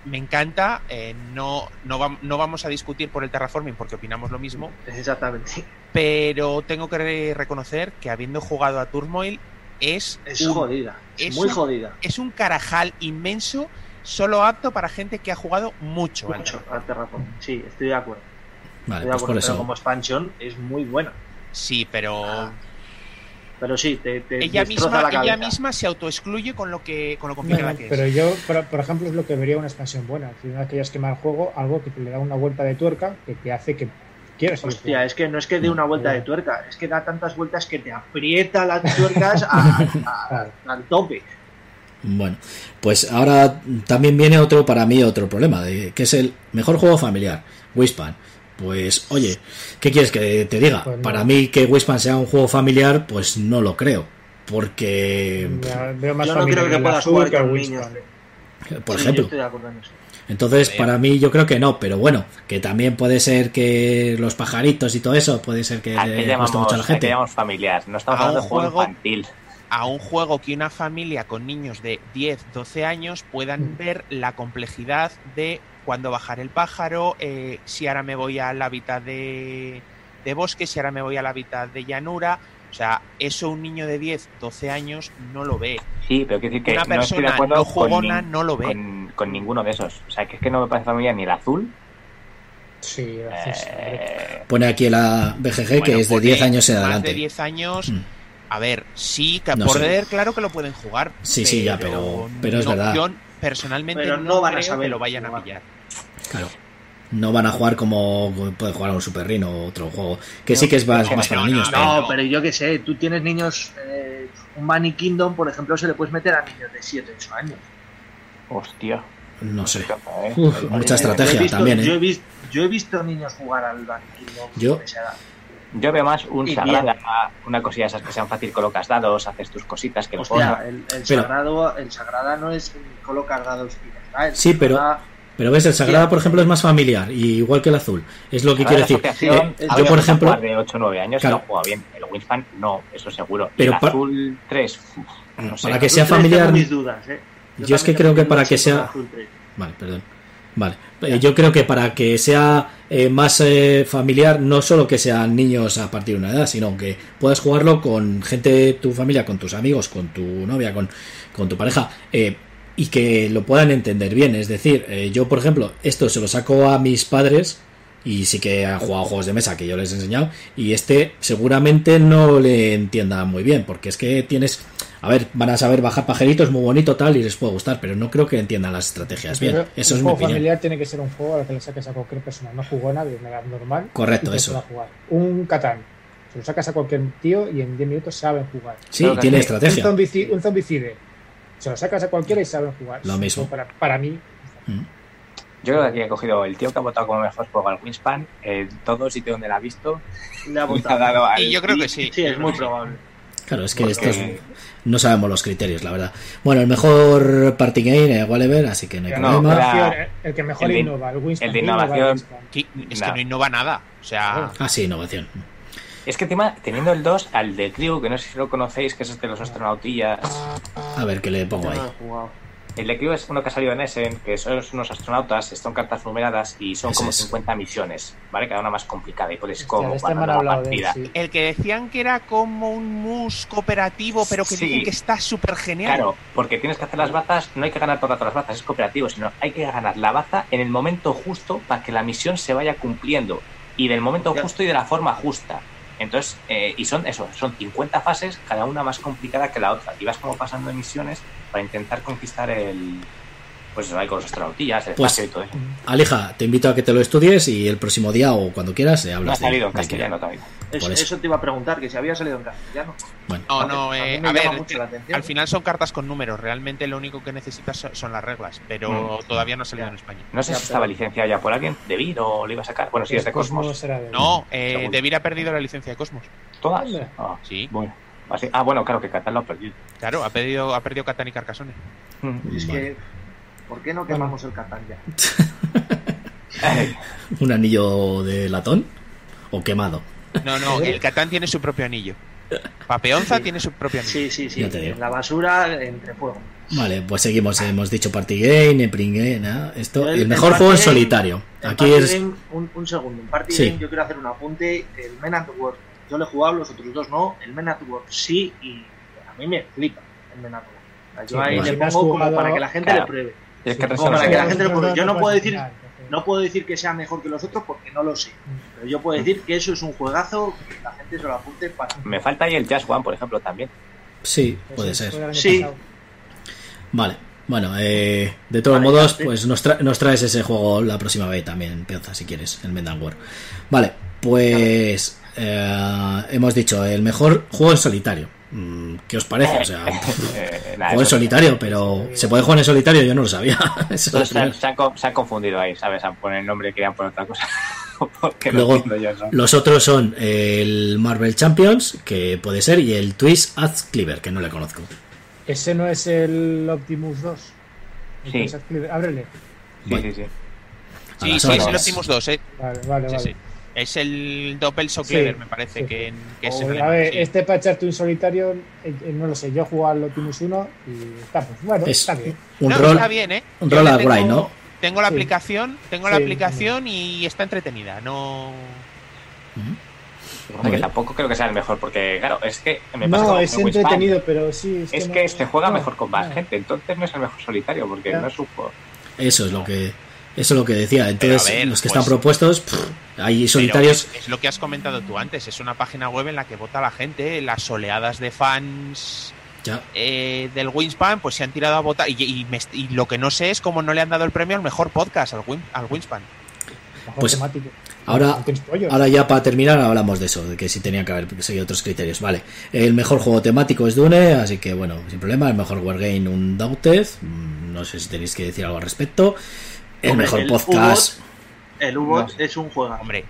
me encanta, eh, no, no, vam- no vamos a discutir por el terraforming porque opinamos lo mismo, Exactamente. pero tengo que re- reconocer que habiendo jugado a Turmoil, es, Es un, jodida. Es, es muy un- jodida. es un carajal inmenso, solo apto para gente que ha jugado mucho. al Mucho, Terraforming. al Terraforming. Sí, estoy de acuerdo. Vale, Estoy de pues por acuerdo. Pero eso. como expansión es muy buena. Sí, pero Ah, Pero sí, te, te ella destroza misma, la ella misma se autoexcluye con lo que con lo complicada no, que es. pero yo, por, por ejemplo, es lo que vería una expansión buena. Si una vez que quemado el juego, algo que te le da una vuelta de tuerca que te hace que quieras Hostia, jugando. es que no es que dé una vuelta de Ya. tuerca, es que da tantas vueltas que te aprieta las tuercas a- a- Claro. al tope. Bueno, pues ahora también viene otro, para mí, otro problema, de, que es el mejor juego familiar, Wispan. Pues, oye, ¿qué quieres que te diga? Pues no. Para mí que Wispan sea un juego familiar, pues no lo creo. Porque, Ya veo más Yo no creo que puedas jugar que niños. por Sí, ejemplo, entonces para mí yo creo que no, pero bueno, que también puede ser que los pajaritos y todo eso, puede ser que ¿A qué le guste mucho a la gente. llamamos familiar? No estamos A un hablando de juego juego- infantil. a un juego que una familia con niños de 10, 12 años puedan Mm. ver la complejidad de cuándo bajar el pájaro, eh, si ahora me voy al hábitat de, de bosque, si ahora me voy al hábitat de llanura. O sea, eso un niño de 10, 12 años no lo ve. Sí, pero quiero decir que Una no estoy de persona acuerdo no con, jugona nin- no lo ve. con, con ninguno de esos. O sea, que es que no me parece familiar ni el azul. Sí, gracias. eh, Pone aquí la BGG que Bueno, es de pone 10 años en Más adelante. de 10 años. Mm. A ver, sí, que No por ver, claro que lo pueden jugar. Sí, sí, ya, pero- pero es no- verdad. Yo personalmente Pero no, no van a creo saber que lo vayan a pillar. Claro. No van a jugar como puede jugar a un Super Rino o otro juego. Que sí que es más, No, más para no, niños. no, pero- No, pero yo qué sé, tú tienes niños, eh, un Bunny Kingdom, por ejemplo, se le puedes meter a niños de 7, 8 años. hostia. No sé. Eh, Uf, mucha estrategia yo he visto, también, ¿eh? Yo he, visto, yo he visto niños jugar al Bunny Kingdom Yo- con esa edad. Yo veo más un Y sagrada, una cosilla esas que sean fácil, colocas dados, haces tus cositas, que los Hostia, el, el Pero- sagrado, el sagrada no es colocar dados y el Sí, Sagrada- Pero ves, el Sagrada, por ejemplo, es más familiar, y igual que el azul. Es lo que quiero decir. Eh, yo, por ejemplo, de 8 o 9 años Claro. lo juega bien. El Winspan no, eso seguro. Pero el azul 3, uf, no sé. para que sea 3 familiar. tengo mis dudas, ¿eh? Yo es que creo que para que sea- Azul 3. Vale, perdón. Vale. Eh, Yo creo que para que sea eh, más eh, familiar, no solo que sean niños a partir de una edad, sino que puedas jugarlo con gente de tu familia, con tus amigos, con tu novia, con, con tu pareja, eh, y que lo puedan entender bien. Es decir, eh, yo, por ejemplo, esto se lo saco a mis padres y sí que han jugado juegos de mesa que yo les he enseñado, y este seguramente no le entienda muy bien, porque es que tienes. A ver, van a saber bajar pajeritos muy bonito tal y les puede gustar, pero no creo que entiendan las estrategias bien. Pero Eso un es mi juego opinión. familiar tiene que ser un juego al que le saques a cualquier persona no jugona de una edad normal. Correcto, eso. jugar. Un Catán. Se lo sacas a cualquier tío y en 10 minutos saben jugar. Sí, tiene estrategia. Un, zombicide, un zombicide. Se lo sacas a cualquiera y saben jugar. Lo mismo. Para, para mí. Mm. Yo creo que aquí he cogido el tío que ha votado como mejor juego al Winspan, en todo sitio donde la ha visto. Le ha le ha votado. dado al- Y yo creo que sí. Sí, es muy probable. Claro, es que Porque- estos no sabemos los criterios, la verdad. Bueno, el mejor party game, eh, Whatever, así que no hay no, problema. el que mejor el de- innova, el de innova, innovación. Es que no innova nada. O sea, Ah, sí, innovación. Es que encima, teniendo el 2, al de Crew, que no sé si lo conocéis, que es este de los astronautillas. A ver qué le pongo ahí. El de Crew es uno que ha salido en Essen, que son unos astronautas, son cartas numeradas y son como es. 50 misiones, ¿vale? Cada una más complicada y puedes como este él, partida. sí. el que decían que era como un mus cooperativo, pero que Sí. dicen que está súper genial. Claro, porque tienes que hacer las bazas, no hay que ganar todas las bazas, es cooperativo, sino hay que ganar la baza en el momento justo para que la misión se vaya cumpliendo y del momento justo y de la forma justa. Entonces, eh, y son eso, son 50 fases, cada una más complicada que la otra. Y vas como pasando misiones para intentar conquistar el. Pues eso, ahí con los astronautillas, el Pues- espacio y todo eso. Alija, te invito a que te lo estudies y el próximo día o cuando quieras eh, No ha hablas de salido en castellano Por eso. eso. te iba a preguntar, que si había salido en castellano. Bueno, No, no, A eh, a llama ver, mucho la atención. al final son cartas con números. Realmente lo único que necesitas son, las reglas, pero todavía no ha salido Ya. en España. No sé Ya, si estaba licenciada ya por alguien, de Vir o le iba a sacar. Bueno, sí, es de Cosmos. era de- No, eh. Devir ha perdido la licencia de Cosmos. ¿Todas? Ah, Sí, bueno. Así- Ah, bueno, claro que Catán lo ha perdido. claro, ha perdido, ha perdido Catán y Carcassonne. Mm. Es Vale. que, ¿por qué no quemamos el Catán ya? ¿un anillo de latón o quemado? No, no, el Catán tiene su propio anillo. Papeonza Sí. tiene su propio anillo. Sí, sí, sí. Ya te digo. En la basura, entre fuego. Vale, pues seguimos. Hemos dicho party game, game, nada, Esto, El- mejor juego en game- solitario. Aquí es. Game, un, un segundo. En Party Sí. Game yo quiero hacer un apunte. El Men at Work, yo lo he jugado, los otros dos no. El Men at Work sí, y mí me flipa el Menacor. Yo Sí, ahí bueno. le pongo como para que la gente Claro. le pruebe. Es que como para que la gente lo Yo no puedo decir, no puedo decir que sea mejor que los otros porque no lo sé. Pero yo puedo decir que eso es un juegazo que la gente se lo apunte para. Me falta ahí el Jazz One, por ejemplo, también. Sí, puede ser. Sí. Vale. Bueno, eh, de todos Vale, modos, ya, pues nos, tra- nos traes ese juego la próxima vez también, Pienza, si quieres, el Mendan War. Vale, pues eh, hemos dicho el mejor juego en solitario. Mm, ¿Qué os parece? O sea, Eh, juego en solitario, pero ¿se puede jugar en solitario? Yo no lo sabía. Eso se, han, primero. se han co- se han confundido ahí, ¿sabes? Han poner el nombre y querían poner otra cosa. Luego, yo los otros son el Marvel Champions, que puede ser, y el Twist Ads Cleaver, que no le conozco. Ese no es el Optimus 2. El Sí. Ábrele. Sí, Vale. sí, sí. Sí, las sí, es el Optimus 2, ¿eh? Vale, vale, Sí, vale. sí. Es el Doppel Clever, Sí, me parece, sí. que, que es en a ver, sí. este para echarte un solitario, eh, eh, no lo sé, yo he jugado al Optimus 1 y está, pues, bueno, Es está bien. un No, rol, está bien, ¿eh? un rol tengo- ¿no? Tengo la Sí. aplicación, tengo la Sí, aplicación y está entretenida. No. Lo que tampoco creo que sea el mejor, porque, claro, es que me pasa No, es entretenido, pero sí. Es que, Es no- que se juega no, mejor con más no. gente, entonces no es el mejor solitario, porque Ya. no es un juego. Eso es lo que eso es lo que decía. Entonces, ver, los que pues- están propuestos, pff, Pero solitarios. Es, es lo que has comentado tú antes. Es una página web en la que vota la gente. Las oleadas de fans Ya, eh, del Wingspan pues se han tirado a votar. Y, y me- y lo que no sé es cómo no le han dado el premio al mejor podcast al, Win- al. Mejor Pues, temático. ahora- ahora ya para terminar hablamos de eso, de que sí tenía que haber seguido otros criterios. Vale, el mejor juego temático es Dune, así que bueno, sin problema. El mejor Wargame, un Doubted. Mm, No sé si tenéis que decir algo al respecto. El Hombre, mejor el podcast. El U-Bot No es un juego Hombre,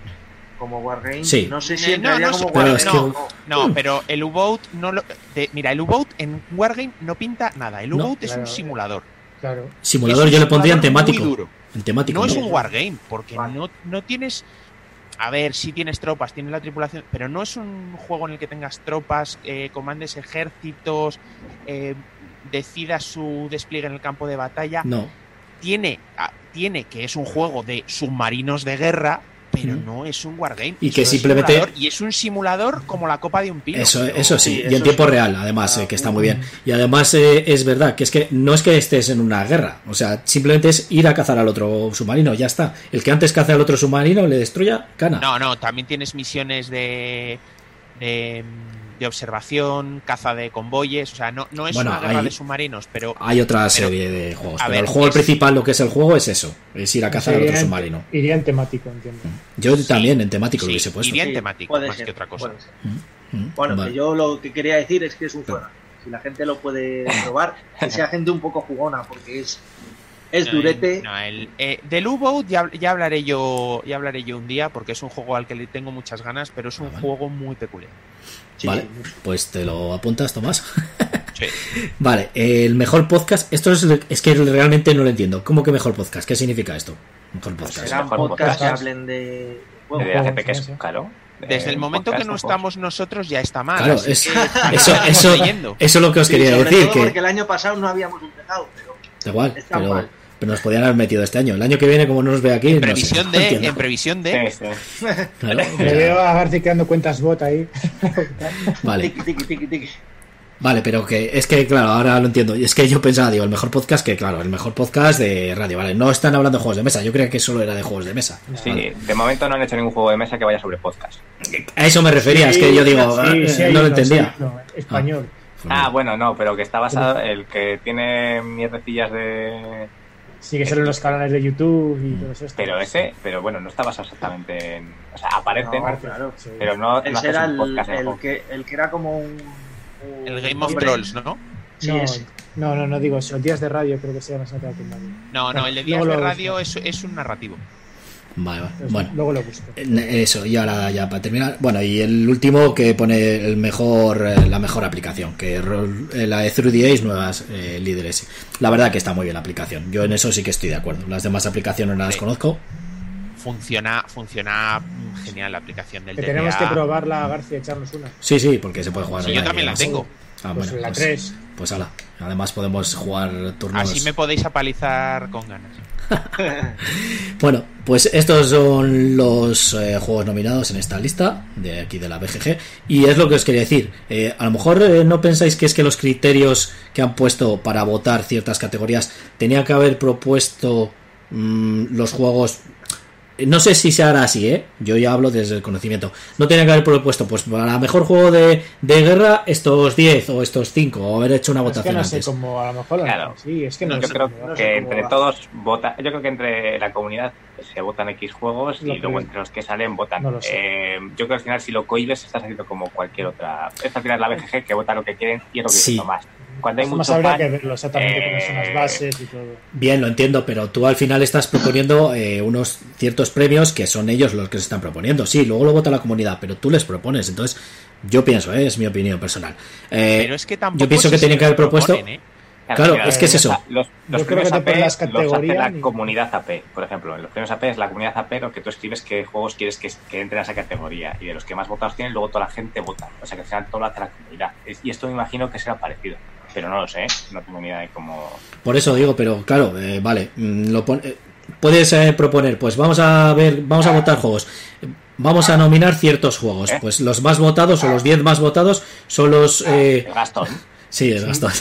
como Wargame. Sí. No sé si Eh, entraría no, no, como pero Wargame. es que- o no. no, pero el U-Boat no lo. de- mira, el U-Boat en Wargame no pinta nada. El No. U-Boat es Claro. un simulador. Claro. Simulador yo le pondría en temático. duro. En temático. No es un wargame, porque Vale. no, no tienes. A ver, sí tienes tropas, tienes la tripulación, pero no es un juego en el que tengas tropas, eh, comandes ejércitos, eh, decidas su despliegue en el campo de batalla. No, Tiene, tiene que es un juego de submarinos de guerra, pero no es un wargame. Y es que un simplemente- simulador, Y es un simulador como la copa de un pino. Eso, eso sí, y en tiempo real, además, eh, que está muy bien. Y además eh, es verdad que es que no es que estés en una guerra, o sea, simplemente es ir a cazar al otro submarino, ya está. El que antes caza al otro submarino le destruya, gana. No, no, también tienes misiones de, de, de observación, caza de convoyes, o sea, no, no es Bueno, una guerra hay- de submarinos, pero Hay otra Pero- serie de juegos, a pero ver, el juego es- principal, lo que es el juego, es eso, es ir a cazar al otro en- submarino. Iría en temático, entiendo. Yo Sí, también en temático lo sí, hubiese puesto. iría en Sí, temático, puede más ser, que otra cosa. ser. Mm, Bueno, vale. que yo lo que quería decir es que es un juego. Si la gente lo puede probar, que sea gente un poco jugona, porque es, es durete. No, el, eh, del U-Boat ya, ya hablaré yo ya hablaré yo un día porque es un juego al que le tengo muchas ganas, pero es un Vale. juego muy peculiar. Sí, Vale, pues te lo apuntas, Tomás. Sí. Vale, el mejor podcast, esto es, es que realmente no lo entiendo. ¿Cómo que mejor podcast? ¿Qué significa esto? Mejor podcast. Que podcast. hablen de que es claro. Desde Eh, el momento que no estamos nosotros ya está mal. Claro, es- que Eso, eso, eso es lo que os Sí, quería sobre decir, todo que porque el año pasado no habíamos empezado, pero da igual, está pero, mal. Pero nos podían haber metido este año. El año que viene, como no nos ve aquí, En no sé, previsión no de, entiendo. en previsión de. Sí, sí. Claro, o Me veo a García creando cuentas bot ahí. vale, tiki, tiki, tiki, tiki. vale, pero que es que, claro, ahora lo entiendo. Y es que yo pensaba, digo, el mejor podcast, que claro, el mejor podcast de radio, vale. No están hablando de juegos de mesa, yo creía que solo era de juegos de mesa. Sí, Vale. de momento no han hecho ningún juego de mesa que vaya sobre podcast. A eso me refería, es que yo digo, Sí, eh, sí no lo uno, entendía. sí, no, español. Ah, no. bueno, no, pero que está basado, el que tiene mierdecillas de... Sí, que salen los canales de YouTube y todo eso. Pero ese, pero bueno, no está basado exactamente en... O sea, aparecen, No, claro. Sí. pero no, no Ese haces era un podcast en el el que, el que era como un. un El Game of hombre- Trolls, ¿no? Sí, no, ese. no, no, no digo eso. Días de radio creo que se llama mal. No, no, el de Días de Radio es, es un narrativo. Vale, vale. Eso, Bueno, Luego lo busco. Eso, y ahora ya para terminar. Bueno, y el último que pone el mejor, eh, la mejor aplicación, que eh, la de 3DS nuevas eh, líderes. La verdad que está muy bien la aplicación. Yo en eso sí que estoy de acuerdo. Las demás aplicaciones no las Sí. conozco. Funciona, funciona genial la aplicación del Que tenemos que probarla, García, echarnos una. Sí, sí, porque se puede jugar. Sí, yo también la tengo. Ah, Pues bueno, la pues- 3. pues ala. Además podemos jugar turnos. Así me podéis apalizar con ganas. Bueno, pues estos son los eh, juegos nominados en esta lista de aquí de la BGG y es lo que os quería decir. Eh, a lo mejor eh, no pensáis que es que los criterios que han puesto para votar ciertas categorías tenían que haber propuesto mm, los juegos. No sé si se hará así, ¿eh? Yo ya hablo desde el conocimiento. No tenía que haber propuesto, pues para mejor juego de, de guerra, estos 10 o estos 5, o haber hecho una Es que votación no sé antes. cómo, a lo mejor. Claro. Sí, es que no yo sé creo no que entre va. todos vota yo creo que entre la comunidad se votan X juegos Lo y luego entre los que salen votan No lo sé. Eh, yo creo que al final si lo cohibes estás haciendo como cualquier otra esta al final es la BGG que vota lo que quieren y es lo que sí. más cuando hay Más mucho habría fan, que verlo exactamente cómo son las eh, bases y todo. Bien, lo entiendo, pero tú al final estás proponiendo eh, unos ciertos premios que son ellos los que se están proponiendo. Sí, luego lo vota la comunidad, pero tú les propones. Entonces, yo pienso, eh, es mi opinión personal. Eh, Pero es que tampoco. yo pienso que tienen que haber propuesto- proponen, ¿eh? Claro, es que es eso. Los, los Yo creo premios AP las los hace la y- comunidad AP, por ejemplo. En los premios AP es la comunidad AP lo que tú escribes qué juegos quieres que, que entren a esa categoría. Y de los que más votados tienen, luego toda la gente vota. O sea que al final todo lo hace la comunidad. Y esto me imagino que será parecido. Pero no lo sé, ¿eh? no tengo ni idea de cómo. Por eso digo, pero claro, eh, vale, mm, lo pon- eh, puedes eh, proponer, pues vamos a ver, vamos a votar juegos. Vamos a nominar ciertos juegos. ¿Eh? Pues los más votados o los 10 más votados son los... eh, El Gastón. Sí, es Gastón.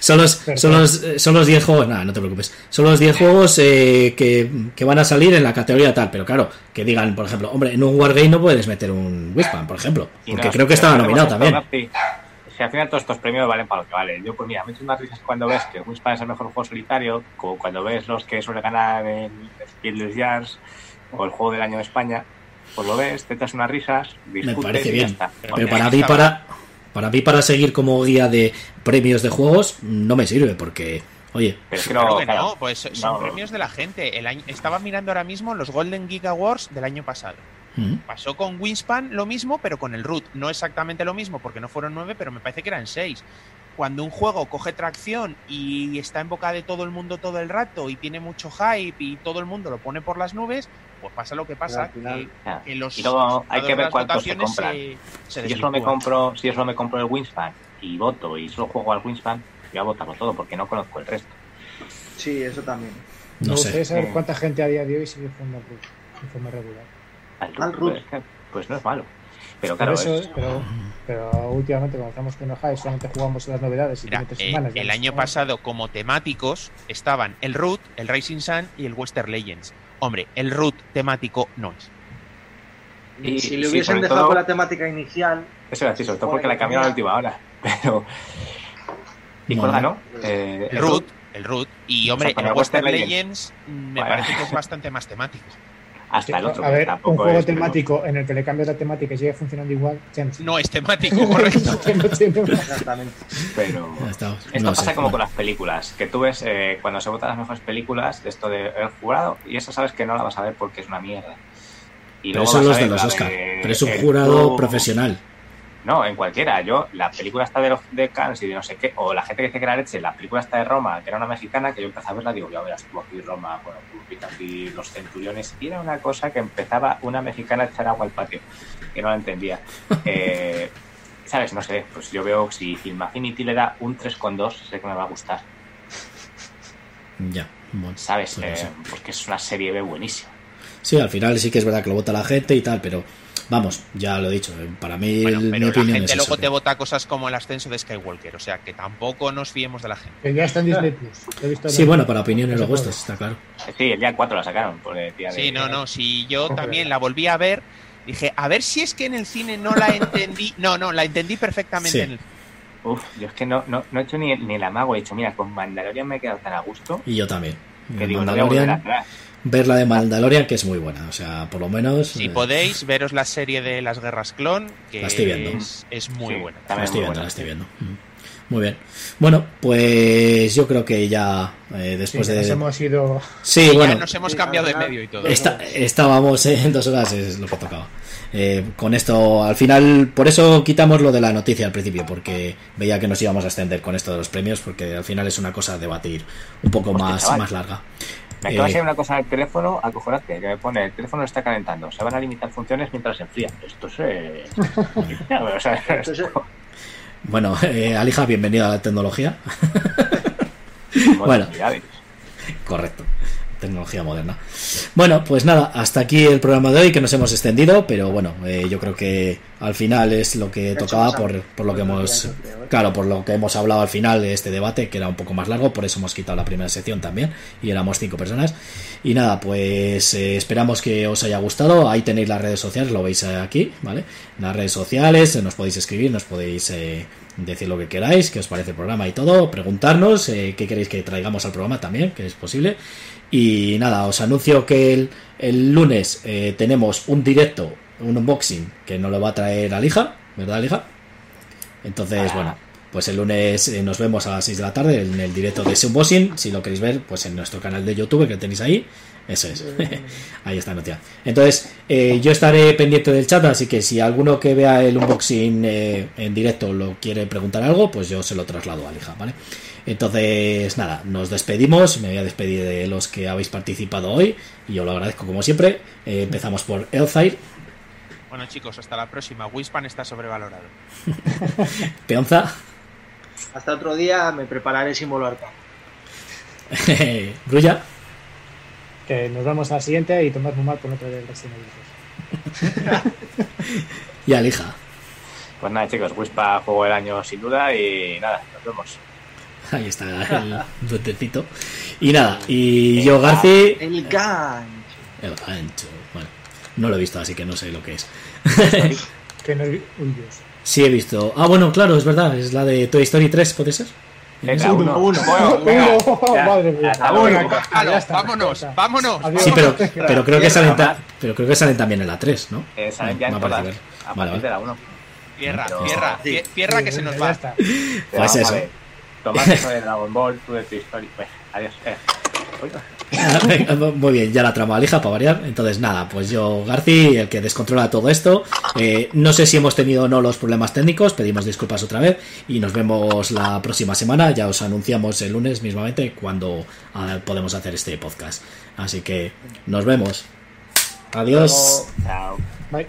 son los son los eh, son los 10 juegos, nada, no te preocupes. Son los 10 juegos eh, que, que van a salir en la categoría tal, pero claro, que digan, por ejemplo, hombre, en un Wargame no puedes meter un Wispan, por ejemplo, porque no, creo que estaba nominado también. Si al final todos estos premios valen para lo que valen. Yo, pues mira, me he hecho unas risas cuando ves que Wingspan es el mejor juego solitario, como cuando ves los que suele ganar en Speedless Jars o el juego del año de España. Pues lo ves, te echas unas risas, discutes parece y bien. ya está. Pero para mí para para mí para seguir como guía de premios de juegos no me sirve porque oye, Pero es que Claro no, que claro, no, pues son no. premios de la gente. El año, estaba mirando ahora mismo los Golden Geek Awards del año pasado. Mm, Pasó con Wingspan lo mismo, pero con el Root. No exactamente lo mismo, porque no fueron nueve, pero me parece que eran seis. Cuando un juego coge tracción y está en boca de todo el mundo todo el rato y tiene mucho hype y todo el mundo lo pone por las nubes, pues pasa lo que pasa, final- que, los Y luego hay que ver cuántos se votaciones compran. se- se Si yo solo me compro, si yo solo me compro el Wingspan y voto y solo juego al Wingspan, voy a votarlo todo porque no conozco el resto. Sí, eso también. no Me gustaría sé. saber Eh. cuánta gente a día de hoy sigue jugando al Root de forma regular. Al Al Root, pues, pues no es malo. Pero claro, eso, es- pero, pero últimamente, como estamos con Ojai, solamente jugamos las novedades y Mira, eh, semanas. el no año pasado como temáticos estaban el Root, el Racing Sun y el Western Legends. Hombre, el Root temático no es. Y- si le sí, hubiesen dejado todo- con la temática inicial, Eso era así, sobre todo porque la cambiaron a la última hora. Pero. ¿Y cuál ganó? Eh, El Root, el Root. Y hombre, el Western Western Legends me Vale. parece que es bastante más temático. Hasta el otro. a ver, un juego es, pero- temático en el que le cambias la temática y sigue funcionando igual, no es temático, correcto. Exactamente. Pero. Esto No pasa sé, como con las películas, que tú ves eh, cuando se votan las mejores películas de esto de el jurado y eso sabes que no la vas a ver porque es una mierda. Y Pero luego son los de los Oscar, de pero es un jurado profesional. No, en cualquiera. Yo, la película está de, los- de Cannes y de no sé qué, o la gente que dice que era leche, la película está de Roma, que era una mexicana, que yo empecé a verla, digo, ya verás, estuvo aquí Roma, bueno, estuvo aquí los centuriones, y era una cosa que empezaba una mexicana a echar agua al patio, que no la entendía. Eh, ¿Sabes? No sé, pues yo veo si Film Affinity le da un 3,2, sé que me va a gustar. Ya, bueno. ¿Sabes? Pues Eh, porque es una serie B buenísima. Sí, al final sí que es verdad que lo vota la gente y tal, pero vamos, ya lo he dicho, eh, para mí Bueno, el- mi pero la opinión gente es luego eso, te vota cosas como el ascenso de Skywalker, o sea que tampoco nos fiemos de la gente. Que ya está en Disney Plus. Lo he visto Sí, en- bueno, para opiniones no lo se gustos, está claro. Sí, el día 4 la sacaron, por el día de... Sí, no, no, si yo también la volví a ver, dije, a ver si es que en el cine no la entendí. No, no, la entendí perfectamente Sí. en el Uf, yo es que no, no, no he hecho ni, ni el amago, he dicho, mira, con Mandalorian me he quedado tan a gusto Y yo también. que digo, no voy a volver Mandalorian, atrás. Ver la de Mandalorian, que es muy buena, o sea, por lo menos... Si eh, podéis, veros la serie de las guerras clon, que La estoy viendo. es, es muy Sí, buena. La estoy muy viendo, buena. la estoy viendo. Mm. Muy bien. Bueno, pues yo creo que ya eh, Sí, después nos de... hemos ido. Sí, Y ya bueno, nos hemos cambiado de medio y todo. Está- estábamos en dos horas, es lo que tocaba. Eh, con esto, al final, por eso quitamos lo de la noticia al principio, porque veía que nos íbamos a extender con esto de los premios, porque al final es una cosa a debatir un poco Hostia, más, más larga. Me acaba de Eh, salir una cosa en el teléfono acojonante que me pone el teléfono está calentando, se van a limitar funciones mientras se enfría. Esto es... eh, o sea, Entonces, Bueno, eh, Alija, bienvenido a la tecnología. bueno, correcto tecnología moderna. Bueno, pues nada, hasta aquí el programa de hoy que nos hemos extendido, pero bueno, eh, yo creo que al final es lo que tocaba por, por lo que hemos, claro, por lo que hemos hablado al final de este debate, que era un poco más largo, por eso hemos quitado la primera sección también y éramos cinco personas. Y nada, pues eh, esperamos que os haya gustado. Ahí tenéis las redes sociales, lo veis aquí, ¿vale? Las redes sociales, nos podéis escribir, nos podéis eh, decir lo que queráis, qué os parece el programa y todo, preguntarnos qué queréis que traigamos al programa también, que es posible. Y nada, os anuncio que el, lunes eh, tenemos un directo, un unboxing que nos lo va a traer Alija, ¿verdad, Alija? Entonces, bueno, pues el lunes eh, nos vemos a las 6 de la tarde en el directo de ese unboxing. Si lo queréis ver, pues en nuestro canal de YouTube que tenéis ahí. Eso es. ahí está noticia. Entonces, eh, yo estaré pendiente del chat, así que si alguno que vea el unboxing en directo lo quiere preguntar algo, pues yo se lo traslado a Alija, ¿vale? Entonces, nada, nos despedimos. Me voy a despedir de los que habéis participado hoy y yo lo agradezco como siempre. Eh, empezamos por Elzair. Bueno, chicos, hasta la próxima. Wispan está sobrevalorado. Peonza. Hasta otro día me prepararé símbolo arca. Brulla. Que nos vamos a la siguiente y tomar muy mal con otro del Resident y Alija. Pues nada, chicos, Wispa juego el año sin duda y nada, nos vemos. Ahí está el duendecito. Y nada, y yo, Garci. El gancho. El gancho. Bueno, no lo he visto, así que no sé lo que es. que no, uy, Dios. Sí, he visto. Ah, bueno, claro, es verdad. Es la de Toy Story 3, ¿puede ser? Venga, uno, uno. Madre mía. vámonos, vámonos. Sí, pero, pero, creo que salen pero creo que salen también en la 3, ¿no? Eh, salen ya en todas. Vale, vale. la 1. Tierra, tierra, tierra que se nos va. Pues eso. Tomás eso de Dragon Ball, tú de tu historia. Pues, adiós. Eh. Muy bien, ya la trama alija para variar. Entonces, nada, pues yo, Garci, el que descontrola todo esto. Eh, no sé si hemos tenido o no los problemas técnicos, pedimos disculpas otra vez y nos vemos la próxima semana. Ya os anunciamos el lunes mismamente cuando ah, podemos hacer este podcast. Así que nos vemos. Adiós. Chao. Bye.